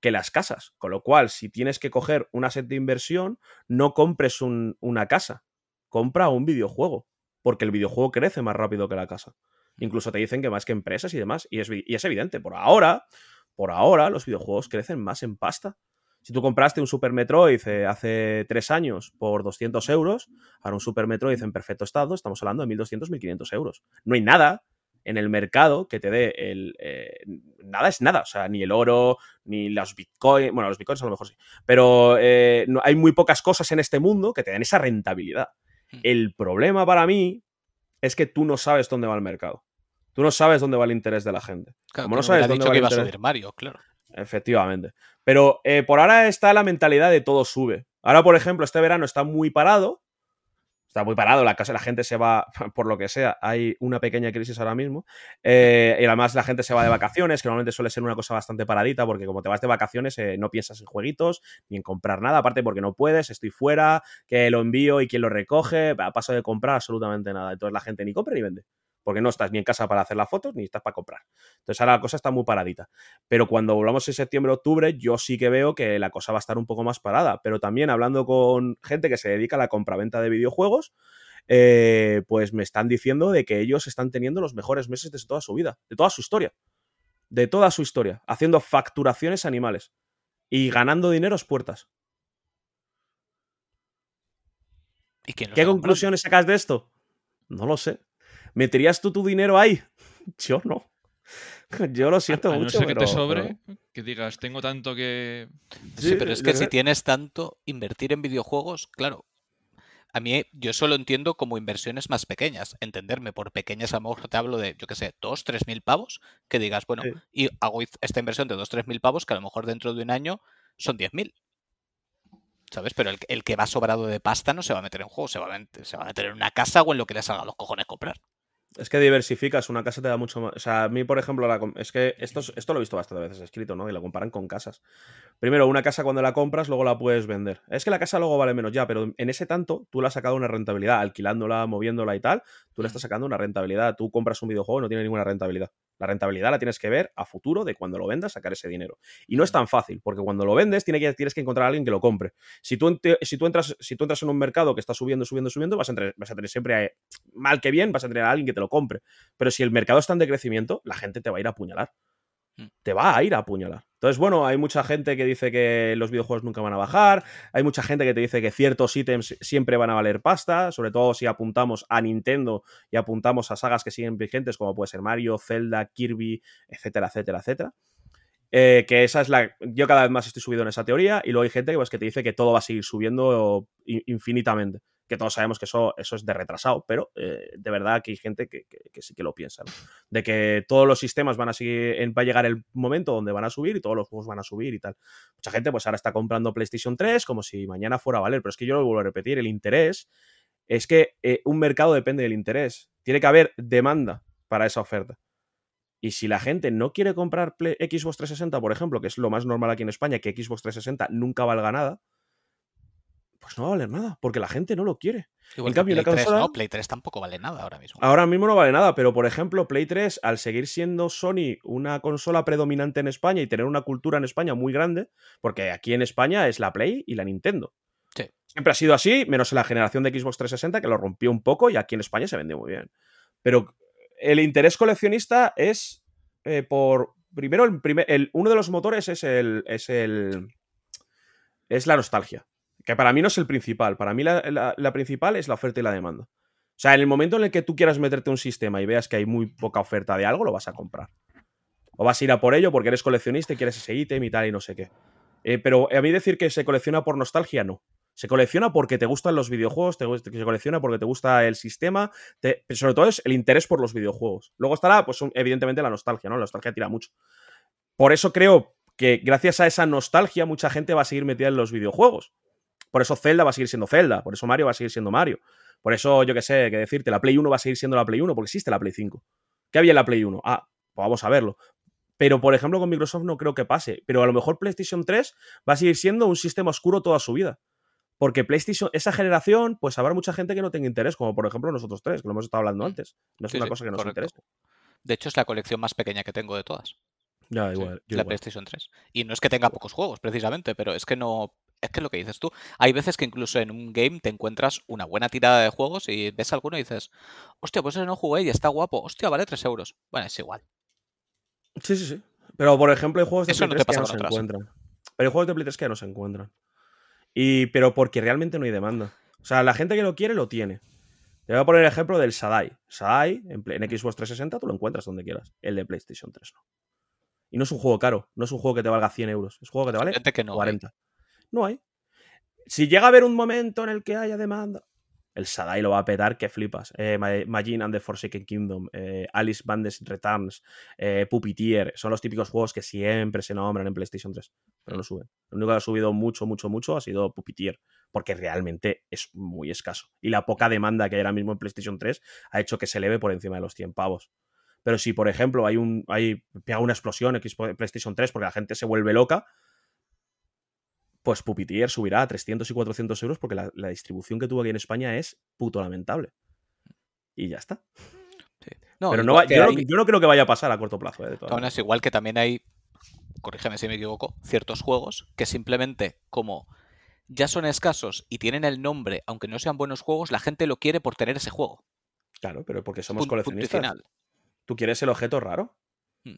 que las casas. Con lo cual, si tienes que coger una set de inversión, no compres un- una casa, compra un videojuego. porque el videojuego crece más rápido que la casa. Incluso te dicen que más que empresas y demás. Y es, y es evidente, por ahora, por ahora, los videojuegos crecen más en pasta. Si tú compraste un Super Metroid eh, hace tres años por 200 euros, ahora un Super Metroid en perfecto estado, estamos hablando de 1.200, 1.500 euros. No hay nada en el mercado que te dé el... eh, nada es nada, o sea, ni el oro, ni los bitcoins, bueno, los bitcoins a lo mejor sí, pero eh, no, hay muy pocas cosas en este mundo que te den esa rentabilidad. Hmm. El problema para mí es que tú no sabes dónde va el mercado. Tú no sabes dónde va el interés de la gente. Claro, Como no sabes dónde dicho va que el iba a subir Mario, claro. Efectivamente. Pero eh, por ahora está la mentalidad de todo sube. Ahora, por ejemplo, este verano está muy parado. Está muy parado, la casa, la gente se va, por lo que sea, hay una pequeña crisis ahora mismo. Eh, y además la gente se va de vacaciones, que normalmente suele ser una cosa bastante paradita, porque como te vas de vacaciones eh, no piensas en jueguitos ni en comprar nada, aparte porque no puedes, estoy fuera, que lo envío y quién lo recoge, paso de comprar absolutamente nada. Entonces la gente ni compra ni vende, porque no estás ni en casa para hacer las fotos ni estás para comprar. Entonces ahora la cosa está muy paradita. Pero cuando volvamos en septiembre, octubre, yo sí que veo que la cosa va a estar un poco más parada. Pero también hablando con gente que se dedica a la compraventa de videojuegos, eh, pues me están diciendo de que ellos están teniendo los mejores meses de toda su vida, de toda su historia. De toda su historia, haciendo facturaciones animales y ganando dineros puertas. ¿Y ¿Qué conclusiones sacas de esto? No lo sé. ¿Meterías tú tu dinero ahí? Yo no. Yo lo siento a no mucho. ser que te pero- sobre, pero- que digas, tengo tanto que. Sí, Sí, pero es que si tienes tanto, invertir en videojuegos, claro. A mí, yo solo entiendo como inversiones más pequeñas. Entenderme, por pequeñas a lo mejor te hablo de, yo qué sé, 2, 3 mil pavos, que digas, bueno, Sí. y hago esta inversión de 2, 3 mil pavos, que a lo mejor dentro de un año son 10 mil. ¿Sabes? Pero el, que- el que va sobrado de pasta no se va a meter en juego, se va a meter, se va a meter en una casa o en lo que le salga a los cojones comprar. Es que diversificas, una casa te da mucho más. O sea, a mí, por ejemplo, la es que esto, es- esto lo he visto bastantes veces escrito, ¿no? Y lo comparan con casas. Primero, una casa cuando la compras, luego la puedes vender. Es que la casa luego vale menos ya, pero en ese tanto tú le has sacado una rentabilidad, alquilándola, moviéndola y tal, tú le estás sacando una rentabilidad. Tú compras un videojuego y no tiene ninguna rentabilidad. La rentabilidad la tienes que ver a futuro de cuando lo vendas, sacar ese dinero. Y no es tan fácil, porque cuando lo vendes tiene que, tienes que encontrar a alguien que lo compre. Si tú, si tú, entras, si tú entras en un mercado que está subiendo, subiendo, subiendo, vas a, tener, vas a tener siempre, eh, mal que bien, vas a tener a alguien que te lo compre. Pero si el mercado está en decrecimiento, la gente te va a ir a apuñalar. Mm. Te va a ir a apuñalar. Entonces, bueno, hay mucha gente que dice que los videojuegos nunca van a bajar. Hay mucha gente que te dice que ciertos ítems siempre van a valer pasta. Sobre todo si apuntamos a Nintendo y apuntamos a sagas que siguen vigentes, como puede ser Mario, Zelda, Kirby, etcétera, etcétera, etcétera. Eh, que esa es la. Yo cada vez más estoy subido en esa teoría. Y luego hay gente pues, que te dice que todo va a seguir subiendo infinitamente que todos sabemos que eso, eso es de retrasado, pero eh, de verdad que hay gente que, que- sí que lo piensa, ¿no? De que todos los sistemas van a va a llegar el momento donde van a subir y todos los juegos van a subir y tal. Mucha gente pues ahora está comprando PlayStation 3 como si mañana fuera a valer, pero es que yo lo vuelvo a repetir, el interés es que eh, un mercado depende del interés. Tiene que haber demanda para esa oferta. Y si la gente no quiere comprar Xbox 360, por ejemplo, que es lo más normal aquí en España, que Xbox 360 nunca valga nada, pues no va a valer nada, porque la gente no lo quiere. Igual En cambio, Play la 3, consola- ¿no? Play 3 tampoco vale nada ahora mismo. Ahora mismo no vale nada, pero por ejemplo, Play 3, al seguir siendo Sony una consola predominante en España y tener una cultura en España muy grande, porque aquí en España es la Play y la Nintendo. Sí. Siempre ha sido así, menos en la generación de Xbox 360, que lo rompió un poco y aquí en España se vendió muy bien. Pero el interés coleccionista es eh, por. Primero, el primer, el- uno de los motores es el. es el. es la nostalgia. Que para mí no es el principal. Para mí la, principal es la oferta y la demanda. O sea, en el momento en el que tú quieras meterte un sistema y veas que hay muy poca oferta de algo, lo vas a comprar. O vas a ir a por ello porque eres coleccionista y quieres ese ítem y tal y no sé qué. Eh, pero a mí decir que se colecciona por nostalgia, no. Se colecciona porque te gustan los videojuegos, te, se colecciona porque te gusta el sistema, sobre todo es el interés por los videojuegos. Luego estará, pues, evidentemente, la nostalgia, ¿no? La nostalgia tira mucho. Por eso creo que gracias a esa nostalgia mucha gente va a seguir metida en los videojuegos. Por eso Zelda va a seguir siendo Zelda, por eso Mario va a seguir siendo Mario. Por eso, yo qué sé, qué decirte, la Play 1 va a seguir siendo la Play 1 porque existe la Play 5. ¿Qué había en la Play 1? Ah, pues vamos a verlo. Pero, por ejemplo, con Microsoft no creo que pase. Pero a lo mejor PlayStation 3 va a seguir siendo un sistema oscuro toda su vida. Porque PlayStation, esa generación, pues habrá mucha gente que no tenga interés, como por ejemplo nosotros tres, que lo hemos estado hablando Mm. antes. No es Sí, una sí, cosa que nos correcto. interesa. De hecho, es la colección más pequeña que tengo de todas. Ya, igual. la igual. PlayStation 3. Y no es que tenga pocos juegos, precisamente, pero es que no. Es que es lo que dices tú. Hay veces que incluso en un game te encuentras una buena tirada de juegos y ves alguno y dices, hostia, pues ese no jugué y está guapo. Hostia, vale 3 euros. Bueno, es igual. Sí, sí, sí. Pero, por ejemplo, hay juegos de Eso no Play te 3 que no se encuentran. Pero hay juegos de Play 3 que no se encuentran. Y, pero porque realmente no hay demanda. O sea, la gente que lo quiere, lo tiene. Te voy a poner el ejemplo del Sadai. Sadai, en, Play- en Xbox 360, tú lo encuentras donde quieras. El de PlayStation 3 no. Y no es un juego caro. No es un juego que te valga 100 euros. Es un juego que te vale que no. hay. 40. No hay. Si llega a haber un momento en el que haya demanda, el Sadai lo va a petar que flipas. Eh, and the Forsaken Kingdom, eh, Alice Bandes Returns, eh, Puppeteer, son los típicos juegos que siempre se nombran en PlayStation 3, pero no suben. Lo único que ha subido mucho, mucho, mucho ha sido Puppeteer, porque realmente es muy escaso. Y la poca demanda que hay ahora mismo en PlayStation 3 ha hecho que se eleve por encima de los 100 pavos. Pero si, por ejemplo, hay un hay pega una explosión en PlayStation 3 porque la gente se vuelve loca, pues Puppeteer subirá a 300 y 400 euros porque la, la distribución que tuvo aquí en España es puto lamentable. Y ya está. Sí. No, Pero no va- yo, no, hay- yo no creo que vaya a pasar a corto plazo. eh, de todas Aún es igual que también hay, corrígeme si me equivoco, ciertos juegos que simplemente como ya son escasos y tienen el nombre, aunque no sean buenos juegos, la gente lo quiere por tener ese juego. Claro, pero porque somos punto coleccionistas. final. Tú quieres el objeto raro. Hmm.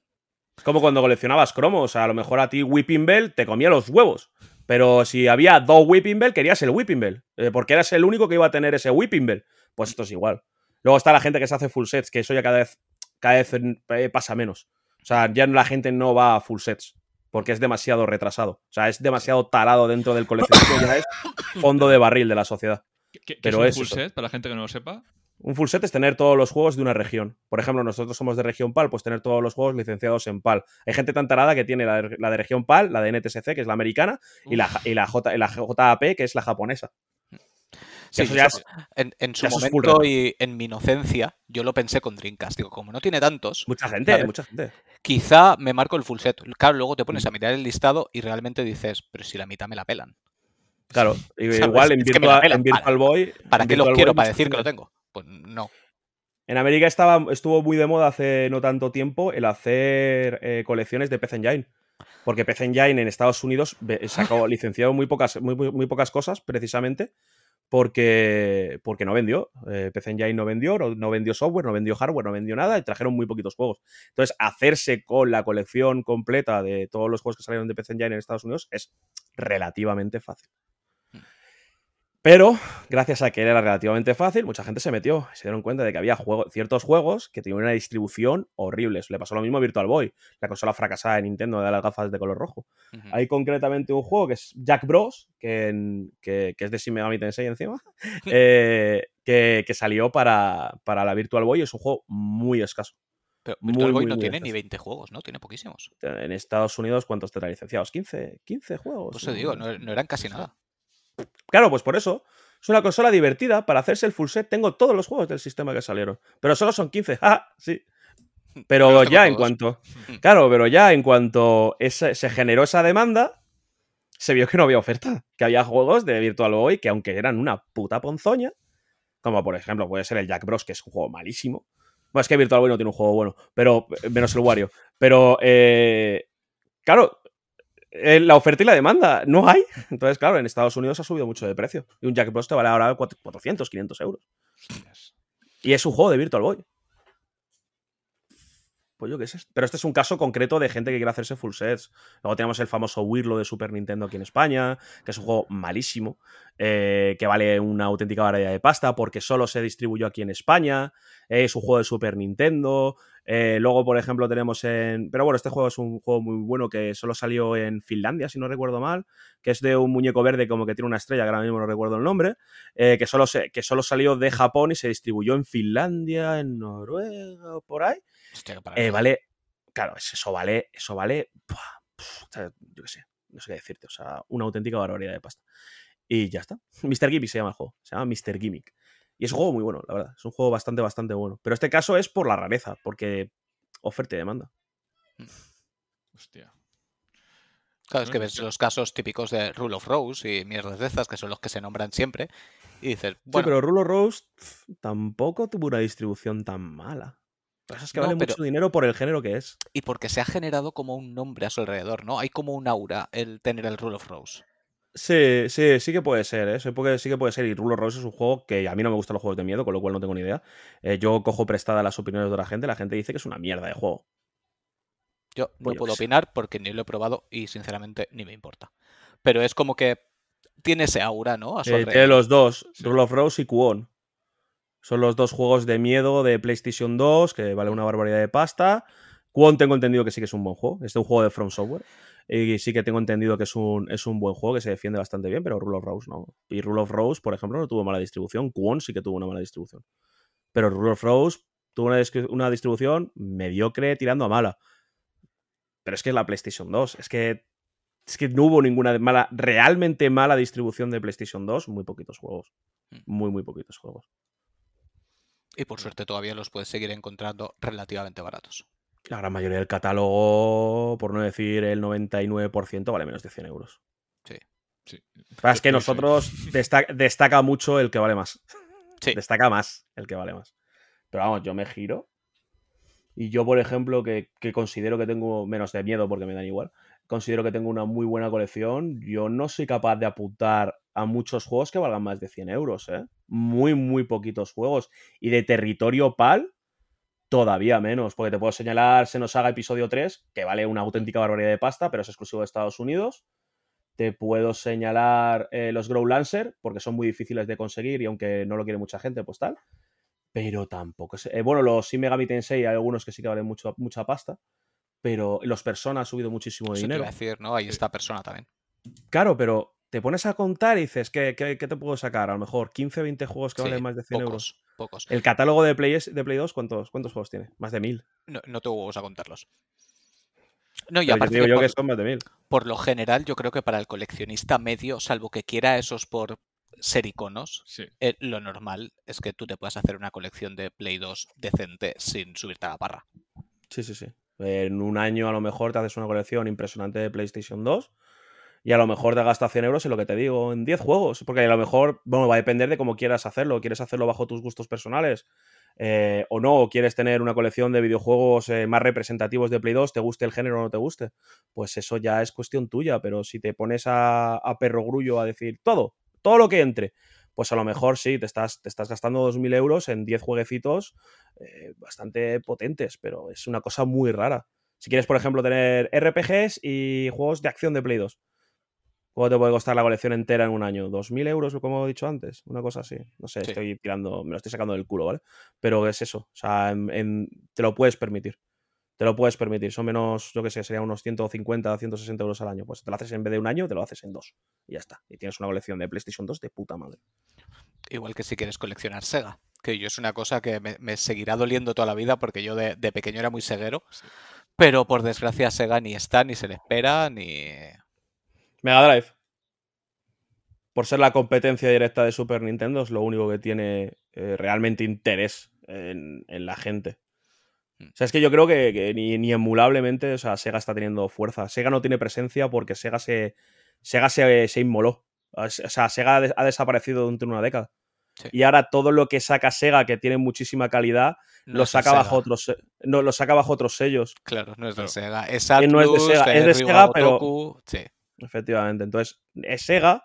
Es como cuando coleccionabas cromos. O sea, a lo mejor a ti Whipping Bell te comía los huevos. Pero si había dos Whipping Bell, querías el Whipping Bell. eh, porque eras el único que iba a tener ese Whipping Bell. Pues esto es igual. Luego está la gente que se hace full sets, que eso ya cada vez, cada vez eh, pasa menos. O sea, ya la gente no va a full sets. Porque es demasiado retrasado. O sea, es demasiado tarado dentro del coleccionismo. ya es fondo de barril de la sociedad. ¿Qué, qué Pero es un full set, para la gente que no lo sepa? Un full set es tener todos los juegos de una región. Por ejemplo, nosotros somos de región PAL, pues tener todos los juegos licenciados en PAL. Hay gente tan tarada que tiene la de, la de región PAL, la de NTSC, que es la americana, y la, y la, J, y la JAP, que es la japonesa. Sí, eso ya eso- en, en su ya momento y en mi inocencia, yo lo pensé con Dreamcast. Digo, como no tiene tantos, Mucha gente, Vale. mucha gente. quizá me marco el full set. Claro, luego te pones a mirar el listado y realmente dices, pero si la mitad me la pelan. Claro, y ¿Sabes? igual en Virtual, pelan. en Virtual Boy. ¿Para en qué lo quiero? Boy ¿Para decir que lo tengo? Pues no. En América estaba, estuvo muy de moda hace no tanto tiempo el hacer eh, colecciones de PC Engine. Porque PC Engine en Estados Unidos sacó licenciado muy pocas, muy, muy- muy pocas cosas, precisamente, porque, porque no vendió. Eh, PC Engine no vendió, no, no vendió software, no vendió hardware, no vendió nada y trajeron muy poquitos juegos. Entonces, hacerse con la colección completa de todos los juegos que salieron de PC Engine en Estados Unidos es relativamente fácil. Pero, gracias a que era relativamente fácil, mucha gente se metió. Se dieron cuenta de que había juego- ciertos juegos que tenían una distribución horrible. Le pasó lo mismo a Virtual Boy, la consola fracasada de Nintendo de las gafas de color rojo. Hay concretamente un juego que es Jack Bros, que, en- que- que es de Shin Megami Tensei encima, eh, que, que salió para, para la Virtual Boy. Es un juego muy escaso. Pero muy, Virtual Boy no muy tiene ni escaso. 20 juegos, ¿no? Tiene poquísimos. En Estados Unidos, ¿cuántos tendrá licenciados? 15, 15 juegos. Pues te digo, no, no eran casi nada. Claro, pues por eso. Es una consola divertida. Para hacerse el full set tengo todos los juegos del sistema que salieron. Pero solo son 15. ¡Ah! Sí. Pero ya en cuanto. Claro, pero ya en cuanto ese- se generó esa demanda, se vio que no había oferta. Que había juegos de Virtual Boy que, aunque eran una puta ponzoña, como por ejemplo puede ser el Jack Bros, que es un juego malísimo. Bueno, es que Virtual Boy no tiene un juego bueno, pero menos el Wario. Pero, eh, claro, eh, la oferta y la demanda no hay. Entonces, claro, en Estados Unidos ha subido mucho de precio. Y un Jack Bros te vale ahora cuatro- 400, 500 euros. Y es un juego de Virtual Boy. Pues yo qué sé. Pero este es un caso concreto de gente que quiere hacerse full sets. Luego tenemos el famoso Wirlo de Super Nintendo aquí en España, que es un juego malísimo, eh, que vale una auténtica variedad de pasta porque solo se distribuyó aquí en España. eh, es un juego de Super Nintendo. Eh, luego, por ejemplo, tenemos en. Pero bueno, este juego es un juego muy bueno que solo salió en Finlandia, si no recuerdo mal, que es de un muñeco verde como que tiene una estrella, que ahora mismo no recuerdo el nombre, eh, que, solo se, que solo salió de Japón y se distribuyó en Finlandia, en Noruega por ahí. Hostia, Eh, vale, claro, es- eso vale, eso vale, yo qué sé, no sé qué decirte, o sea, una auténtica barbaridad de pasta. Y ya está. Mr. Gimmick se llama el juego, se llama Mr. Gimmick. Y es un juego muy bueno, la verdad, es un juego bastante, bastante bueno. Pero este caso es por la rareza, porque oferta y demanda. Hostia. Claro, es que ves los casos típicos de Rule of Rose y mierdas de estas, que son los que se nombran siempre, y dices, Sí, bueno, pero Rulo Rose pf, tampoco tuvo una distribución tan mala. Lo que pasa es que No, vale pero- mucho dinero por el género que es. y porque se ha generado como un nombre a su alrededor, ¿no? Hay como un aura el tener el Rule of Rose. Sí, sí, sí que puede ser, ¿eh? Sí, porque- sí que puede ser. Y Rule of Rose es un juego que a mí no me gustan los juegos de miedo, con lo cual no tengo ni idea. Eh, yo cojo prestada las opiniones de la gente. La gente dice que es una mierda de juego. Yo no Pues yo puedo sé. opinar porque ni lo he probado y sinceramente ni me importa. Pero es como que tiene ese aura, ¿no? A su Eh, tiene los dos, Sí. Rule of Rose y Kuon. Son los dos juegos de miedo de PlayStation 2, que vale una barbaridad de pasta. Kuon tengo entendido que sí que es un buen juego. Es un juego de From Software. Y sí que tengo entendido que es un, es un buen juego, que se defiende bastante bien, pero Rule of Rose no. Y Rule of Rose, por ejemplo, no tuvo mala distribución. Kuon sí que tuvo una mala distribución. Pero Rule of Rose tuvo una, una distribución mediocre tirando a mala. Pero es que es la PlayStation 2. Es que, es que no hubo ninguna mala, realmente mala distribución de PlayStation 2. Muy poquitos juegos. Mm. Muy, muy poquitos juegos. Y por suerte todavía los puedes seguir encontrando relativamente baratos. La gran mayoría del catálogo, por no decir el 99%, vale menos de 100 euros. Sí. Pasa es que Sí, sí. nosotros desta- destaca mucho el que vale más. Sí. Destaca más el que vale más. Pero vamos, yo me giro. Y yo, por ejemplo, que, que considero que tengo menos de miedo porque me dan igual, considero que tengo una muy buena colección. Yo no soy capaz de apuntar a muchos juegos que valgan más de 100 euros, ¿eh? Muy, muy poquitos juegos. Y de territorio PAL, todavía menos. Porque te puedo señalar Se nos haga episodio 3, que vale una auténtica barbaridad de pasta, pero es exclusivo de Estados Unidos. Te puedo señalar eh, los Grow Lancer, porque son muy difíciles de conseguir y aunque no lo quiere mucha gente, pues tal. Pero tampoco es. eh, bueno, los Shin Megami Tensei hay algunos que sí que valen mucho, mucha pasta. Pero los Persona han subido muchísimo Eso te dinero. iba a decir, ¿no? Ahí esta persona también. Claro, pero te pones a contar y dices, ¿qué, qué, qué te puedo sacar? A lo mejor 15, 20 juegos que Sí, valen más de 100 euros. Pocos. El catálogo de Play, de Play 2, ¿cuántos, ¿cuántos juegos tiene? Más de 1000. No, no te huevos a contarlos. No, y Pero aparte te digo que yo por, que son más de 1000. por lo general, yo creo que para el coleccionista medio, salvo que quiera esos por ser iconos, Sí. eh, lo normal es que tú te puedas hacer una colección de Play 2 decente sin subirte a la parra. Sí, sí, sí. En un año a lo mejor te haces una colección impresionante de PlayStation 2 y a lo mejor te gastas 100 euros en lo que te digo, en 10 juegos. Porque a lo mejor, bueno, va a depender de cómo quieras hacerlo. ¿Quieres hacerlo bajo tus gustos personales? eh, o no, o quieres tener una colección de videojuegos eh, más representativos de Play 2, te guste el género o no te guste, pues eso ya es cuestión tuya, pero si te pones a, perro grullo a decir todo, todo lo que entre, pues a lo mejor sí, te estás, te estás gastando 2.000 euros en 10 jueguecitos eh, bastante potentes, pero es una cosa muy rara. Si quieres, por ejemplo, tener RPGs y juegos de acción de Play 2, ¿cuánto te puede costar la colección entera en un año? ¿2.000 euros, como he dicho antes? Una cosa así. No sé, Sí. estoy tirando, me lo estoy sacando del culo, ¿vale? Pero es eso, o sea, en- en- te lo puedes permitir. Te lo puedes permitir. Son menos, yo qué sé, serían unos 150, 160 euros al año. Pues te lo haces en vez de un año, te lo haces en dos. Y ya está. Y tienes una colección de PlayStation 2 de puta madre. Igual que si quieres coleccionar Sega, que yo es una cosa que me, me seguirá doliendo toda la vida porque yo de, de pequeño era muy ceguero, Sí. pero por desgracia Sega ni está, ni se le espera, ni... Mega Drive. Por ser la competencia directa de Super Nintendo, es lo único que tiene eh, realmente interés en, en la gente. Mm. O sea, es que yo creo que, que ni, ni emulablemente, o sea, Sega está teniendo fuerza. Sega no tiene presencia porque Sega se, Sega se, se inmoló. O sea, Sega ha des- ha desaparecido durante una década. Sí. Y ahora todo lo que saca Sega, que tiene muchísima calidad, no lo saca bajo otros no, lo saca bajo otros sellos. Claro, no es de Claro. Sega. Es no es de Atlus, Sega, es de Sega, pero- Sí. Efectivamente. Entonces, es Sega,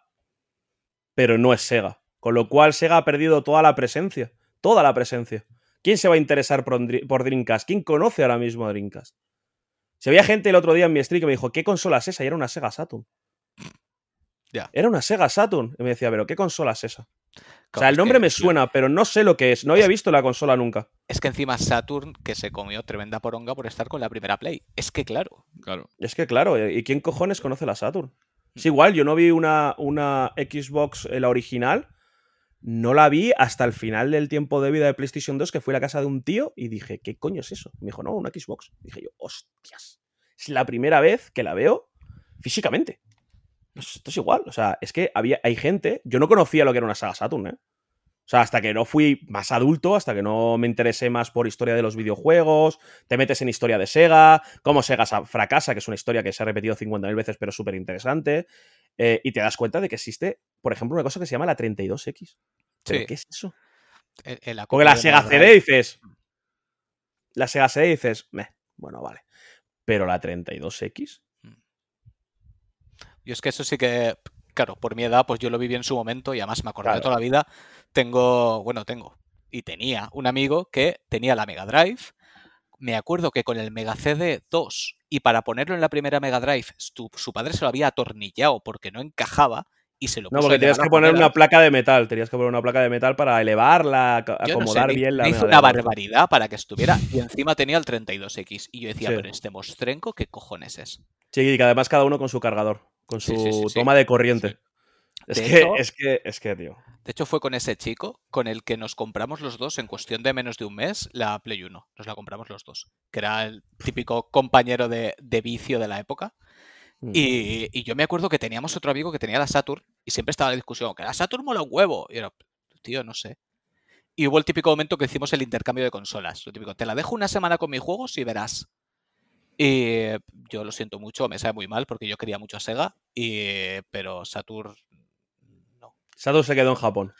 pero no es Sega. Con lo cual, Sega ha perdido toda la presencia. Toda la presencia. ¿Quién se va a interesar por, por Dreamcast? ¿Quién conoce ahora mismo a Dreamcast? Si había gente el otro día en mi stream que me dijo, ¿qué consola es esa? Y era una Sega Saturn. Ya. Era una Sega Saturn. Y me decía, ¿pero qué consola es esa? O sea, el nombre me suena, pero no sé lo que es. No había visto la consola nunca. Es que encima Saturn, que se comió tremenda poronga por estar con la primera Play. Es que claro. Claro. Es que claro, ¿y quién cojones conoce la Saturn? Es Mm. igual, yo no vi una, una Xbox, eh, la original, no la vi hasta el final del tiempo de vida de PlayStation 2, que fui a la casa de un tío y dije, ¿qué coño es eso? Me dijo, no, una Xbox. Dije yo, hostias, es la primera vez que la veo físicamente. Pues esto es igual, o sea, es que había, hay gente, yo no conocía lo que era una saga Saturn, ¿eh? O sea, hasta que no fui más adulto, hasta que no me interesé más por historia de los videojuegos, te metes en historia de Sega, cómo Sega sa- fracasa, que es una historia que se ha repetido 50.000 veces, pero súper interesante, eh, y te das cuenta de que existe, por ejemplo, una cosa que se llama la 32X. ¿Pero Sí. qué es eso? el- el Porque la Sega CD dices. La Sega CD dices, meh, bueno, vale. Pero la 32X. Yo es que eso sí que claro, por mi edad, pues yo lo viví en su momento y además me acordé de Claro. toda la vida. Tengo, bueno, tengo y tenía un amigo que tenía la Mega Drive. Me acuerdo que con el Mega CD 2 y para ponerlo en la primera Mega Drive, su, su padre se lo había atornillado porque no encajaba y se lo No, puso a porque tenías que poner una placa de metal. Tenías que poner una placa de metal para elevarla, no sé, acomodar me- bien la me hizo una barbaridad para que estuviera y encima tenía el 32X. Y yo decía, Sí. pero este mostrenco, ¿qué cojones es? Sí, y que además cada uno con su cargador, con su Sí, sí, sí, sí. toma de corriente. Es, De que, hecho- es que, es que, tío. De hecho, fue con ese chico con el que nos compramos los dos en cuestión de menos de un mes la Play 1. Nos la compramos los dos. Que era el típico compañero de, de vicio de la época. Mm. Y, y yo me acuerdo que teníamos otro amigo que tenía la Saturn y siempre estaba la discusión, que la Saturn mola un huevo. Y era, tío, no sé. Y hubo el típico momento que hicimos el intercambio de consolas. Lo típico, te la dejo una semana con mis juegos y verás. Y yo lo siento mucho, me sabe muy mal porque yo quería mucho a Sega, y, pero Saturn no. Saturn se quedó en Japón.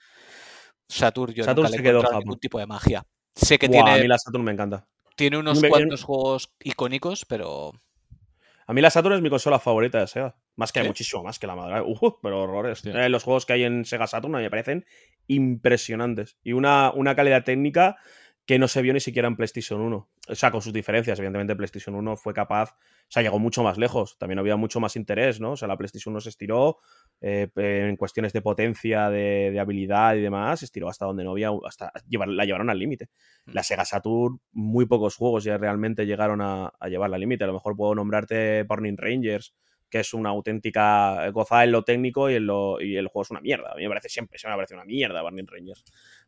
Saturn yo Saturn nunca le se he quedó en Japón. ningún tipo de magia. Sé que a tiene, mí la Saturn me encanta. tiene unos me- cuantos juegos icónicos, pero A mí la Saturn es mi consola favorita de Sega. Más que ¿Sí? muchísimo más que la Mega Drive. Uh, pero horrores. Hostia. Eh, los juegos que hay en Sega Saturn a me parecen impresionantes. Y una, una calidad técnica que no se vio ni siquiera en PlayStation 1. O sea, con sus diferencias. Evidentemente, PlayStation 1 fue capaz. O sea, llegó mucho más lejos. También había mucho más interés, ¿no? O sea, la PlayStation 1 se estiró eh, en cuestiones de potencia, de, de habilidad y demás. Se estiró hasta donde no había. Hasta llevar- la llevaron al límite. La Sega Saturn, muy pocos juegos ya realmente llegaron a, a llevarla al límite. A lo mejor puedo nombrarte Burning Rangers, que es una auténtica gozada en lo técnico y, en lo, y el juego es una mierda. A mí me parece siempre, se me parece una mierda Burning Rangers.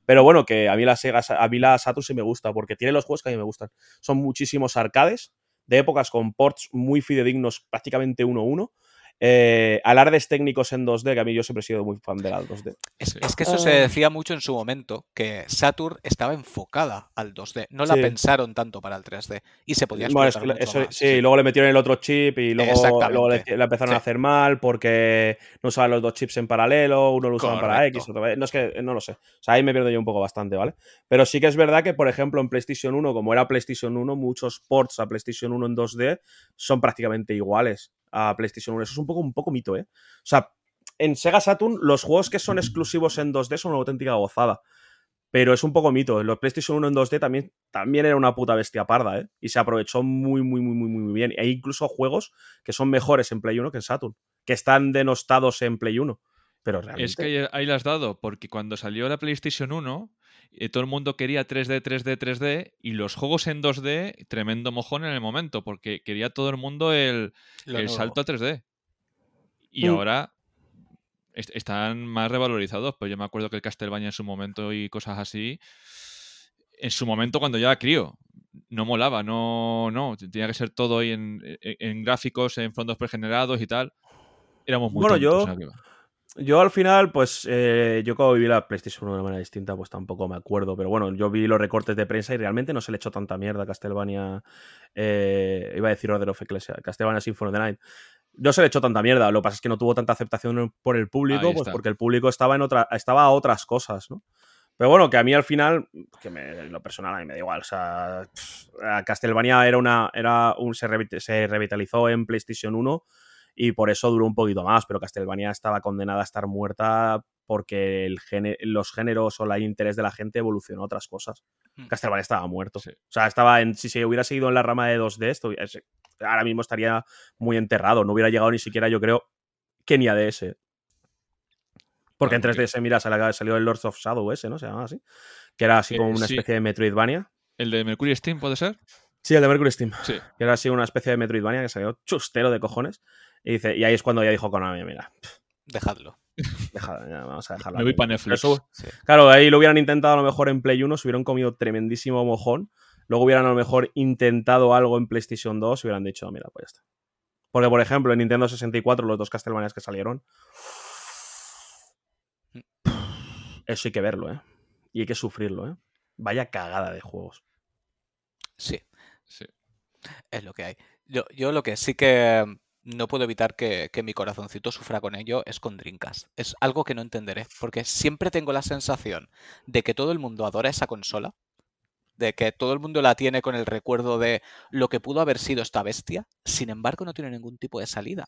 Pero bueno, que a mí la Sega, a mí la Saturn sí me gusta, porque tiene los juegos que a mí me gustan. Son muchísimos arcades, de épocas con ports muy fidedignos, prácticamente 1-1. Eh, alardes técnicos en 2D, que a mí yo siempre he sido muy fan de la 2D. es, que eso se Ah. decía mucho en su momento, que Saturn estaba enfocada al 2D. No la Sí. pensaron tanto para el 3D y se podía Bueno, mucho eso- más. sí, y luego le metieron el otro chip y luego, luego le, la empezaron a hacer mal porque no usaban los dos chips en paralelo, uno lo usaban para. X, otro para- No es que no lo sé. O sea, ahí me pierdo yo un poco bastante, ¿vale? Pero sí que es verdad que, por ejemplo, en PlayStation 1, como era PlayStation 1, muchos ports a PlayStation 1 en 2D son prácticamente iguales a PlayStation 1. Eso es un poco, un poco mito, ¿eh? O sea, en Sega Saturn, los juegos que son exclusivos en 2D son una auténtica gozada. Pero es un poco mito. Los PlayStation 1 en 2D también, también era una puta bestia parda, ¿eh? Y se aprovechó muy, muy, muy, muy, muy bien. Hay incluso juegos que son mejores en Play 1 que en Saturn. Que están denostados en Play 1. Pero realmente. Es que ahí, ahí la has dado, porque cuando salió la PlayStation 1, eh, todo el mundo quería 3D, 3D, 3D, y los juegos en 2D, tremendo mojón en el momento, porque quería todo el mundo el, el salto a 3D. Y Mm. ahora est- están más revalorizados. Pues yo me acuerdo que el Castlevania en su momento y cosas así, en su momento cuando ya era crío, no molaba, no, no, tenía que ser todo ahí en, en- en gráficos, en fondos pregenerados y tal. Éramos muy Bueno, tontos yo-. Yo al final, pues eh, yo como viví la PlayStation 1 de una manera distinta, pues tampoco me acuerdo. Pero bueno, yo vi los recortes de prensa y realmente no se le echó tanta mierda a Castlevania. eh, iba a decir Order of Ecclesia, Castlevania Symphony of the Night. No se le echó tanta mierda. Lo que pasa es que no tuvo tanta aceptación por el público, pues porque el público estaba en otra, estaba a otras cosas, ¿no? Pero bueno, que a mí al final, que me, lo personal a mí me da igual. O sea, pff, Castlevania era una, era un, se revitalizó en PlayStation 1 y por eso duró un poquito más, pero Castlevania estaba condenada a estar muerta porque el los géneros o el interés de la gente evolucionó a otras cosas. Mm. Castlevania estaba muerto. Sí. O sea, estaba en, si se hubiera seguido en la rama de 2D, esto, es- ahora mismo estaría muy enterrado. No hubiera llegado ni siquiera, yo creo, que ni a DS. Porque en Claro, porque- 3DS, mira, salió salió el Lords of Shadow ese, ¿no? Se llamaba así. Que era así Eh, como una sí. especie de Metroidvania. ¿El de Mercury Steam puede ser? Sí, el de Mercury Steam. Sí. Que era así una especie de Metroidvania que salió chustero de cojones. Y, dice, y ahí es cuando ya dijo Konami, mira, Dejadlo. deja- ya, vamos a dejarlo. Me voy aquí". para Netflix. Pero eso- Sí. Claro, ahí lo hubieran intentado a lo mejor en Play 1, se hubieran comido tremendísimo mojón. Luego hubieran a lo mejor intentado algo en PlayStation 2 y hubieran dicho, mira, pues ya está. Porque, por ejemplo, en Nintendo 64, los dos Castlevanias que salieron. Eso hay que verlo, ¿eh? Y hay que sufrirlo, ¿eh? Vaya cagada de juegos. Sí, Sí. es lo que hay. Yo, yo lo que sí que no puedo evitar que, que mi corazoncito sufra con ello es con Dreamcast. Es algo que no entenderé, porque siempre tengo la sensación de que todo el mundo adora esa consola, de que todo el mundo la tiene con el recuerdo de lo que pudo haber sido esta bestia, sin embargo no tiene ningún tipo de salida.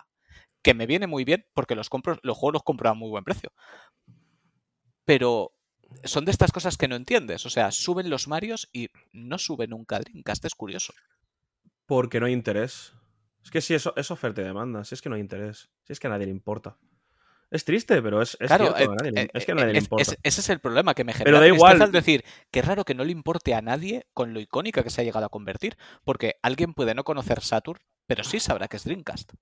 que me viene muy bien porque los, compro, los juegos los compro a muy buen precio. Pero son de estas cosas que no entiendes. O sea, suben los Marios y no sube nunca Dreamcast. Es curioso. Porque no hay interés. Es que si eso es oferta y demanda, si es que no hay interés, si es que a nadie le importa. Es triste, pero es, es Claro, cierto, eh, a nadie eh, es que a nadie le es- importa. es- ese es el problema que me genera. Pero da igual. al decir, qué raro que no le importe a nadie con lo icónica que se ha llegado a convertir. Porque alguien puede no conocer Saturn, pero sí sabrá que es Dreamcast.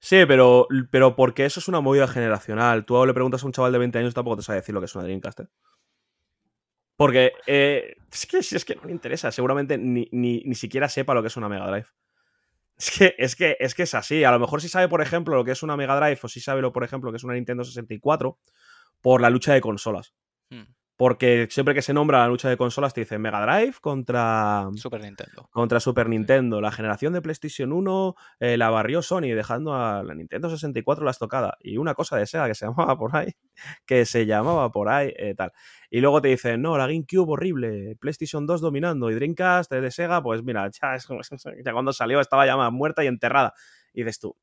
Sí, pero, pero porque eso es una movida generacional. Tú le preguntas a un chaval de 20 años, tampoco te sabe decir lo que es una Dreamcast. ¿eh? Porque eh, es, que, si es que no le interesa. Seguramente ni, ni, ni siquiera sepa lo que es una Mega Drive. Es que, es que es que es así. A lo mejor si sabe, por ejemplo, lo que es una Mega Drive, o si sabe, lo, por ejemplo, que es una Nintendo 64, por la lucha de consolas. Hmm, Porque siempre que se nombra la lucha de consolas, te dicen Mega Drive contra, Super Nintendo. contra Super Nintendo. La generación de PlayStation 1 eh, la barrió Sony, dejando a la Nintendo 64 la estocada. Y una cosa de Sega que se llamaba por ahí, que se llamaba por ahí, eh, tal. Y luego te dicen, no, la GameCube horrible, PlayStation 2 dominando y Dreamcast de Sega, pues mira, ya, es- ya cuando salió estaba ya más muerta y enterrada. Y dices tú,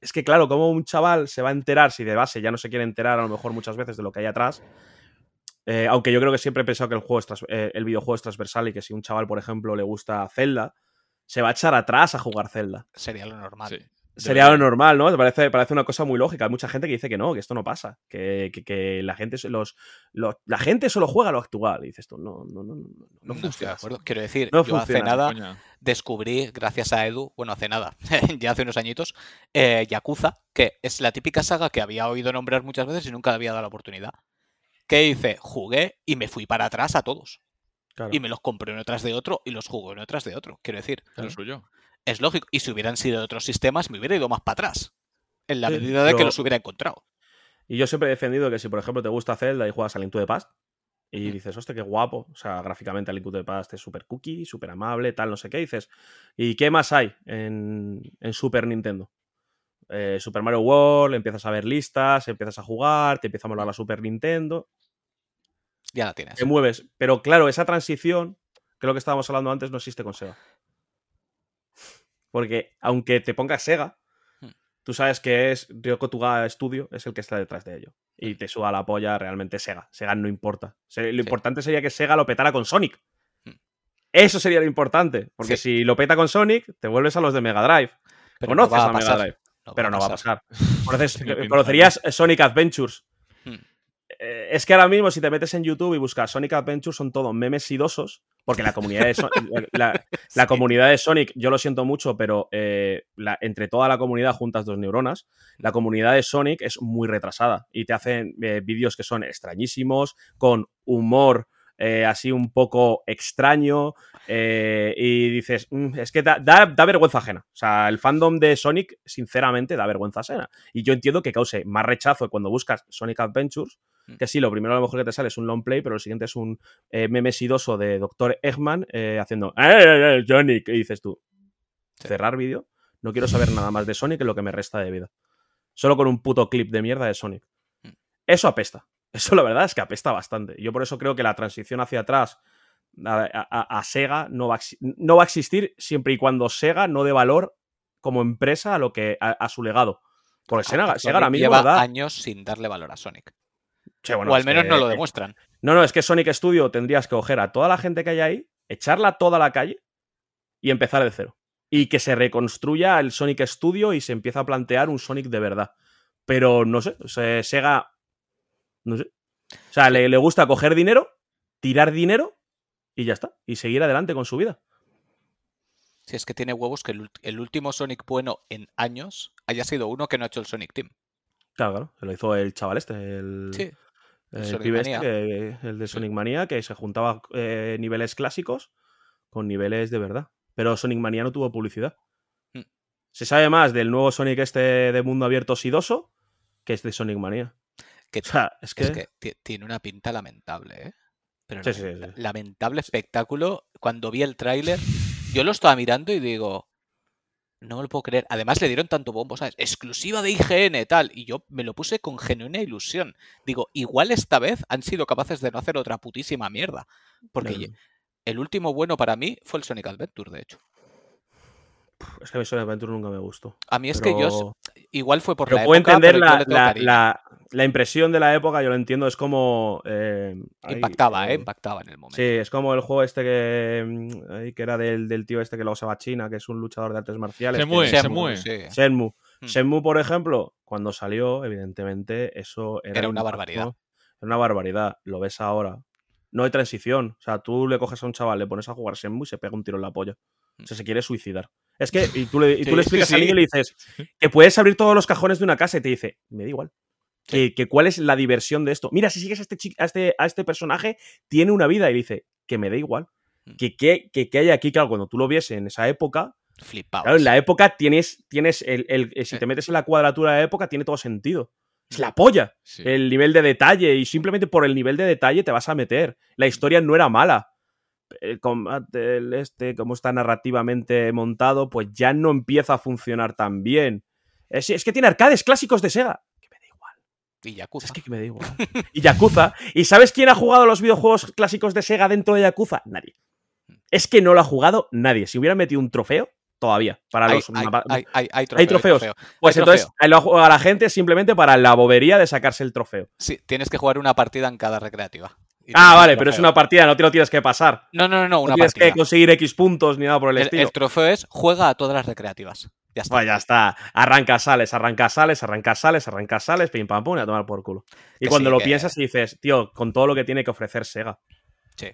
es que claro, como un chaval se va a enterar si de base ya no se quiere enterar a lo mejor muchas veces de lo que hay atrás? Eh, aunque yo creo que siempre he pensado que el, juego es eh, el videojuego es transversal y que si un chaval, por ejemplo, le gusta Zelda, se va a echar atrás a jugar Zelda. Sería lo normal. Sí. Sería lo normal, ¿no? Parece, parece una cosa muy lógica. Hay mucha gente que dice que no, que esto no pasa. Que, que- que la, gente, los, los- la gente solo juega lo actual. Y dices tú, no, no, no, no, no, de funciona. Quiero decir, No yo hace funciona así, nada Coña. descubrí, gracias a Edu, bueno, hace nada, ya hace unos añitos, eh, Yakuza, que es la típica saga que había oído nombrar muchas veces y nunca le había dado la oportunidad. ¿Qué hice? Jugué y me fui para atrás a todos. Claro. Y me los compré uno tras de otro y los jugué uno tras de otro. Quiero decir, Es lo suyo. es lógico. Y si hubieran sido de otros sistemas, me hubiera ido más para atrás. En la Sí, medida de que los hubiera encontrado. Y yo siempre he defendido que si, por ejemplo, te gusta Zelda y juegas a Link to the Past y dices, hostia, qué guapo. O sea, gráficamente Link to the Past es súper cookie, súper amable, tal, no sé qué. Dices, ¿y qué más hay en, en Super Nintendo? Eh, Super Mario World, empiezas a ver listas, empiezas a jugar, te empieza a molar la Super Nintendo, Ya la tienes. te mueves. Pero claro, esa transición, que es lo que estábamos hablando antes, no existe con Sega. Porque aunque te pongas Sega, Hmm. tú sabes que es Ryoko Tuga Studio, es el que está detrás de ello. Y te suba la polla realmente Sega. Sega no importa. Lo Sí. importante sería que Sega lo petara con Sonic. Hmm. Eso sería lo importante. Porque si lo peta con Sonic, te vuelves a los de Mega Drive. Pero no Conoces va a a Mega pasar. Pero no va a pasar. Pinta, conocerías Sonic Adventures. Hmm. Eh, es que ahora mismo, si te metes en YouTube y buscas Sonic Adventure, son todos memes sidosos. Porque la comunidad de, Son- la, la Sí. comunidad de Sonic, yo lo siento mucho, pero eh, la- entre toda la comunidad juntas dos neuronas, la comunidad de Sonic es muy retrasada y te hacen eh, vídeos que son extrañísimos, con humor eh, así un poco extraño eh, y dices, "Mm, es que da, da- da vergüenza ajena. O sea, el fandom de Sonic, sinceramente, da vergüenza ajena. Y yo entiendo que cause más rechazo cuando buscas Sonic Adventures, Mm. que sí, lo primero a lo mejor que te sale es un long play, pero lo siguiente es un eh, meme sidoso de Dr. Eggman eh, haciendo "Eh, eh, eh, Sonic. Y dices tú, cerrar vídeo, no quiero saber nada más de Sonic en lo que me resta de vida. Solo con un puto clip de mierda de Sonic. Mm. Eso apesta. Eso la verdad es que apesta bastante. Yo por eso creo que la transición hacia atrás a, a- a Sega no va a, no va a existir siempre y cuando Sega no dé valor como empresa a lo que a, su legado. Porque Sega, Sonic Sega ahora mismo lleva da- años sin darle valor a Sonic. Bueno, o al menos que- no lo demuestran. No, no, es que Sonic Studio tendrías que coger a toda la gente que hay ahí, echarla toda a la calle y empezar de cero. Y que se reconstruya el Sonic Studio y se empieza a plantear un Sonic de verdad. Pero no sé, Sega. No sé. O sea, le, le gusta coger dinero, tirar dinero y ya está. Y seguir adelante con su vida. Si es que tiene huevos que el, último Sonic bueno en años haya sido uno que no ha hecho el Sonic Team. Claro, claro. Se lo hizo el chaval este, el, Sí. el el Sonic pibe este, que- el de Sonic Mania, que se juntaba eh, niveles clásicos con niveles de verdad. Pero Sonic Mania no tuvo publicidad. Mm. Se sabe más del nuevo Sonic este de mundo abierto sidoso que es de Sonic Mania. Que, O sea, es que... es que ti- tiene una pinta lamentable, ¿eh? Pero Sí, sí, lamenta- sí. lamentable espectáculo. Cuando vi el tráiler, yo lo estaba mirando y digo, no me lo puedo creer. Además le dieron tanto bombo, ¿sabes? Exclusiva de IGN, tal. Y yo me lo puse con genuina ilusión. Digo, igual esta vez han sido capaces de no hacer otra putísima mierda. Porque Claro. el último bueno para mí fue el Sonic Adventure, de hecho. Es que a mí Sonic Adventure nunca me gustó. A mí es que yo, igual fue por Pero la puedo época, entender pero yo la, la- la- la impresión de la época, yo lo entiendo, es como... eh, Impactaba, eh, ¿eh? Impactaba en el momento. Sí, es como el juego este que, mm, ahí, que era del, del tío este que luego se va a China, que es un luchador de artes marciales. Se que- mueve, se Shenmue, mueve. sí. Shenmue. Shenmue, por ejemplo, cuando salió, evidentemente, eso era, Era una impacto, barbaridad. Era una barbaridad. Lo ves ahora. No hay transición. O sea, tú le coges a un chaval, le pones a jugar Shenmue y se pega un tiro en la polla. O sea, se quiere suicidar. Es que, y tú le, y tú Sí, le sí, explicas al sí. niño y le dices que puedes abrir todos los cajones de una casa y te dice, me da igual. Que, que cuál es la diversión de esto. Mira, si sigues a este, a este, a este personaje, tiene una vida. Y dice, que me da igual. Mm. Que, que, que, hay aquí, claro, cuando tú lo vies en esa época, Flipabas. Claro, en la época tienes, tienes el, el- el- si Sí. te metes en la cuadratura de la época, tiene todo sentido. Es la polla. Sí. El nivel de detalle. Y simplemente por el nivel de detalle te vas a meter. La historia no era mala. El combate, el este, como está narrativamente montado, pues ya no empieza a funcionar tan bien. Es, es que tiene arcades clásicos de Sega. Que me da igual. Y Yakuza. Es que, que me da igual. Y Yakuza. ¿Y sabes quién ha jugado los videojuegos clásicos de Sega dentro de Yakuza? Nadie. Es que no lo ha jugado nadie. Si hubieran metido un trofeo, todavía. Para hay, los hay, mapa- hay, hay, hay hay trofeo, trofeos. trofeo. Pues entonces lo juega la gente simplemente para la bobería de sacarse el trofeo. Sí, tienes que jugar una partida en cada recreativa. Ah, tienes vale, pero es una partida, no te lo tienes que pasar. No, no, no, no, No una tienes partida. que conseguir X puntos ni nada por el, El, estilo. el trofeo es juega a todas las recreativas. Ya está. Pues ya está. Arranca, sales, arranca, sales, arranca, sales, arranca, sales, pim pam pum y a tomar por culo. Y Que cuando sí, lo que- piensas y dices, tío, con todo lo que tiene que ofrecer Sega, Sí.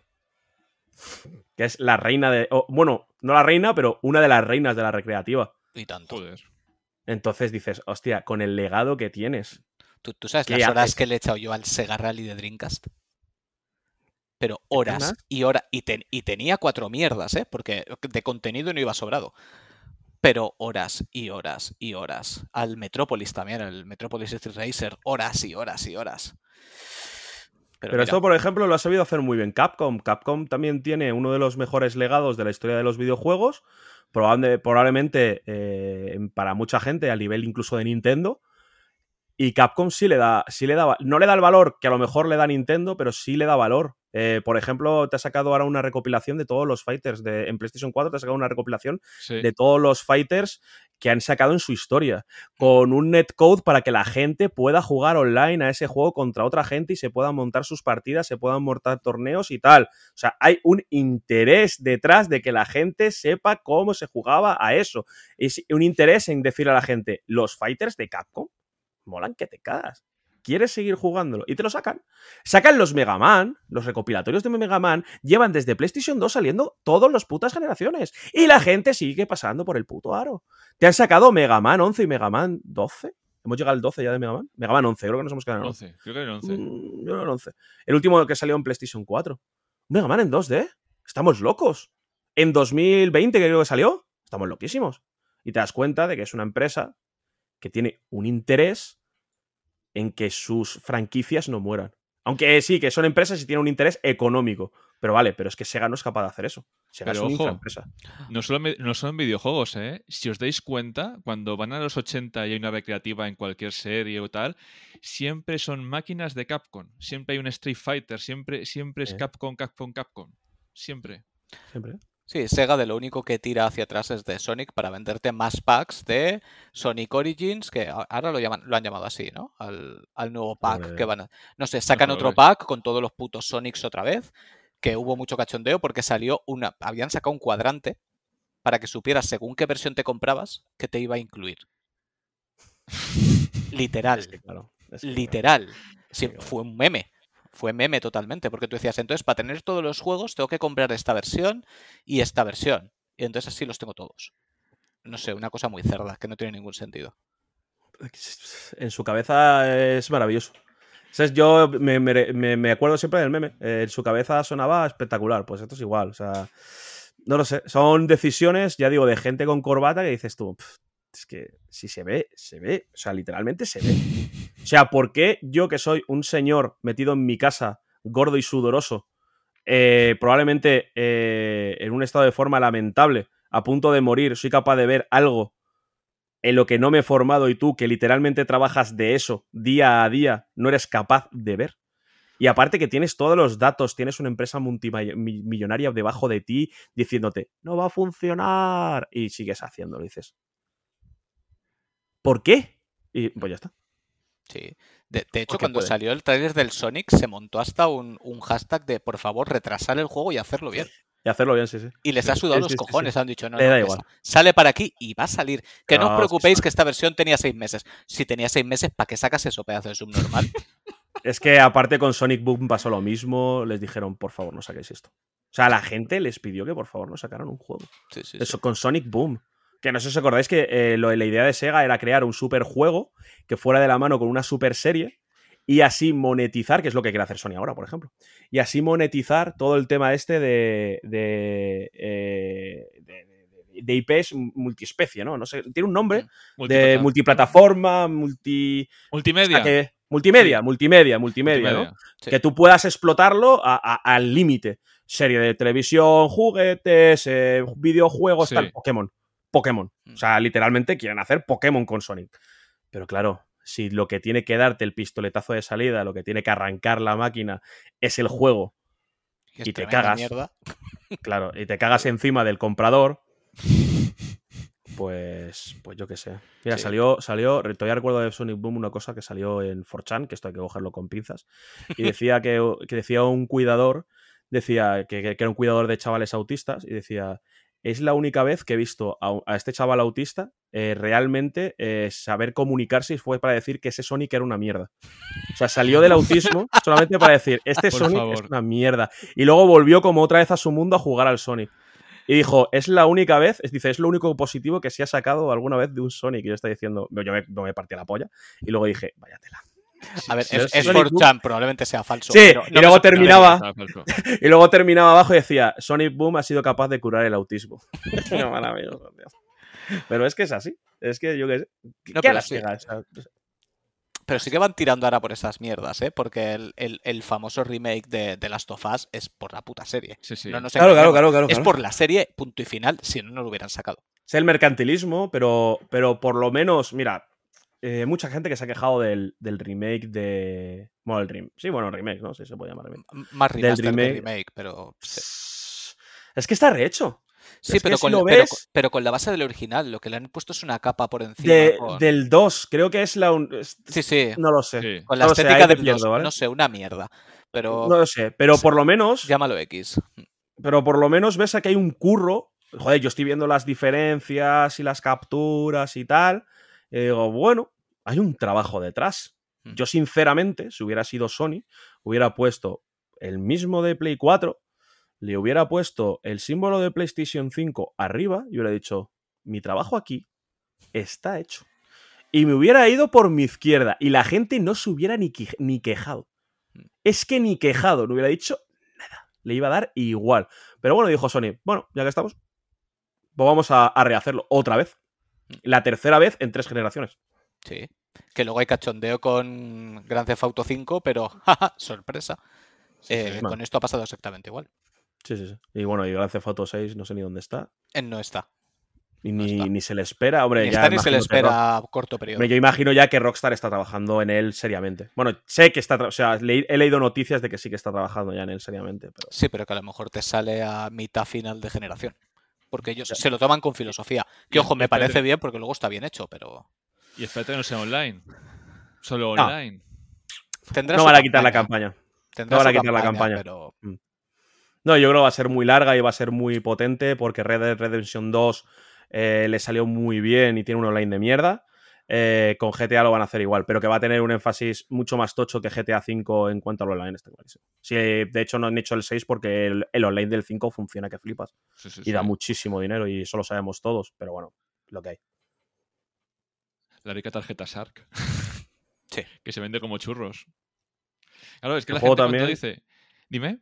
que es la reina de. o, bueno, no la reina, pero una de las reinas de la recreativa. Y tanto. Joder. Entonces dices, hostia, con el legado que tienes. ¿Tú, tú sabes ¿Qué las horas haces? que le he echado yo al Sega Rally de Dreamcast? Pero horas y horas. Y, ten- y tenía cuatro mierdas, ¿eh? Porque de contenido no iba sobrado. Pero horas y horas y horas. Al Metropolis también, el Metropolis Street Racer. Horas y horas y horas. Pero, Pero esto, por ejemplo, lo ha sabido hacer muy bien Capcom. Capcom también tiene uno de los mejores legados de la historia de los videojuegos. Probable- probablemente eh, para mucha gente, a nivel incluso de Nintendo. Y Capcom sí le da, sí le da, no le da el valor que a lo mejor le da Nintendo, pero sí le da valor. Eh, por ejemplo, te ha sacado ahora una recopilación de todos los fighters de, en PlayStation 4, te ha sacado una recopilación Sí. de todos los fighters que han sacado en su historia, con un netcode para que la gente pueda jugar online a ese juego contra otra gente y se puedan montar sus partidas, se puedan montar torneos y tal. O sea, hay un interés detrás de que la gente sepa cómo se jugaba a eso. Es un interés en decir a la gente, los fighters de Capcom molan que te cagas. ¿Quieres seguir jugándolo? Y te lo sacan. Sacan los Mega Man, los recopilatorios de Mega Man, llevan desde PlayStation 2 saliendo todas las putas generaciones. Y la gente sigue pasando por el puto aro. Te han sacado Mega Man 11 y Mega Man 12. ¿Hemos llegado al 12 ya de Mega Man? Mega Man 11, creo que nos hemos quedado en el 11. 11. Creo que era el 11. Mm, yo era el 11. El último que salió en PlayStation 4. Mega Man en 2D. Estamos locos. En 2020 creo que salió. Estamos loquísimos. Y te das cuenta de que es una empresa que tiene un interés en que sus franquicias no mueran. Aunque sí, que son empresas y tienen un interés económico. Pero vale, pero es que Sega no es capaz de hacer eso. Sega Pero es una ojo. infraempresa. No solo, no solo en videojuegos, ¿eh? Si os dais cuenta, cuando van a los 80 y hay una recreativa en cualquier serie o tal, siempre son máquinas de Capcom. Siempre hay un Street Fighter, siempre, siempre es Sí. Capcom, Capcom, Capcom. Siempre. Siempre. Sí, Sega de lo único que tira hacia atrás es de Sonic para venderte más packs de Sonic Origins, que ahora lo llaman, lo han llamado así, ¿no? Al, al nuevo pack que van a. No sé, sacan otro pack con todos los putos Sonics otra vez. Que hubo mucho cachondeo porque salió una. Habían sacado un cuadrante para que supieras según qué versión te comprabas que te iba a incluir. Literal. Es que claro. es que, Literal. Sí, fue un meme. Fue meme totalmente, porque tú decías, entonces para tener todos los juegos tengo que comprar esta versión y esta versión. Y entonces así los tengo todos. No sé, una cosa muy cerda, que no tiene ningún sentido. en su cabeza es maravilloso. ¿Sabes? Yo me, me- me- acuerdo siempre del meme. En su cabeza sonaba espectacular. Pues esto es igual. O sea, no lo sé. Son decisiones, ya digo, de gente con corbata que dices tú, "Pf, es que si se ve, se ve. O sea, literalmente se ve. O sea, ¿por qué yo que soy un señor metido en mi casa, gordo y sudoroso, eh, probablemente eh, en un estado de forma lamentable, a punto de morir, soy capaz de ver algo en lo que no me he formado y tú, que literalmente trabajas de eso día a día, no eres capaz de ver. Y aparte que tienes todos los datos, tienes una empresa multimillonaria debajo de ti diciéndote, no va a funcionar. Y sigues haciéndolo, dices. ¿Por qué? Y pues ya está. Sí. De, de hecho, cuando puede. salió el trailer del Sonic, se montó hasta un, un hashtag de por favor retrasar el juego y hacerlo bien. Y hacerlo bien, sí, sí. Y les ha sudado sí, los sí, sí. cojones, han dicho, no, Le no, da igual. sa- sale para aquí y va a salir. Que no os No, sí, preocupéis que esta versión tenía seis meses. Si tenía seis meses, ¿para qué sacas eso, pedazo de subnormal? Es que aparte con Sonic Boom pasó lo mismo. Les dijeron, por favor, no saquéis esto. O sea, la gente les pidió que por favor no sacaran un juego. Sí, sí, Eso con Sonic Boom. Que no sé si os acordáis que eh, lo- la idea de Sega era crear un super juego que fuera de la mano con una super serie y así monetizar, que es lo que quiere hacer Sony ahora, por ejemplo. Y así monetizar todo el tema este de. de, eh, de- de- de IPs multiespecie, ¿no? No sé, tiene un nombre de Multiplata- multiplataforma, multi. Multimedia. que- multimedia, Sí. multimedia, multimedia, ¿no? Sí. Que tú puedas explotarlo a- a- al límite. Serie de televisión, juguetes, eh, videojuegos, Sí. tal. Pokémon. Pokémon. Mm. O sea, literalmente quieren hacer Pokémon con Sonic. Pero claro, si lo que tiene que darte el pistoletazo de salida, lo que tiene que arrancar la máquina es el juego, y te cagas. mierda. claro, y te cagas encima del comprador, pues, pues yo qué sé. Mira, Sí. salió, salió, todavía recuerdo de Sonic Boom una cosa que salió en 4chan, que esto hay que cogerlo con pinzas, y decía que, que decía un cuidador, decía que, que era un cuidador de chavales autistas, y decía, es la única vez que he visto a, a este chaval autista eh, realmente eh, saber comunicarse y fue para decir que ese Sonic era una mierda. O sea, salió del autismo solamente para decir, este Por Sonic favor. es una mierda. Y luego volvió como otra vez a su mundo a jugar al Sonic. Y dijo, es la única vez, es, dice, es lo único positivo que se ha sacado alguna vez de un Sonic. Y yo estaba diciendo, yo me, yo me partí la polla. Y luego dije, váyatela. A ver, Sí, es, sí, es Sonic 4chan, probablemente sea falso. Sí, pero y no luego terminaba-. Y luego terminaba abajo y decía, Sonic Boom ha sido capaz de curar el autismo. Maravilloso. Pero es que es así. Es que yo qué sé. ¿Qué No, qué pero la sí. Sega? O sea, Pero sí que van tirando ahora por esas mierdas, ¿eh? Porque el, el- el famoso remake de, de Last of Us es por la puta serie. Sí, sí. No nos Claro, claro, claro, claro, Es claro. por la serie, punto y final, si no, no lo hubieran sacado. Es el mercantilismo, pero, pero por lo menos, mira, eh, mucha gente que se ha quejado del, del remake de. Bueno, el remake. Sí, bueno, remake, ¿no? Sí, se puede llamar remake. M- Más Del que remake. remake, pero... Sí, Es que está rehecho. Sí, que pero, si con, lo pero, ves- pero con la base del original. Lo que le han puesto es una capa por encima. De- con... Del 2, creo que es la. un- Sí, sí. No lo sé. Sí. Con la no lo sé, estética del pierdo, 2. ¿vale? No sé, una mierda. Pero No lo sé. Pero Sí. por lo menos. llámalo X. Pero por lo menos ves aquí hay un curro. Joder, yo estoy viendo las diferencias y las capturas y tal. Y digo, bueno, hay un trabajo detrás. Mm. Yo, sinceramente, si hubiera sido Sony, hubiera puesto el mismo de Play 4, le hubiera puesto el símbolo de PlayStation 5 arriba y hubiera dicho, mi trabajo aquí está hecho. Y me hubiera ido por mi izquierda y la gente no se hubiera ni, quej- ni quejado. Mm. Es que ni quejado, no hubiera dicho nada. Le iba a dar igual. Pero bueno, dijo Sony, bueno, ya que estamos, pues vamos a, a rehacerlo otra vez. La tercera vez en tres generaciones. Sí. Que luego hay cachondeo con Grand Theft Auto 5, pero jaja, sorpresa. Eh. Con esto ha pasado exactamente igual. Sí, sí, sí. Y bueno, y Grand Theft Auto 6 no sé ni dónde está. Él no está. Y No ni, está. ni se le espera. Hombre, Ni ya está ni se le espera a corto periodo. Hombre, yo imagino ya que Rockstar está trabajando en él seriamente. Bueno, sé que está. O sea, le- he leído noticias de que sí que está trabajando ya en él seriamente. Pero... Sí, pero que a lo mejor te sale a mitad final de generación. Porque ellos Ya. se lo toman con filosofía. Que ojo, me parece bien porque luego está bien hecho, pero. Y espérate que no sea online. Solo No. online. No su van a quitar la campaña. No van a quitar la campaña. Pero No, yo creo que va a ser muy larga y va a ser muy potente porque Red Dead Redemption 2 eh, le salió muy bien y tiene un online de mierda. Eh, con GTA lo van a hacer igual, pero que va a tener un énfasis mucho más tocho que GTA 5 en cuanto al online. Está clarísimo. Sí, de hecho, no han hecho el 6 porque el, el online del 5 funciona que flipas Sí, sí, y sí. da muchísimo dinero y eso lo sabemos todos, pero bueno, lo que hay. La rica tarjeta Shark. Sí. Que se vende como churros. Claro, es que El la juego gente también. dice. Dime.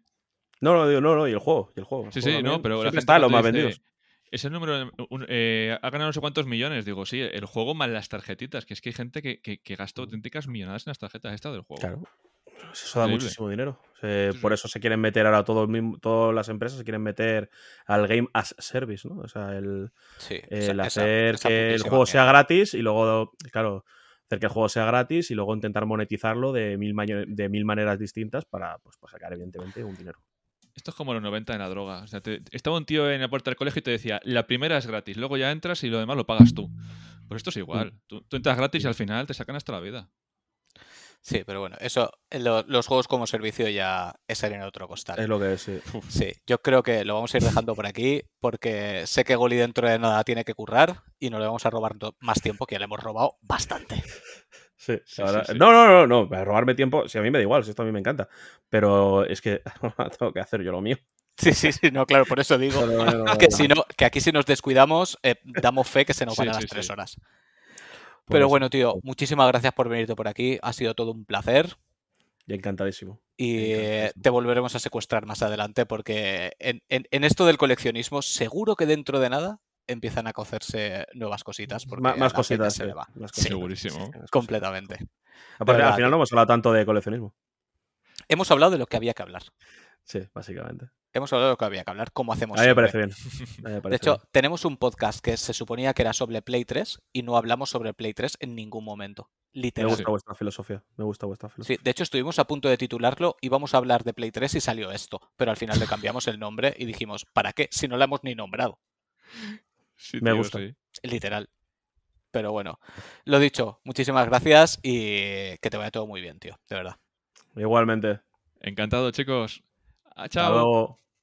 No, no, digo, no, no, y el juego. Y el juego el Sí, juego sí, no, pero la gente está los más dice, vendidos. Ese número un- eh, ha ganado no sé cuántos millones. Digo, sí, el juego más las tarjetitas. Que es que hay gente que, que, que gasta auténticas millonadas en las tarjetas esta del juego. Claro. Eso da Increíble. muchísimo dinero. Se- Sí, por eso se quieren meter ahora todo mismo- todas las empresas se quieren meter al Game as Service, ¿no? O sea, el, sí. el esa- hacer esa que el juego sea gratis y luego, claro, hacer que el juego sea gratis y luego intentar monetizarlo de mil, de mil maneras distintas para, pues, para sacar, evidentemente, un dinero. Esto es como los 90 en la droga. O sea, te- estaba un tío en la puerta del colegio y te decía, la primera es gratis, luego ya entras y lo demás lo pagas tú. Pues esto es igual. Tú, tú entras gratis y al final te sacan hasta la vida. Sí, pero bueno, eso, lo- los juegos como servicio ya es en otro costal. Es lo que es, sí. Sí, yo creo que lo vamos a ir dejando por aquí porque sé que Goli dentro de nada tiene que currar y no le vamos a robar más tiempo que ya le hemos robado bastante. Sí, Sí, sí. No, no, no, no, para robarme tiempo, si a mí me da igual, si esto a mí me encanta. Pero es que tengo que hacer yo lo mío. Sí, sí, sí, no, claro, por eso digo No, no, que si no, que aquí si nos descuidamos, eh, damos fe que se nos van a las tres horas. Pero bueno, tío, muchísimas gracias por venirte por aquí. Ha sido todo un placer. Y encantadísimo. Y Encantadísimo. te volveremos a secuestrar más adelante porque en, en- en esto del coleccionismo seguro que dentro de nada empiezan a cocerse nuevas cositas. Porque más cositas. se sí, le va. más Sí, cositas. Segurísimo. Sí, completamente. Aparte, al final no hemos hablado tanto de coleccionismo. Hemos hablado de lo que había que hablar. Sí, básicamente. Hemos hablado de lo que había que hablar, como hacemos A mí me parece bien. Me De hecho, bien. tenemos un podcast que se suponía que era sobre Play 3 y no hablamos sobre Play 3 en ningún momento. me Literal. gusta vuestra filosofía. Me gusta vuestra filosofía. Sí, de hecho estuvimos a punto de titularlo, íbamos a hablar de Play 3 y salió esto, pero al final le cambiamos el nombre y dijimos, ¿para qué? Si no la hemos ni nombrado, Sí, Me tío, gusta. sí. literal. Pero bueno, lo dicho, muchísimas gracias y que te vaya todo muy bien, tío, de verdad. Igualmente. Encantado, chicos. Ah, Hasta Chao. luego.